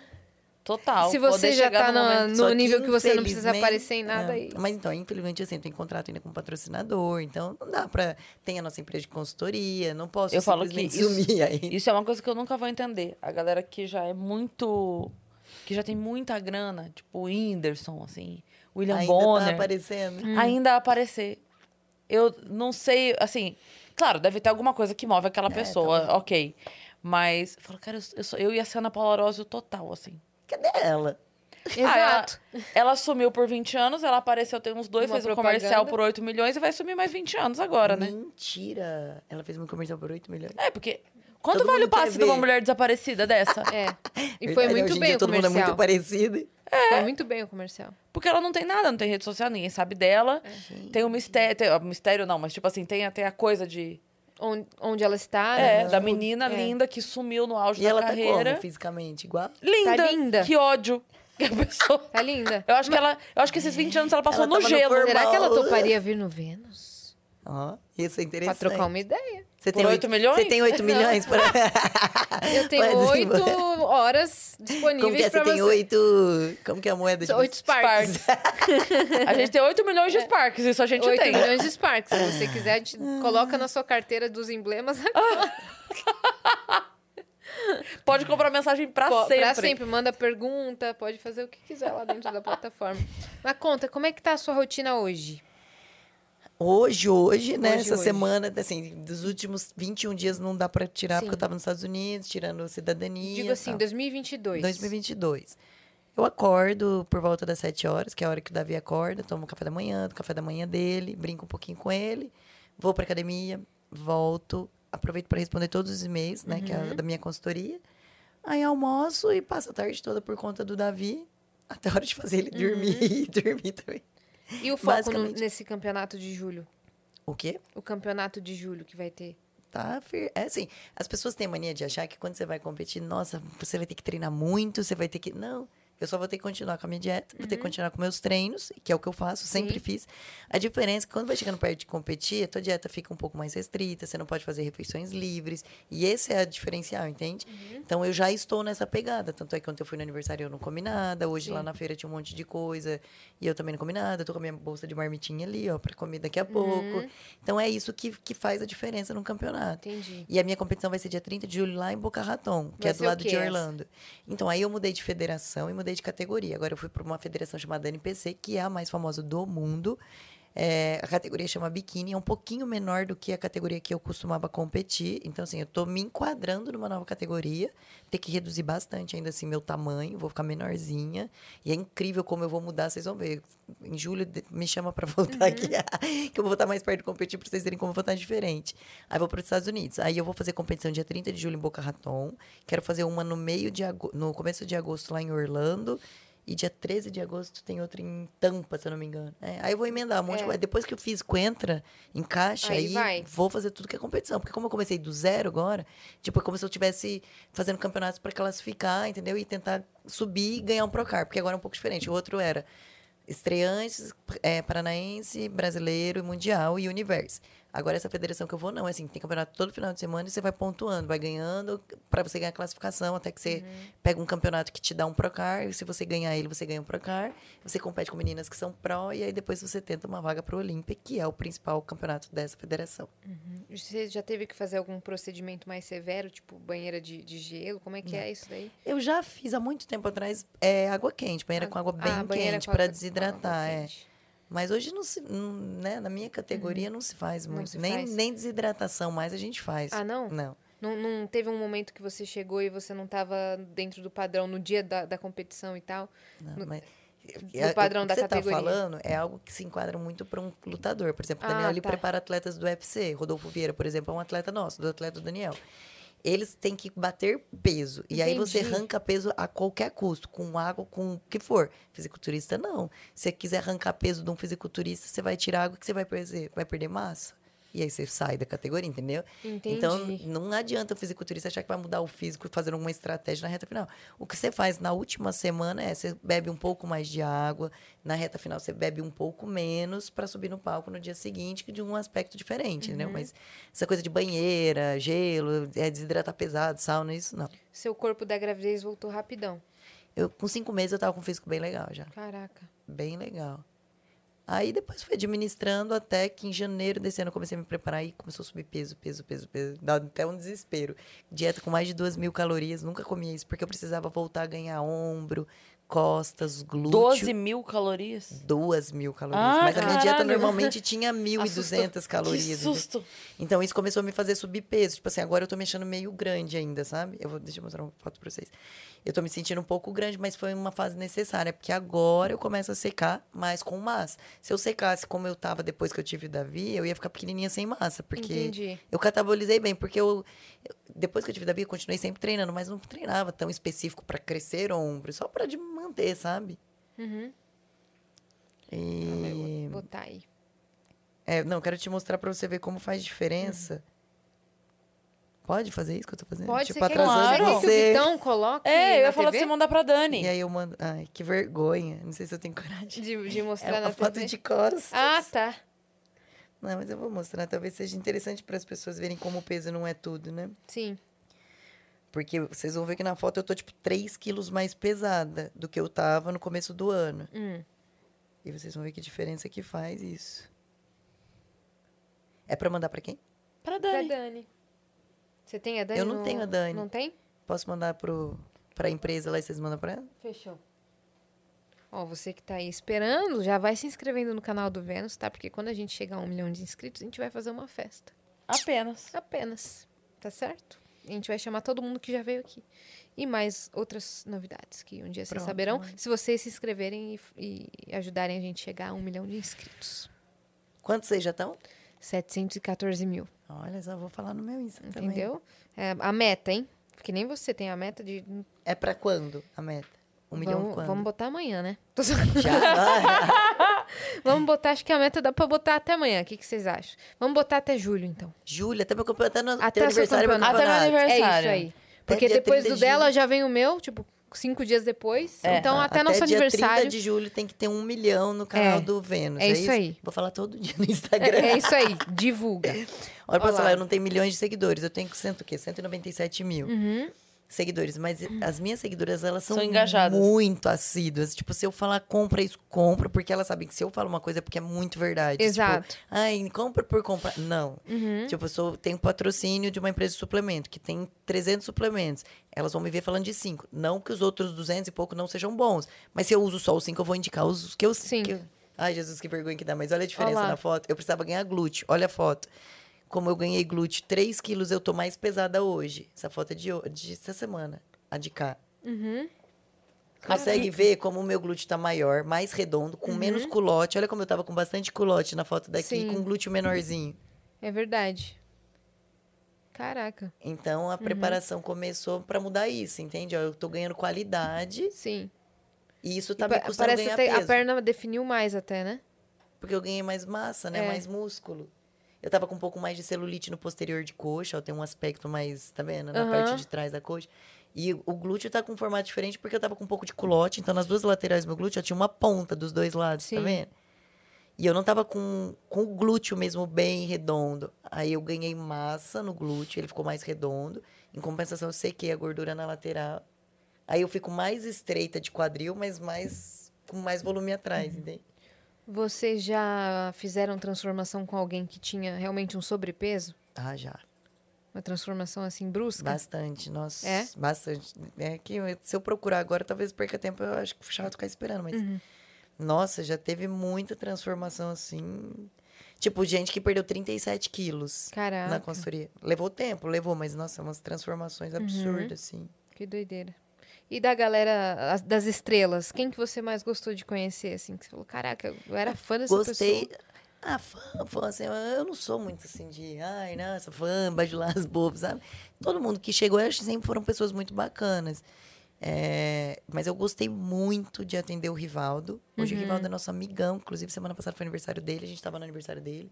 Total. se você Poder já tá no no, Só que, nível que você não precisa aparecer em nada É. aí. Mas então, infelizmente, assim, eu tenho contrato ainda com patrocinador, então não dá pra. Tem a nossa empresa de consultoria, não posso Eu falo que isso- aí. Isso é uma coisa que eu nunca vou entender. A galera que já é muito. Que já tem muita grana, tipo o Whindersson, assim, William ainda Bonner. tá aparecendo. Hum. Ainda aparecer. Eu não sei, assim. Claro, deve ter alguma coisa que move aquela pessoa, ok. Mas, eu falo, cara, eu, eu, sou- eu ia ser Ana Paula Arósio total, assim. Cadê ela? Exato. Ah, ela, ela sumiu por 20 anos, ela apareceu tem uns dois, Uma fez um comercial propaganda. por 8 milhões e vai sumir mais 20 anos agora, né? Mentira! Ela fez um comercial por 8 milhões. É, porque. Quanto Todo vale o passe de uma mulher desaparecida dessa? É. E foi Verdade, muito bem dia o todo mundo é comercial. muito parecido. Foi muito bem o comercial. Porque ela não tem nada, não tem rede social, ninguém sabe dela. Tem o mistério. Tem, ó, mistério não, mas tipo assim, tem até a coisa de. Onde, onde ela está, É, né? da menina É. linda que sumiu no auge E da ela tá carreira. como, fisicamente? Igual? linda. Tá linda. Que ódio. Que a pessoa. Tá linda. Eu acho que ela. Eu acho que esses 20 anos ela passou Ela no no gelo. formato. Será que ela toparia vir no Vênus? Ó, isso é Pra interessante. trocar uma ideia. Você Por tem oito milhões? Você tem 8 milhões pra... Eu tenho Mas, oito assim, horas Como disponíveis que é? pra Você tem você. 8... Como que é a moeda de... Oito Sparks. A gente tem 8 milhões de Sparks, isso a gente 8 tem. milhões de Sparks. Se você quiser, a gente coloca na sua carteira dos emblemas Pode comprar mensagem pra Pô, sempre. Pra sempre. Manda pergunta, pode fazer o que quiser lá dentro da plataforma. Mas conta, como é que tá a sua rotina hoje? Hoje, hoje, né? Hoje, essa hoje. semana, assim, dos últimos 21 dias não dá pra tirar, Sim. porque eu tava nos Estados Unidos, tirando cidadania. Digo assim, tal. 2022. 2022. Eu acordo por volta das 7 horas, que é a hora que o Davi acorda, tomo o café da manhã, do café da manhã dele, brinco um pouquinho com ele, vou pra academia, volto, aproveito para responder todos os e-mails, né, que é Uhum. da minha consultoria. Aí almoço e passo a tarde toda por conta do Davi, até a hora de fazer ele dormir Uhum. e dormir também. E o foco no- nesse campeonato de julho? O quê? O campeonato de julho que vai ter. Tá, é assim, as pessoas têm mania de achar que quando você vai competir, nossa, você vai ter que treinar muito, você vai ter que. Não, eu só vou ter que continuar com a minha dieta, vou ter que continuar com meus treinos, que é o que eu faço, sempre Uhum. Sim. fiz. A diferença é que quando vai chegando perto de competir, a tua dieta fica um pouco mais restrita, você não pode fazer refeições livres, e esse é a diferencial, entende? Uhum. Então eu já estou nessa pegada, tanto é que ontem eu fui no aniversário eu não comi nada, hoje Sim. lá na feira tinha um monte de coisa, e eu também não comi nada, eu tô com a minha bolsa de marmitinha ali, ó, pra comer daqui a Uhum. pouco. Então é isso que, que faz a diferença num campeonato. Entendi. E a minha competição vai ser dia 30 de julho lá em Boca Raton, que Vai é do lado de? Orlando. Então aí eu mudei de federação e mudei de categoria. Agora eu fui para uma federação chamada NPC, que é a mais famosa do mundo. É, a categoria chama biquíni, é um pouquinho menor do que a categoria que eu costumava competir. Então, assim, eu tô me enquadrando numa nova categoria. Ter que reduzir bastante ainda assim meu tamanho, vou ficar menorzinha. E é incrível como eu vou mudar, vocês vão ver. Em julho me chama para voltar aqui, que eu vou voltar mais perto de competir para vocês verem como eu vou estar diferente. Aí vou para os Estados Unidos. Aí eu vou fazer competição dia 30 de julho em Boca Raton. Quero fazer uma no meio de agosto, no começo de agosto lá em Orlando. E dia 13 de agosto tem outra em Tampa, se eu não me engano. É, aí eu vou emendar um monte É. Depois que eu fiz Coentra, encaixa, Aí aí, vou fazer tudo que é competição. Porque como eu comecei do zero agora, tipo, é como se eu estivesse fazendo campeonatos para classificar, entendeu? E tentar subir e ganhar um Procar. Porque agora é um pouco diferente. O outro era estreantes, é, paranaense, brasileiro e mundial e universo. Agora essa federação que eu vou não, é assim, tem campeonato todo final de semana e você vai pontuando, vai ganhando para você ganhar classificação, até que você pega um campeonato que te dá um Procar, e se você ganhar ele, você ganha um Procar. Você compete com meninas que são pró e aí depois você tenta uma vaga pro Olímpia, que é o principal campeonato dessa federação. Você já teve que fazer algum procedimento mais severo, tipo banheira de, de gelo? Como é que é isso daí? Eu já fiz há muito tempo atrás é, água quente, banheira com água bem Ah, quente para desidratar, é. quente. Mas hoje não se, não, né, na minha categoria não se faz muito, se nem faz. nem desidratação mais a gente faz. Ah, não? Não. Não, não teve um momento que você chegou e você não estava dentro do padrão no dia da, da competição e tal? Não, No- mas É, padrão o que da você categoria. tá falando é algo que se enquadra muito para um lutador. Por exemplo, o Ah, Daniel ele tá. prepara atletas do UFC. Rodolfo Vieira, por exemplo, é um atleta nosso, do atleta Daniel. Eles têm que bater peso. E aí você arranca peso a qualquer custo, com água, com o que for. Fisiculturista, não. Se você quiser arrancar peso de um fisiculturista, você vai tirar água que você vai perder, vai perder massa. E aí você sai da categoria, entendeu? Entendi. Então, não adianta o fisiculturista achar que vai mudar o físico fazer alguma estratégia na reta final. O que você faz na última semana é você bebe um pouco mais de água, na reta final você bebe um pouco menos para subir no palco no dia seguinte, de um aspecto diferente, entendeu? Uhum. Mas essa coisa de banheira, gelo, é desidratar pesado, sauna, isso não. Seu corpo da gravidez voltou rapidão. Eu, com cinco meses eu tava com um físico bem legal já. Caraca. Bem legal. Aí depois fui administrando até que em janeiro desse ano eu comecei a me preparar e começou a subir peso, peso, peso, peso. Dá até um desespero. Dieta com mais de duas mil calorias, nunca comia isso, porque eu precisava voltar a ganhar ombro, costas, glúteo. 12 mil calorias? Duas mil calorias. Ah, Mas a minha dieta caralho. normalmente tinha 1.200 Que calorias. entendeu? susto. Então isso começou a me fazer subir peso. Tipo assim, agora eu tô me achando meio grande ainda, sabe? Eu vou, deixa eu mostrar uma foto pra vocês. Eu tô me sentindo um pouco grande, mas foi uma fase necessária, porque agora eu começo a secar mais com massa. Se eu secasse como eu tava depois que eu tive o Davi, eu ia ficar pequenininha sem massa, porque Entendi. eu catabolizei bem, porque eu depois que eu tive o Davi, eu continuei sempre treinando, mas não treinava tão específico pra crescer ombro, só pra de manter, sabe? Uhum. E... Vou botar aí. É, não, quero te mostrar pra você ver como faz diferença. Pode fazer isso que eu tô fazendo? Pode tipo, ser que atrasando Claro. que o você. Vitão coloque É, eu ia falar pra você mandar pra Dani. E aí eu mando. Ai, que vergonha. Não sei se eu tenho coragem. De, de mostrar É na uma foto TV? de costas. Ah, tá. Não, mas eu vou mostrar. Talvez seja interessante para as pessoas verem como o peso não é tudo, né? Sim. Porque vocês vão ver que na foto eu tô, tipo, 3 quilos mais pesada do que eu tava no começo do ano. Hum. E vocês vão ver que diferença que faz isso. É pra mandar pra quem? Pra Pra Dani. Dani. Você tem a Dani? Eu não no- tenho a Dani. Não tem? Posso mandar pro, pra empresa lá e vocês mandam pra ela? Fechou. Ó, você que tá aí esperando, já vai se inscrevendo no canal do Vênus, tá? Porque quando a gente chegar a um milhão de inscritos, a gente vai fazer uma festa. Apenas. Apenas. Tá certo? A gente vai chamar todo mundo que já veio aqui. E mais outras novidades que um dia vocês Pronto, saberão, mãe. se vocês se inscreverem e, e ajudarem a gente a chegar a um milhão de inscritos. Quantos vocês já estão? 714 mil. Olha, só vou falar no meu Insta também. Entendeu? É, a meta, hein? Porque nem você tem a meta de. É pra quando a meta? Um milhão vamos, quando? vamos botar amanhã, né? Já? Vamos botar, acho que a meta dá pra botar até amanhã. O que, que vocês acham? Vamos botar até julho, então. Júlia, até meu campeonato, até no Até teu aniversário, meu campeonato. Até meu aniversário. É isso aí. Porque depois 30 do de dela julho. já vem o meu, tipo, cinco dias depois. É. Então, Ah, até, nosso dia aniversário. 30 de julho tem que ter um milhão no canal É. do Vênus. É isso aí. Vou falar todo dia no Instagram. É, é isso aí, divulga. Olha, posso falar, eu não tenho milhões de seguidores. Eu tenho cento, o quê? 197 mil Uhum. Seguidores. Mas as minhas seguidoras, elas são, São engajadas. muito assíduas. Tipo, se eu falar compra isso, compra. Porque elas sabem que se eu falo uma coisa é porque é muito verdade. Exato. Tipo, ai, compra por comprar. Não. Uhum. Tipo, eu sou, tenho patrocínio de uma empresa de suplemento, que tem 300 suplementos. Elas vão me ver falando de 5. Não que os outros 200 e pouco não sejam bons. Mas se eu uso só os 5, eu vou indicar os que eu... Sim. que eu- Ai, Jesus, que vergonha que dá. Mas olha a diferença Olha lá. na foto. Eu precisava ganhar glúteo. Olha a foto. Como eu ganhei glúteo 3 quilos, eu tô mais pesada hoje. Essa foto é de, de essa semana. A de cá. Uhum. Consegue ver como o meu glúteo tá maior, mais redondo, com menos culote. Olha como eu tava com bastante culote na foto daqui, Sim. com um glúteo menorzinho. É verdade. Caraca. Então a preparação começou pra mudar isso, entende? Eu tô ganhando qualidade Sim. e isso tá E me custando parece ganhar até, peso. a perna definiu mais até, né? Porque eu ganhei mais massa, né? É. Mais músculo. Eu tava com um pouco mais de celulite no posterior de coxa, ó, tem um aspecto mais, tá vendo? Na Aham. parte de trás da coxa. E o glúteo tá com um formato diferente porque eu tava com um pouco de culote, então nas duas laterais do meu glúteo eu tinha uma ponta dos dois lados, Sim. tá vendo? E eu não tava com, com o glúteo mesmo bem redondo. Aí eu ganhei massa no glúteo, ele ficou mais redondo. Em compensação, eu sequei a gordura na lateral. Aí eu fico mais estreita de quadril, mas mais com mais volume atrás, Uhum. entende? Vocês já fizeram transformação com alguém que tinha realmente um sobrepeso? Ah, já. Uma transformação assim brusca? Bastante, nossa. É? Bastante. É que se eu procurar agora, talvez perca tempo, eu acho que chato ficar esperando, mas. Uhum. Nossa, já teve muita transformação assim. Tipo, gente que perdeu 37 quilos Caraca, na consultoria. Levou tempo, levou, mas nossa, umas transformações Uhum. absurdas, assim. que doideira. E da galera, as- das estrelas, quem que você mais gostou de conhecer, assim? Que você falou, caraca, eu era fã dessa Gostei. pessoa. Ah, fã, fã, assim, eu- não sou muito assim de, ai, nossa, fã, bajular as bobas, sabe? Todo mundo que chegou, acho que sempre foram pessoas muito bacanas. É, mas eu gostei muito de atender o Rivaldo. Hoje o Uhum. Rivaldo é nosso amigão, inclusive semana passada foi aniversário dele, a gente tava no aniversário dele.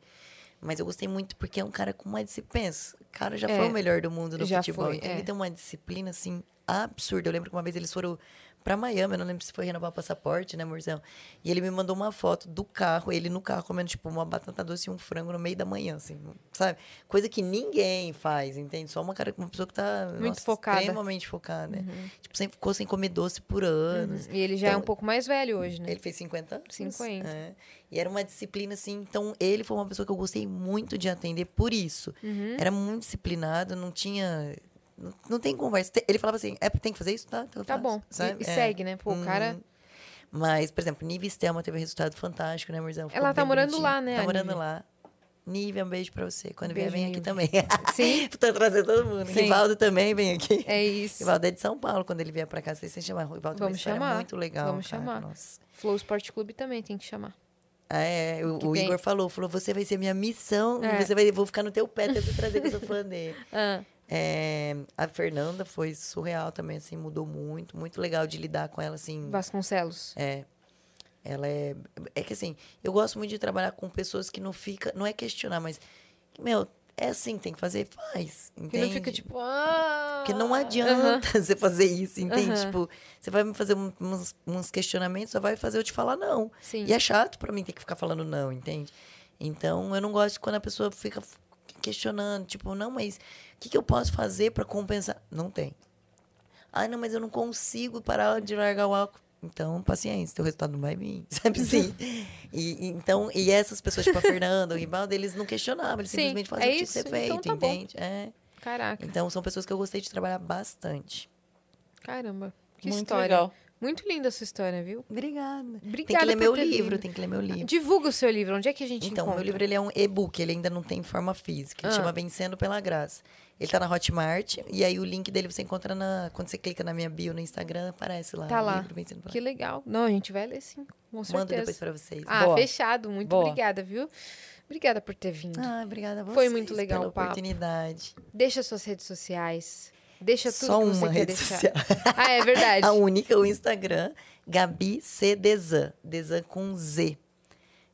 Mas eu gostei muito porque é um cara com uma disciplina. O cara já É, foi o melhor do mundo no futebol. foi, então é. ele tem uma disciplina, assim, absurda. Eu lembro que uma vez eles foram pra Miami, eu não lembro se foi renovar o passaporte, né, amorzão? E ele me mandou uma foto do carro, ele no carro comendo, tipo, uma batata doce e um frango no meio da manhã, assim, sabe? Coisa que ninguém faz, entende? Só uma, cara, uma pessoa que tá Muito nossa, focada. extremamente focada. Tipo, sempre ficou sem comer doce por anos. E ele já é Então, um pouco mais velho hoje, né? Ele fez 50 anos. 50. É. E era uma disciplina, assim. Então, ele foi uma pessoa que eu gostei muito de atender por isso. Uhum. Era muito disciplinado, não tinha. Não, não tem conversa. Ele falava assim: é, tem que fazer isso? Tá, então Tá faço", bom. E- sabe? E, É. segue, né? Pô, o cara. Uhum. Mas, por exemplo, Nive Stelma teve resultado fantástico, né, Amorzão? Ficou Ela tá morando bonitinho. lá, né, Tá morando lá. Nive, um beijo pra você. Quando Beijo, vier, vem aqui também. Sim. Tô trazendo todo mundo. Sim. Rivaldo também vem aqui. É isso. Rivaldo é de São Paulo, quando ele vier pra cá, vocês se chamar. Rivaldo Vamos história chamar. muito legal. Vamos cara. chamar. Nossa. Flow Sport Clube também tem que chamar. Ah, é, o, Que o Igor falou, falou, você vai ser minha missão, É. você vai, vou ficar no teu pé até você trazer que eu sou fã dele. Ah, É, a Fernanda foi surreal também, assim, mudou muito, muito legal de lidar com ela, assim. Vasconcelos. É. Ela é. É que assim, eu gosto muito de trabalhar com pessoas que não fica. Não é questionar, mas. Meu, é assim, tem que fazer, faz. Entende? Que não fica tipo. Ah, Porque não adianta você fazer isso, entende? Aham. Tipo, você vai me fazer uns, uns questionamentos, só vai fazer eu te falar não. Sim. E é chato pra mim ter que ficar falando não, entende? Então, eu não gosto quando a pessoa fica questionando, tipo, não, mas o que, que eu posso fazer pra compensar? Não tem. Ah, não, mas eu não consigo parar de largar o álcool. Então, paciência, teu resultado não vai vir, sabe assim? E, então, e essas pessoas, tipo a Fernanda, o Rivaldo, eles não questionavam, eles Sim, simplesmente faziam é o que tinha que ser feito, então tá bom. entende? É. Caraca, Então, são pessoas que eu gostei de trabalhar bastante. caramba. Que Muito história. legal. Muito linda a sua história, viu? Obrigada. tem Obrigada que ler meu livro, vindo. tem que ler meu livro. Divulga o seu livro. Onde é que a gente Então, encontra? meu livro ele é um e-book, ele ainda não tem forma física. Ele Ah. chama Vencendo pela Graça. Ele tá na Hotmart, e aí o link dele você encontra na. Quando você clica na minha bio no Instagram, aparece lá. Tá lá. livro Vencendo pela Que legal. Não, a gente vai ler sim, com certeza. Mando depois pra vocês. Ah, Boa. fechado. Muito Boa. obrigada, viu? Obrigada por ter vindo. Ah, obrigada a vocês Foi muito legal pela o papo. oportunidade. Deixa suas redes sociais. Deixa tudo Só que você uma quer deixar. social. Ah, é verdade. A única, o Instagram, Gabi C. Desan. Desan com Z.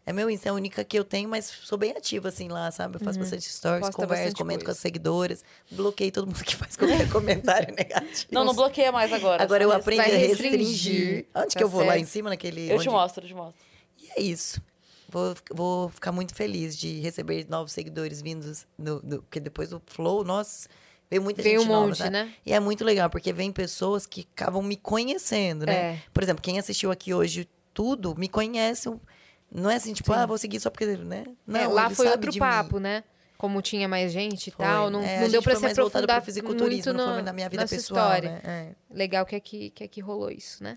É meu Insta, é a única que eu tenho, mas sou bem ativa, assim, lá, sabe? Eu faço bastante stories, Uhum. Posta converso, bastante comento com coisa. as seguidoras. Bloqueei todo mundo que faz qualquer comentário negativo. Não, não bloqueia mais agora. Agora eu aprendi a restringir. restringir, Onde tá que eu vou? Lá certo. em cima, naquele... Eu te onde- mostro, eu te mostro. E é isso. Vou, vou ficar muito feliz de receber novos seguidores vindos, do, porque depois do Flow, nossa, veio muita Veio gente um nova, monte, né? E é muito legal, porque vem pessoas que acabam me conhecendo, né? É. Por exemplo, quem assistiu aqui hoje tudo, me conhece. Não é assim, tipo, ah, vou seguir só porque, né? Não, É, lá foi outro papo, mim. né? Como tinha mais gente e Foi. tal, não, É, não deu pra foi se mais voltado aprofundar pro muito não no, foi na minha vida pessoal, história. né? É. Legal que aqui, que aqui rolou isso, né?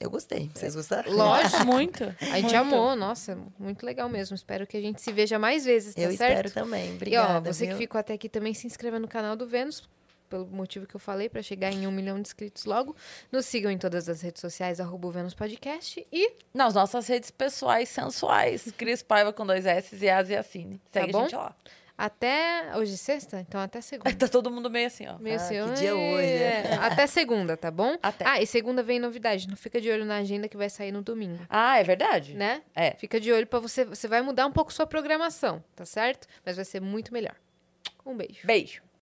Eu gostei. Vocês gostaram? Lógico. Muito. A gente amou, nossa, muito legal mesmo. Espero que a gente se veja mais vezes, tá Eu certo? espero também. E ó, Obrigada, você que viu? ficou até aqui também se inscreva no canal do Vênus, pelo motivo que eu falei, pra chegar em um milhão de inscritos logo. Nos sigam em todas as redes sociais, arroba o Vênus Podcast. E Nas nossas redes pessoais sensuais. Cris Paiva com dois S e As e Assine. Segue Tá bom? a gente lá. Até. Hoje é sexta? Então até segunda. Tá todo mundo meio assim, ó. Meio Ah, assim, que dia hoje, é. é. Até segunda, tá bom? Até. Ah, e segunda vem novidade. Não fica de olho na agenda que vai sair no domingo. Ah, é verdade? Né? É. Fica de olho pra você. Você vai mudar um pouco sua programação, tá certo? Mas vai ser muito melhor. Um beijo. Beijo.